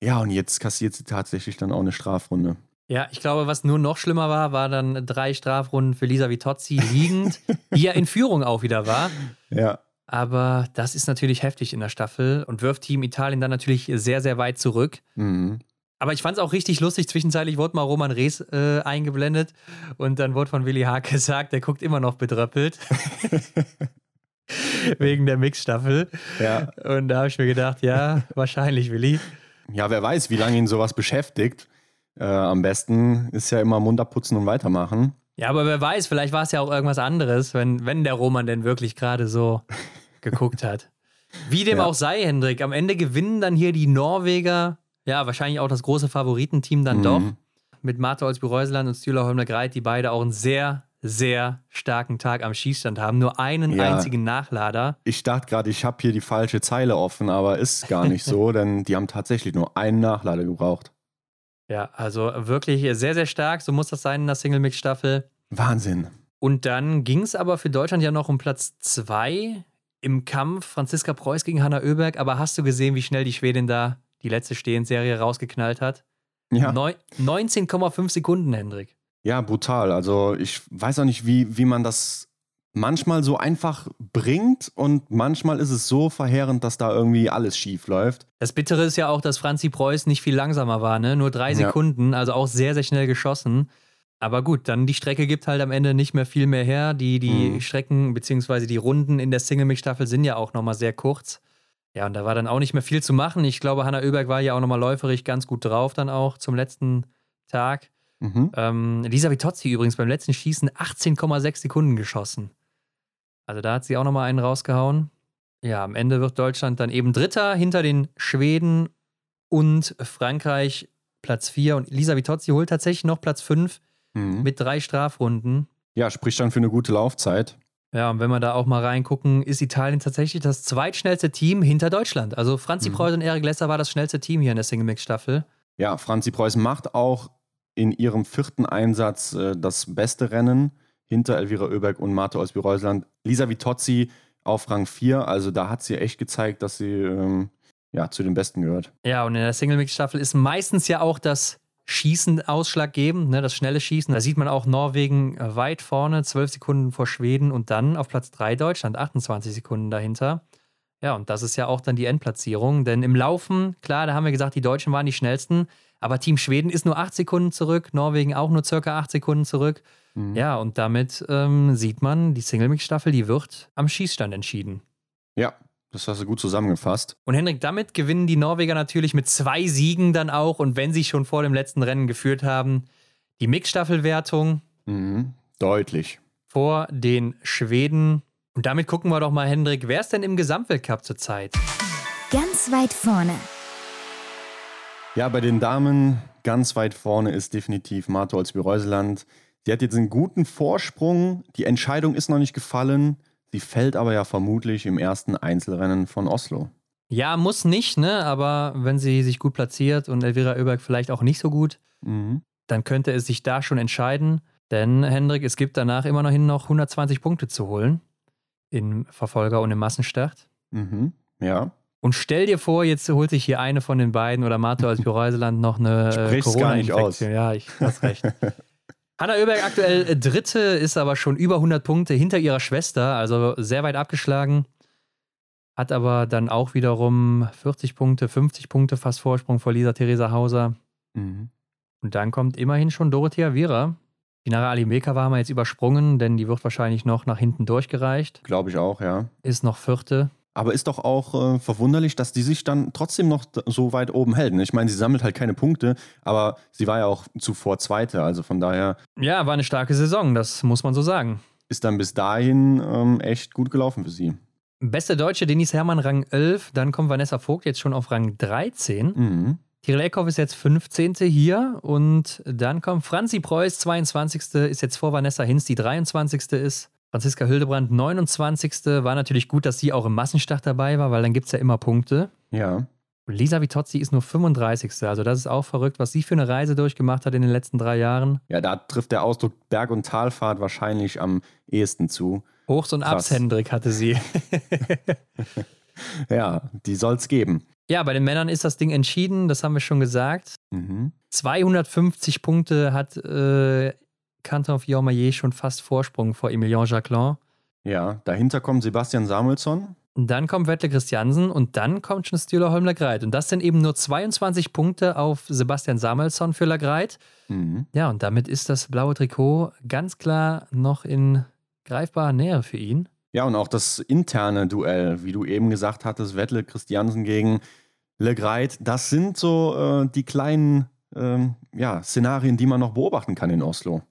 Ja, und jetzt kassiert sie tatsächlich dann auch eine Strafrunde. Ja, ich glaube, was nur noch schlimmer war, war dann drei Strafrunden für Lisa Vitozzi liegend, die ja in Führung auch wieder war. Ja. Aber das ist natürlich heftig in der Staffel und wirft Team Italien dann natürlich sehr, sehr weit zurück. Mhm. Aber ich fand es auch richtig lustig. Zwischenzeitlich wurde mal Roman Rees äh, eingeblendet und dann wurde von Willi Haag gesagt, der guckt immer noch bedröppelt. Wegen der Mixstaffel. Ja. Und da habe ich mir gedacht, ja, wahrscheinlich, Willi. Ja, wer weiß, wie lange ihn sowas beschäftigt. Äh, am besten ist ja immer Mund abputzen und weitermachen. Ja, aber wer weiß, vielleicht war es ja auch irgendwas anderes, wenn, wenn der Roman denn wirklich gerade so geguckt hat. Wie dem ja. auch sei, Hendrik, am Ende gewinnen dann hier die Norweger, ja, wahrscheinlich auch das große Favoritenteam dann mhm. doch. Mit Marta Olsby-Reuseland und Stühler Holmler Greit, die beide auch einen sehr, sehr starken Tag am Schießstand haben. Nur einen ja. einzigen Nachlader. Ich dachte gerade, ich habe hier die falsche Zeile offen, aber ist gar nicht so, denn die haben tatsächlich nur einen Nachlader gebraucht. Ja, also wirklich sehr, sehr stark. So muss das sein in der Single-Mix-Staffel. Wahnsinn. Und dann ging es aber für Deutschland ja noch um Platz zwei im Kampf. Franziska Preuß gegen Hanna Oeberg. Aber hast du gesehen, wie schnell die Schwedin da die letzte Stehendserie rausgeknallt hat? Ja. 19,5 Sekunden, Hendrik. Ja, brutal. Also ich weiß auch nicht, wie, wie man das manchmal so einfach bringt und manchmal ist es so verheerend, dass da irgendwie alles schief läuft. Das Bittere ist ja auch, dass Franzi Preuß nicht viel langsamer war, ne? Nur drei Sekunden, also auch sehr, sehr schnell geschossen. Aber gut, dann die Strecke gibt halt am Ende nicht mehr viel mehr her. Die, die mhm. Strecken bzw. die Runden in der Single-Mix-Staffel sind ja auch nochmal sehr kurz. Ja, und da war dann auch nicht mehr viel zu machen. Ich glaube, Hanna Oeberg war ja auch nochmal läuferig ganz gut drauf, dann auch zum letzten Tag. Mhm. Ähm, Lisa Vitozzi übrigens beim letzten Schießen 18,6 Sekunden geschossen. Also da hat sie auch nochmal einen rausgehauen. Ja, am Ende wird Deutschland dann eben Dritter hinter den Schweden und Frankreich Platz 4. Und Lisa Vitozzi holt tatsächlich noch Platz 5 mhm. mit drei Strafrunden. Ja, spricht dann für eine gute Laufzeit. Ja, und wenn wir da auch mal reingucken, ist Italien tatsächlich das zweitschnellste Team hinter Deutschland. Also Franzi mhm. Preuß und Erik Lesser war das schnellste Team hier in der Single-Mix-Staffel. Ja, Franzi Preuß macht auch in ihrem vierten Einsatz äh, das beste Rennen hinter Elvira Oeberg und Marta Olsby-Reusland. Lisa Vitozzi auf Rang 4, also da hat sie echt gezeigt, dass sie ähm, ja, zu den Besten gehört. Ja, und in der Single-Mix-Staffel ist meistens ja auch das Schießen ausschlaggebend, ne, das schnelle Schießen. Da sieht man auch Norwegen weit vorne, 12 Sekunden vor Schweden und dann auf Platz 3 Deutschland, 28 Sekunden dahinter. Ja, und das ist ja auch dann die Endplatzierung, denn im Laufen, klar, da haben wir gesagt, die Deutschen waren die schnellsten, aber Team Schweden ist nur 8 Sekunden zurück, Norwegen auch nur circa 8 Sekunden zurück. Mhm. Ja, und damit ähm, sieht man, die Single-Mix-Staffel, die wird am Schießstand entschieden. Ja, das hast du gut zusammengefasst. Und Henrik, damit gewinnen die Norweger natürlich mit zwei Siegen dann auch. Und wenn sie schon vor dem letzten Rennen geführt haben, die Mixstaffelwertung. Mhm, deutlich. Vor den Schweden. Und damit gucken wir doch mal, Hendrik, wer ist denn im Gesamtweltcup zurzeit? Ganz weit vorne. Ja, bei den Damen ganz weit vorne ist definitiv Marta Olsby-Reuseland. Sie hat jetzt einen guten Vorsprung. Die Entscheidung ist noch nicht gefallen. Sie fällt aber ja vermutlich im ersten Einzelrennen von Oslo. Ja, muss nicht, ne? Aber wenn sie sich gut platziert und Elvira Oeberg vielleicht auch nicht so gut, mhm. dann könnte es sich da schon entscheiden. Denn, Hendrik, es gibt danach immer noch hin noch 120 Punkte zu holen im Verfolger und im Massenstart. Mhm. Ja. Und stell dir vor, jetzt holt sich hier eine von den beiden oder Marto als Reuseland noch eine äh, Corona-Infektion. Ja, ich hast recht. Hanna Oeberg aktuell äh, Dritte, ist aber schon über 100 Punkte hinter ihrer Schwester, also sehr weit abgeschlagen. Hat aber dann auch wiederum 40 Punkte, 50 Punkte fast Vorsprung vor Lisa Theresa Hauser. Mhm. Und dann kommt immerhin schon Dorothea Viera. Dinara Alimeka war mal jetzt übersprungen, denn die wird wahrscheinlich noch nach hinten durchgereicht. Glaube ich auch, ja. Ist noch Vierte. Aber ist doch auch äh, verwunderlich, dass die sich dann trotzdem noch so weit oben hält. Ne? Ich meine, sie sammelt halt keine Punkte, aber sie war ja auch zuvor Zweite, also von daher. Ja, war eine starke Saison, das muss man so sagen. Ist dann bis dahin ähm, echt gut gelaufen für sie. Beste Deutsche, Denise Herrmann, Rang 11. Dann kommt Vanessa Vogt jetzt schon auf Rang 13. Mhm. Tiril Eckhoff ist jetzt 15. hier. Und dann kommt Franzi Preuß, 22. ist jetzt vor Vanessa Hinz, die 23. ist. Franziska Hildebrand 29. War natürlich gut, dass sie auch im Massenstart dabei war, weil dann gibt es ja immer Punkte. Ja. Lisa Vitozzi ist nur 35. Also das ist auch verrückt, was sie für eine Reise durchgemacht hat in den letzten drei Jahren. Ja, da trifft der Ausdruck Berg- und Talfahrt wahrscheinlich am ehesten zu. Hochs und Abs, Hendrik, hatte sie. ja, die soll es geben. Ja, bei den Männern ist das Ding entschieden, das haben wir schon gesagt. Mhm. 250 Punkte hat äh, Kanton Fiormaillet schon fast Vorsprung vor Emilien Jacquelin. Ja, dahinter kommt Sebastian Samuelsson. Dann kommt Wettle Christiansen und dann kommt schon Stühler Holm Lagreit. Und das sind eben nur 22 Punkte auf Sebastian Samuelsson für Lagreit. Mhm. Ja, und damit ist das blaue Trikot ganz klar noch in greifbarer Nähe für ihn. Ja, und auch das interne Duell, wie du eben gesagt hattest, Wettle Christiansen gegen Legreit, das sind so äh, die kleinen ähm, ja, Szenarien, die man noch beobachten kann in Oslo.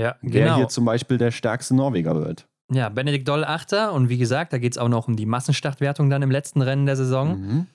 Ja, genau. Wer hier zum Beispiel der stärkste Norweger wird. Ja, Benedikt Doll Achter und wie gesagt, da geht es auch noch um die Massenstartwertung dann im letzten Rennen der Saison. Mhm.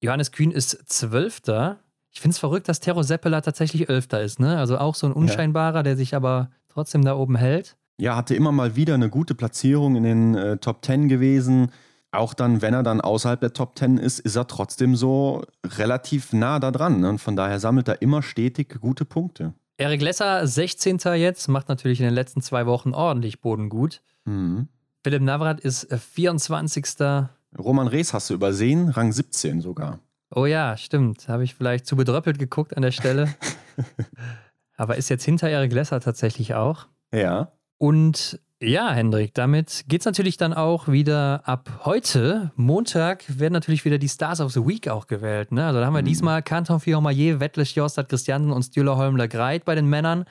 Johannes Kühn ist Zwölfter. Ich finde es verrückt, dass Tero Seppela tatsächlich Elfter ist, ne? Also auch so ein unscheinbarer, ja. der sich aber trotzdem da oben hält. Ja, hatte immer mal wieder eine gute Platzierung in den äh, Top Ten gewesen. Auch dann, wenn er dann außerhalb der Top Ten ist, ist er trotzdem so relativ nah da dran. Ne? Und von daher sammelt er immer stetig gute Punkte. Erik Lesser, 16. jetzt, macht natürlich in den letzten zwei Wochen ordentlich Boden gut. Mhm. Philipp Navrat ist 24. Äh, Roman Rees hast du übersehen, Rang 17 sogar. Oh ja, stimmt. Habe ich vielleicht zu bedröppelt geguckt an der Stelle. Aber ist jetzt hinter Erik Lesser tatsächlich auch. Ja. Und ja, Hendrik, damit geht es natürlich dann auch wieder ab heute. Montag werden natürlich wieder die Stars of the Week auch gewählt. Ne? Also da haben wir mhm. diesmal Canton Fiormaillet, Wettlich Jostad Christiansen und Stühler Holmler Greit bei den Männern.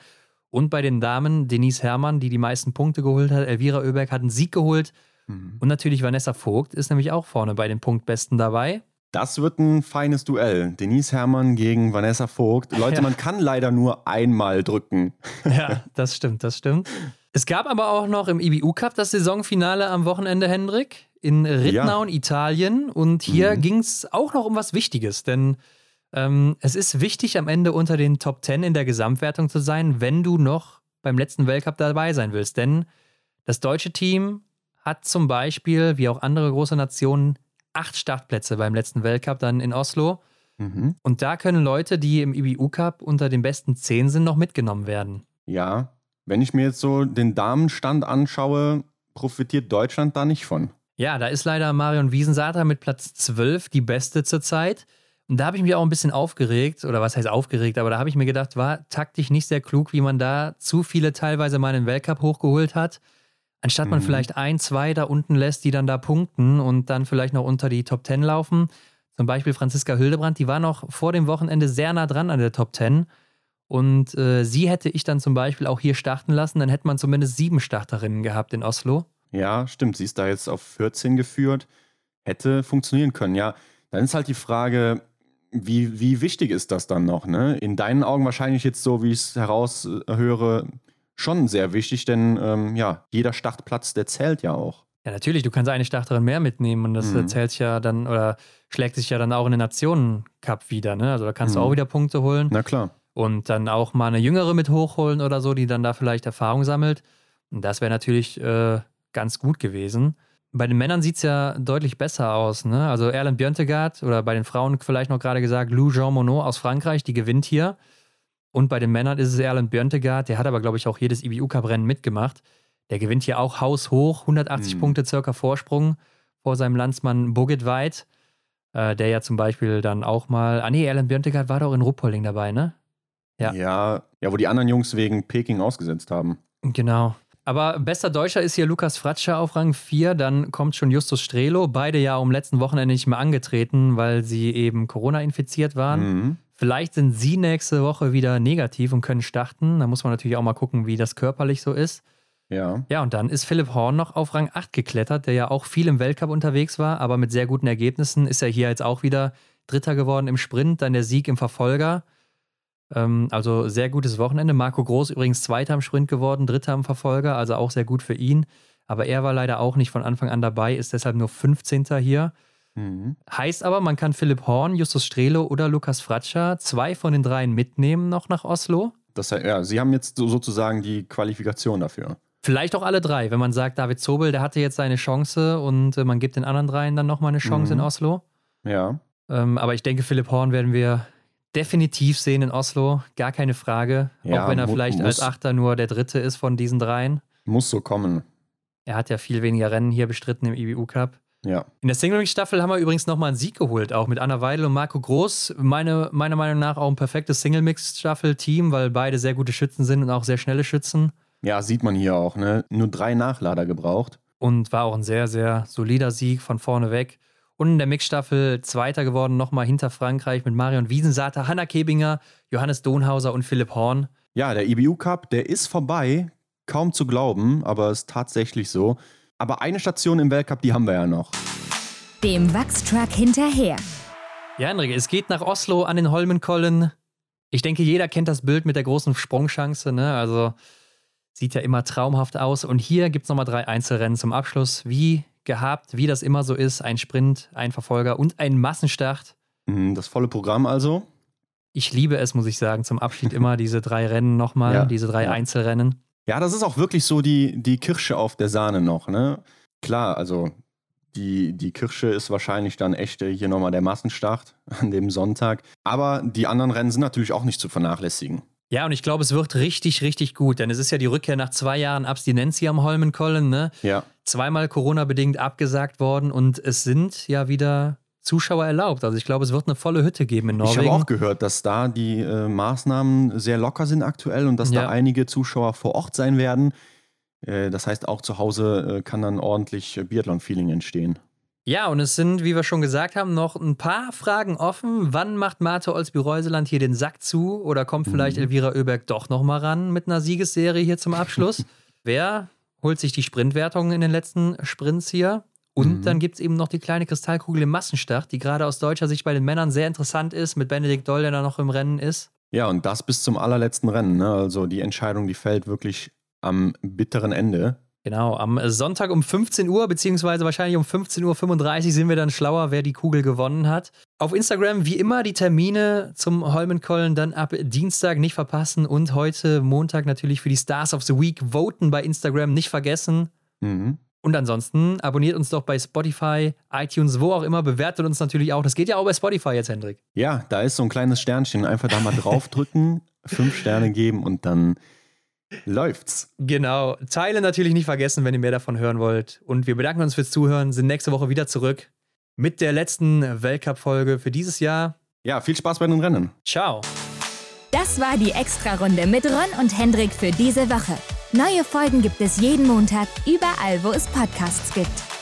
Und bei den Damen Denise Herrmann, die die meisten Punkte geholt hat. Elvira Oeberg hat einen Sieg geholt. Mhm. Und natürlich Vanessa Vogt ist nämlich auch vorne bei den Punktbesten dabei. Das wird ein feines Duell. Denise Herrmann gegen Vanessa Vogt. Leute, ja. man kann leider nur einmal drücken. Ja, das stimmt, das stimmt. Es gab aber auch noch im IBU Cup das Saisonfinale am Wochenende, Hendrik, in Ritnaun, ja. Italien. Und hier mhm. ging es auch noch um was Wichtiges, denn ähm, es ist wichtig, am Ende unter den Top 10 in der Gesamtwertung zu sein, wenn du noch beim letzten Weltcup dabei sein willst. Denn das deutsche Team hat zum Beispiel, wie auch andere große Nationen, acht Startplätze beim letzten Weltcup dann in Oslo. Mhm. Und da können Leute, die im IBU Cup unter den besten zehn sind, noch mitgenommen werden. Ja, wenn ich mir jetzt so den Damenstand anschaue, profitiert Deutschland da nicht von. Ja, da ist leider Marion Wiesensater mit Platz 12 die beste zurzeit. Und da habe ich mich auch ein bisschen aufgeregt, oder was heißt aufgeregt, aber da habe ich mir gedacht, war taktisch nicht sehr klug, wie man da zu viele teilweise mal einen Weltcup hochgeholt hat. Anstatt man mhm. vielleicht ein, zwei da unten lässt, die dann da punkten und dann vielleicht noch unter die Top 10 laufen. Zum Beispiel Franziska Hildebrand, die war noch vor dem Wochenende sehr nah dran an der Top 10. Und äh, sie hätte ich dann zum Beispiel auch hier starten lassen, dann hätte man zumindest sieben Starterinnen gehabt in Oslo. Ja, stimmt. Sie ist da jetzt auf 14 geführt. Hätte funktionieren können. Ja, dann ist halt die Frage, wie, wie wichtig ist das dann noch? Ne? In deinen Augen wahrscheinlich jetzt so, wie ich es heraushöre, schon sehr wichtig, denn ähm, ja, jeder Startplatz, der zählt ja auch. Ja, natürlich, du kannst eine Starterin mehr mitnehmen und das mhm. zählt ja dann oder schlägt sich ja dann auch in den Nationen-Cup wieder. Ne? Also da kannst mhm. du auch wieder Punkte holen. Na klar. Und dann auch mal eine Jüngere mit hochholen oder so, die dann da vielleicht Erfahrung sammelt. Und das wäre natürlich äh, ganz gut gewesen. Bei den Männern sieht es ja deutlich besser aus. Ne? Also Erlen Björntegard oder bei den Frauen vielleicht noch gerade gesagt Lou Jean Monod aus Frankreich, die gewinnt hier. Und bei den Männern ist es Erlen Björntegard, der hat aber, glaube ich, auch jedes IBU-Cup-Rennen mitgemacht. Der gewinnt hier auch haushoch, 180 mhm. Punkte circa Vorsprung vor seinem Landsmann Bogit Weit, äh, der ja zum Beispiel dann auch mal. Ah, nee, Erlen Björntegard war doch in Ruppolding dabei, ne? Ja. ja. Ja, wo die anderen Jungs wegen Peking ausgesetzt haben. Genau. Aber bester Deutscher ist hier Lukas Fratscher auf Rang 4. Dann kommt schon Justus Strelo. Beide ja um letzten Wochenende nicht mehr angetreten, weil sie eben Corona infiziert waren. Mhm. Vielleicht sind sie nächste Woche wieder negativ und können starten. Da muss man natürlich auch mal gucken, wie das körperlich so ist. Ja. Ja, und dann ist Philipp Horn noch auf Rang 8 geklettert, der ja auch viel im Weltcup unterwegs war, aber mit sehr guten Ergebnissen ist er hier jetzt auch wieder Dritter geworden im Sprint, dann der Sieg im Verfolger. Ähm, also sehr gutes Wochenende. Marco Groß übrigens Zweiter im Sprint geworden, Dritter im Verfolger, also auch sehr gut für ihn. Aber er war leider auch nicht von Anfang an dabei, ist deshalb nur 15. hier. Mhm. Heißt aber, man kann Philipp Horn, Justus Strelo oder Lukas Fratscher, zwei von den dreien mitnehmen noch nach Oslo. Das, ja, sie haben jetzt so sozusagen die Qualifikation dafür. Vielleicht auch alle drei, wenn man sagt, David Zobel, der hatte jetzt seine Chance und äh, man gibt den anderen dreien dann nochmal eine Chance mhm. in Oslo. Ja. Ähm, aber ich denke, Philipp Horn werden wir definitiv sehen in Oslo, gar keine Frage. Ja, auch wenn er vielleicht muss, als Achter nur der Dritte ist von diesen dreien. Muss so kommen. Er hat ja viel weniger Rennen hier bestritten im IBU Cup. Ja. In der Single-Staffel haben wir übrigens nochmal einen Sieg geholt, auch mit Anna Weidel und Marco Groß. Meine, meiner Meinung nach auch ein perfektes Single-Mix-Staffel-Team, weil beide sehr gute Schützen sind und auch sehr schnelle Schützen. Ja, sieht man hier auch, ne? Nur drei Nachlader gebraucht. und war auch ein sehr, sehr solider Sieg von vorne weg. Und in der Mixstaffel Zweiter geworden, nochmal hinter Frankreich mit Marion Wiesensater, Hanna Kebinger, Johannes Donhauser und Philipp Horn. Ja, der IBU Cup, der ist vorbei. Kaum zu glauben, aber ist tatsächlich so. Aber eine Station im Weltcup, die haben wir ja noch. Dem Wachstruck hinterher. Ja, Henrik, es geht nach Oslo an den Holmenkollen. Ich denke, jeder kennt das Bild mit der großen Sprungchance. Ne? Also sieht ja immer traumhaft aus. Und hier gibt es nochmal drei Einzelrennen zum Abschluss. Wie gehabt, wie das immer so ist. Ein Sprint, ein Verfolger und ein Massenstart. Mhm, das volle Programm also. Ich liebe es, muss ich sagen, zum Abschied immer diese drei Rennen nochmal, ja, diese drei ja. Einzelrennen. Ja, das ist auch wirklich so die, die Kirsche auf der Sahne noch, ne? Klar, also die, die Kirsche ist wahrscheinlich dann echt hier nochmal der Massenstart an dem Sonntag. Aber die anderen Rennen sind natürlich auch nicht zu vernachlässigen. Ja, und ich glaube, es wird richtig, richtig gut, denn es ist ja die Rückkehr nach zwei Jahren Abstinenz hier am Holmenkollen, ne? Ja. Zweimal Corona-bedingt abgesagt worden und es sind ja wieder Zuschauer erlaubt. Also ich glaube, es wird eine volle Hütte geben in Norwegen. Ich habe auch gehört, dass da die äh, Maßnahmen sehr locker sind aktuell und dass ja. da einige Zuschauer vor Ort sein werden. Äh, das heißt, auch zu Hause äh, kann dann ordentlich äh, Biathlon-Feeling entstehen. Ja, und es sind, wie wir schon gesagt haben, noch ein paar Fragen offen. Wann macht Marte Olsby-Reuseland hier den Sack zu? Oder kommt vielleicht mhm. Elvira Oeberg doch nochmal ran mit einer Siegesserie hier zum Abschluss? Wer holt sich die Sprintwertung in den letzten Sprints hier? Und mhm. dann gibt es eben noch die kleine Kristallkugel im Massenstart, die gerade aus deutscher Sicht bei den Männern sehr interessant ist, mit Benedikt Doll, der da noch im Rennen ist. Ja, und das bis zum allerletzten Rennen. Ne? Also die Entscheidung, die fällt wirklich am bitteren Ende. Genau, am Sonntag um 15 Uhr, beziehungsweise wahrscheinlich um 15.35 Uhr sind wir dann schlauer, wer die Kugel gewonnen hat. Auf Instagram wie immer die Termine zum Holmenkollen dann ab Dienstag nicht verpassen und heute Montag natürlich für die Stars of the Week voten bei Instagram nicht vergessen. Mhm. Und ansonsten abonniert uns doch bei Spotify, iTunes, wo auch immer, bewertet uns natürlich auch. Das geht ja auch bei Spotify jetzt, Hendrik. Ja, da ist so ein kleines Sternchen. Einfach da mal draufdrücken, fünf Sterne geben und dann läuft's. Genau. Teile natürlich nicht vergessen, wenn ihr mehr davon hören wollt. Und wir bedanken uns fürs Zuhören, sind nächste Woche wieder zurück mit der letzten Weltcup-Folge für dieses Jahr. Ja, viel Spaß bei den Rennen. Ciao. Das war die Extra-Runde mit Ron und Hendrik für diese Woche. Neue Folgen gibt es jeden Montag, überall, wo es Podcasts gibt.